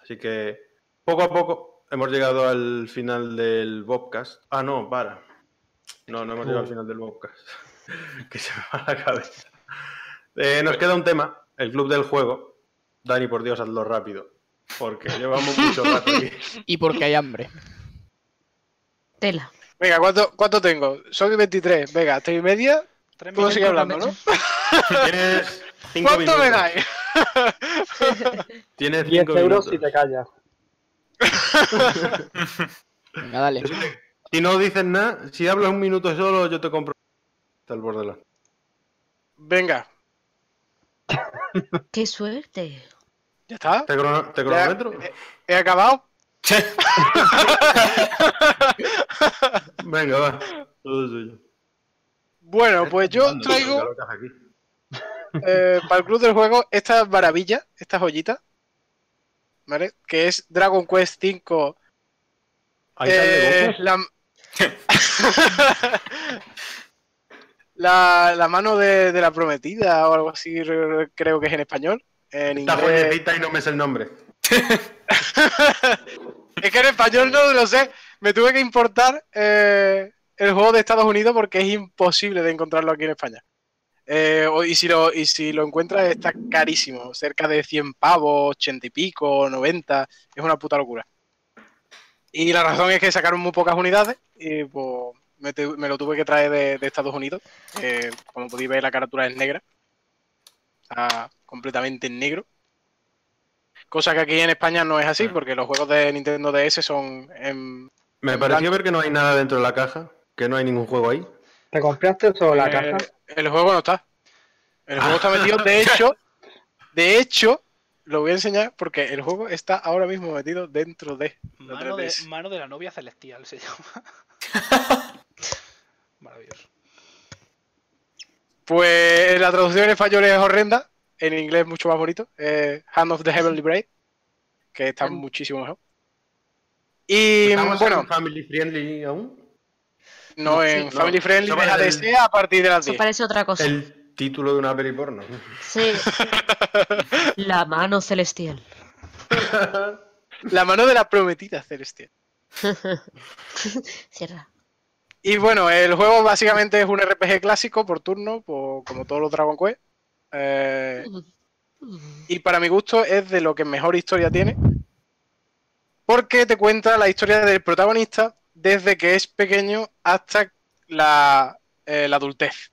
Así que poco a poco hemos llegado al final del Bobcast. Ah, no, para. No, no hemos llegado al final del Bobcast. que se me va la cabeza. Eh, nos queda un tema, el club del juego. Dani, por Dios, hazlo rápido. Porque llevamos mucho rato aquí. Y porque hay hambre. Tela. Venga, ¿cuánto, cuánto tengo? Soy 23. Venga, tres y media. Tres Puedo seguir hablando, ¿no? Tienes cinco ¿Cuánto minutos. me dais? Tienes 10 cinco euros minutos. y te callas. Venga, dale. Si no dices nada, si hablas un minuto solo, yo te compro el Borderlands. Venga, ¡Qué suerte! ¿ya está? ¿Te, crono- te cronometro? ¿He acabado? Venga, va. Todo suyo. Bueno, pues yo traigo eh, para el club del juego esta maravilla, esta joyita, ¿vale? Que es Dragon Quest V. Ahí eh, la... la, la mano de, de la prometida o algo así, re- re- creo que es en español. En Esta inglés. y no me sé el nombre. Es que en español no lo sé. Me tuve que importar eh, el juego de Estados Unidos porque es imposible de encontrarlo aquí en España. Eh, y, si lo, y si lo encuentras está carísimo, cerca de 100 pavos, 80 y pico, 90, es una puta locura. Y la razón es que sacaron muy pocas unidades y pues me, lo tuve que traer de, de Estados Unidos. Eh, como podéis ver la carátula es negra. Está completamente en negro. Cosa que aquí en España no es así, porque los juegos de Nintendo DS son en... Me En pareció blanco. ver que no hay nada dentro de la caja, que no hay ningún juego ahí. ¿Te compraste solo la eh, caja? El juego no está. El juego está metido, de hecho, de hecho, lo voy a enseñar porque el juego está ahora mismo metido dentro de... Mano de, 3DS. mano de la novia celestial se llama. Maravilloso. Pues la traducción en español es horrenda, en inglés es mucho más bonito. eh, Hand of the Heavenly Bride, que está muchísimo mejor. Y ¿Estamos bueno, en Family Friendly aún? No en sí, no. Family Friendly Eso deja de ser a partir de las Eso 10. parece otra cosa. El título de una peli porno. Sí. La mano celestial. La mano de la prometida celestial. Cierra. Y bueno, el juego básicamente es un RPG clásico por turno, por- como todos los Dragon Quest. Eh, y para mi gusto es de lo que mejor historia tiene. Porque te cuenta la historia del protagonista desde que es pequeño hasta la, eh, la adultez.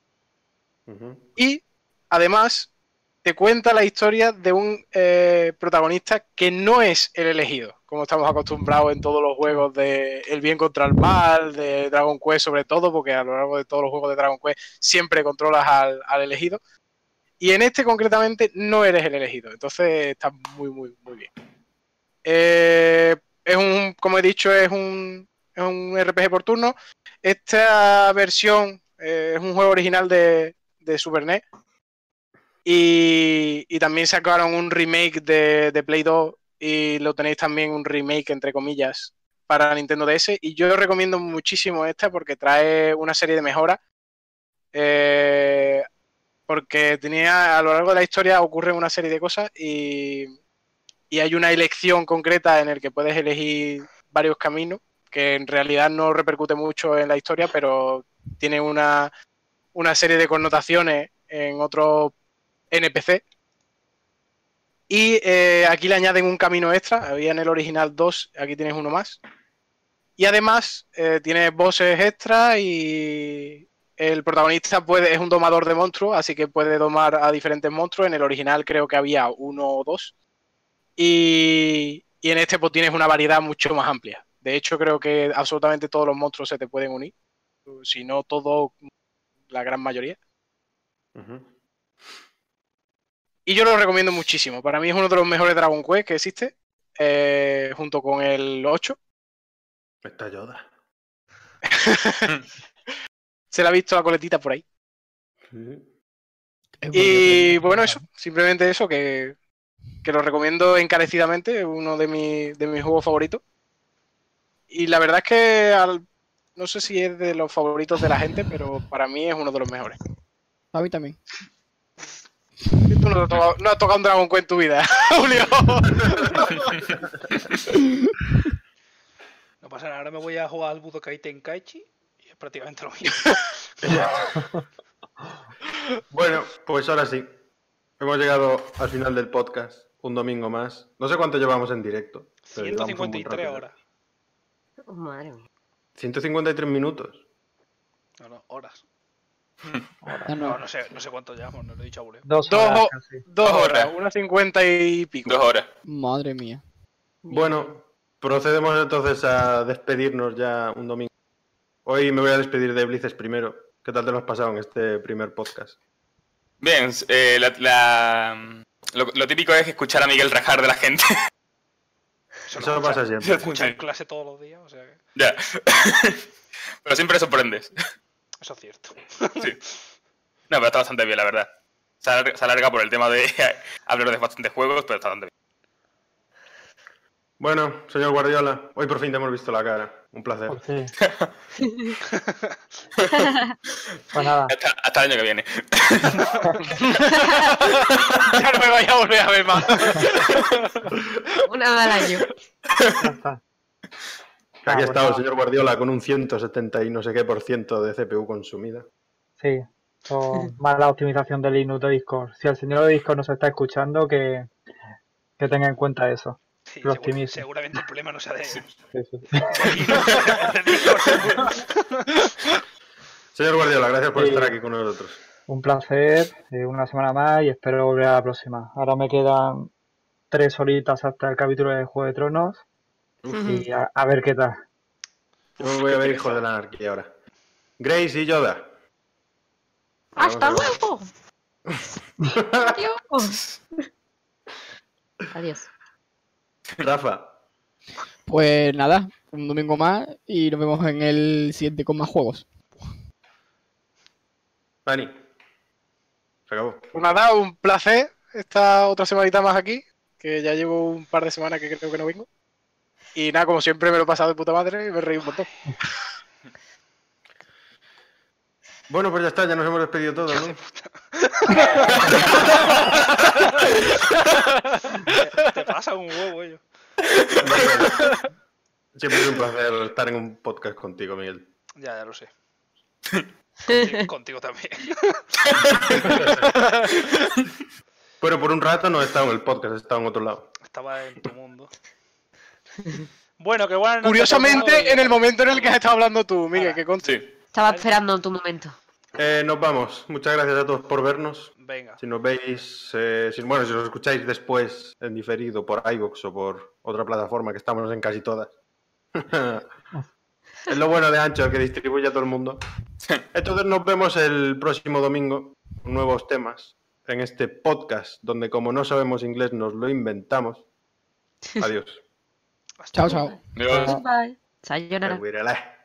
Y además te cuenta la historia de un eh, protagonista que no es el elegido, como estamos acostumbrados en todos los juegos de el bien contra el mal, de Dragon Quest sobre todo, porque a lo largo de todos los juegos de Dragon Quest siempre controlas al, al elegido. Y en este concretamente no eres el elegido, entonces está muy, muy, muy bien. Eh, es un, como he dicho, es un, es un RPG por turno. Esta versión eh, es un juego original de, de Super NES. Y, y también sacaron un remake de, de Play 2 y lo tenéis también un remake, entre comillas, para Nintendo DS. Y yo recomiendo muchísimo esta porque trae una serie de mejoras. Eh, porque tenía a lo largo de la historia ocurren una serie de cosas y, y hay una elección concreta en el que puedes elegir varios caminos que en realidad no repercute mucho en la historia, pero tiene una, una serie de connotaciones en otros NPC. Y eh, aquí le añaden un camino extra. Había en el original dos, aquí tienes uno más. Y además eh, tienes bosses extra y el protagonista puede, es un domador de monstruos, así que puede domar a diferentes monstruos. En el original creo que había uno o dos. Y, y en este pues tienes una variedad mucho más amplia. De hecho, creo que absolutamente todos los monstruos se te pueden unir. Si no todo, la gran mayoría. Y yo lo recomiendo muchísimo. Para mí es uno de los mejores Dragon Quest que existe. eh, junto con el 8. Está Yoda. Se le ha visto la coletita por ahí. Sí. Y bueno, eso. Simplemente eso, que, que lo recomiendo encarecidamente. Es uno de, mi- de mis juegos favoritos. Y la verdad es que al- no sé si es de los favoritos de la gente, pero para mí es uno de los mejores. A mí también. Tú no has tocado, no has tocado un Dragon Quest en tu vida, Julio. No pasa nada, ahora me voy a jugar al Budokai Tenkaichi y es prácticamente lo mismo. Bueno, pues ahora sí. Hemos llegado al final del podcast. Un domingo más. No sé cuánto llevamos en directo. pero llevamos un buen 153 rato. horas. Oh, madre mía. 153 minutos. No, no, horas. No, no. no sé, no sé cuánto llevamos, no lo he dicho a. Dos Dos horas casi. Dos horas, horas. una cincuenta y pico. Dos horas. Madre mía. Bueno, procedemos entonces a despedirnos ya un domingo. Hoy me voy a despedir de Blizzes primero. ¿Qué tal te lo has pasado en este primer podcast? Bien, eh, la- la- lo, lo típico es escuchar a Miguel rajar de la gente. Eso, pasa siempre. lo escucha en clase todos los días, o sea que ya. pero siempre sorprendes. eso es cierto. Sí. No, pero está bastante bien, la verdad. Se alarga, se alarga por el tema de hablar de bastantes juegos, pero está bastante bien. Bueno, señor Guardiola, hoy por fin te hemos visto la cara. Un placer. Fin. Pues nada, Hasta, hasta el año que viene. ya no me vaya a volver a ver más. Una vez al año. ya está. Aquí ha pues estado el señor Guardiola con un 170 y no sé qué por ciento de CPU consumida. Sí, o más la optimización del Linux de Discord. Si el señor de Discord nos está escuchando, que, que tenga en cuenta eso. Sí, seguro- seguramente el problema no sea de. Señor Guardiola, gracias por Sí. estar aquí con nosotros. Un placer, eh, una semana más y espero volver a la próxima. Ahora me quedan tres horitas hasta el capítulo de Juego de Tronos y a, a ver qué tal. Yo me voy a ver Hijos de la Anarquía ahora. Grace y Yoda. ¡Hasta Vamos luego! Adiós. Adiós. Rafa. Pues nada, un domingo más y nos vemos en el siguiente con más juegos. Dani. Se acabó. Pues nada, un placer esta otra semanita más aquí, que ya llevo un par de semanas que creo que no vengo. Y nada, como siempre me lo he pasado de puta madre y me reí un montón. Bueno, pues ya está, ya nos hemos despedido todos, ¿no? Te pasa un huevo, ello. Siempre es un placer estar en un podcast contigo, Miguel. Ya, ya lo sé. Contigo, contigo también. Bueno, por un rato no he estado en el podcast, he estado en otro lado. Estaba en tu mundo. Bueno, noche a Curiosamente, en el momento en el que has estado hablando tú, Miguel, que conste. Sí. Estaba esperando tu momento. Eh, nos vamos. Muchas gracias a todos por vernos. Venga. Si nos veis, eh, si, bueno, si nos escucháis después en diferido por iVoox o por otra plataforma, que estamos en casi todas. es lo bueno de Ancho, que distribuye a todo el mundo. Entonces nos vemos el próximo domingo con nuevos temas en este podcast, donde como no sabemos inglés nos lo inventamos. Adiós. Chao, chao. Adiós. Bye. Sayonara.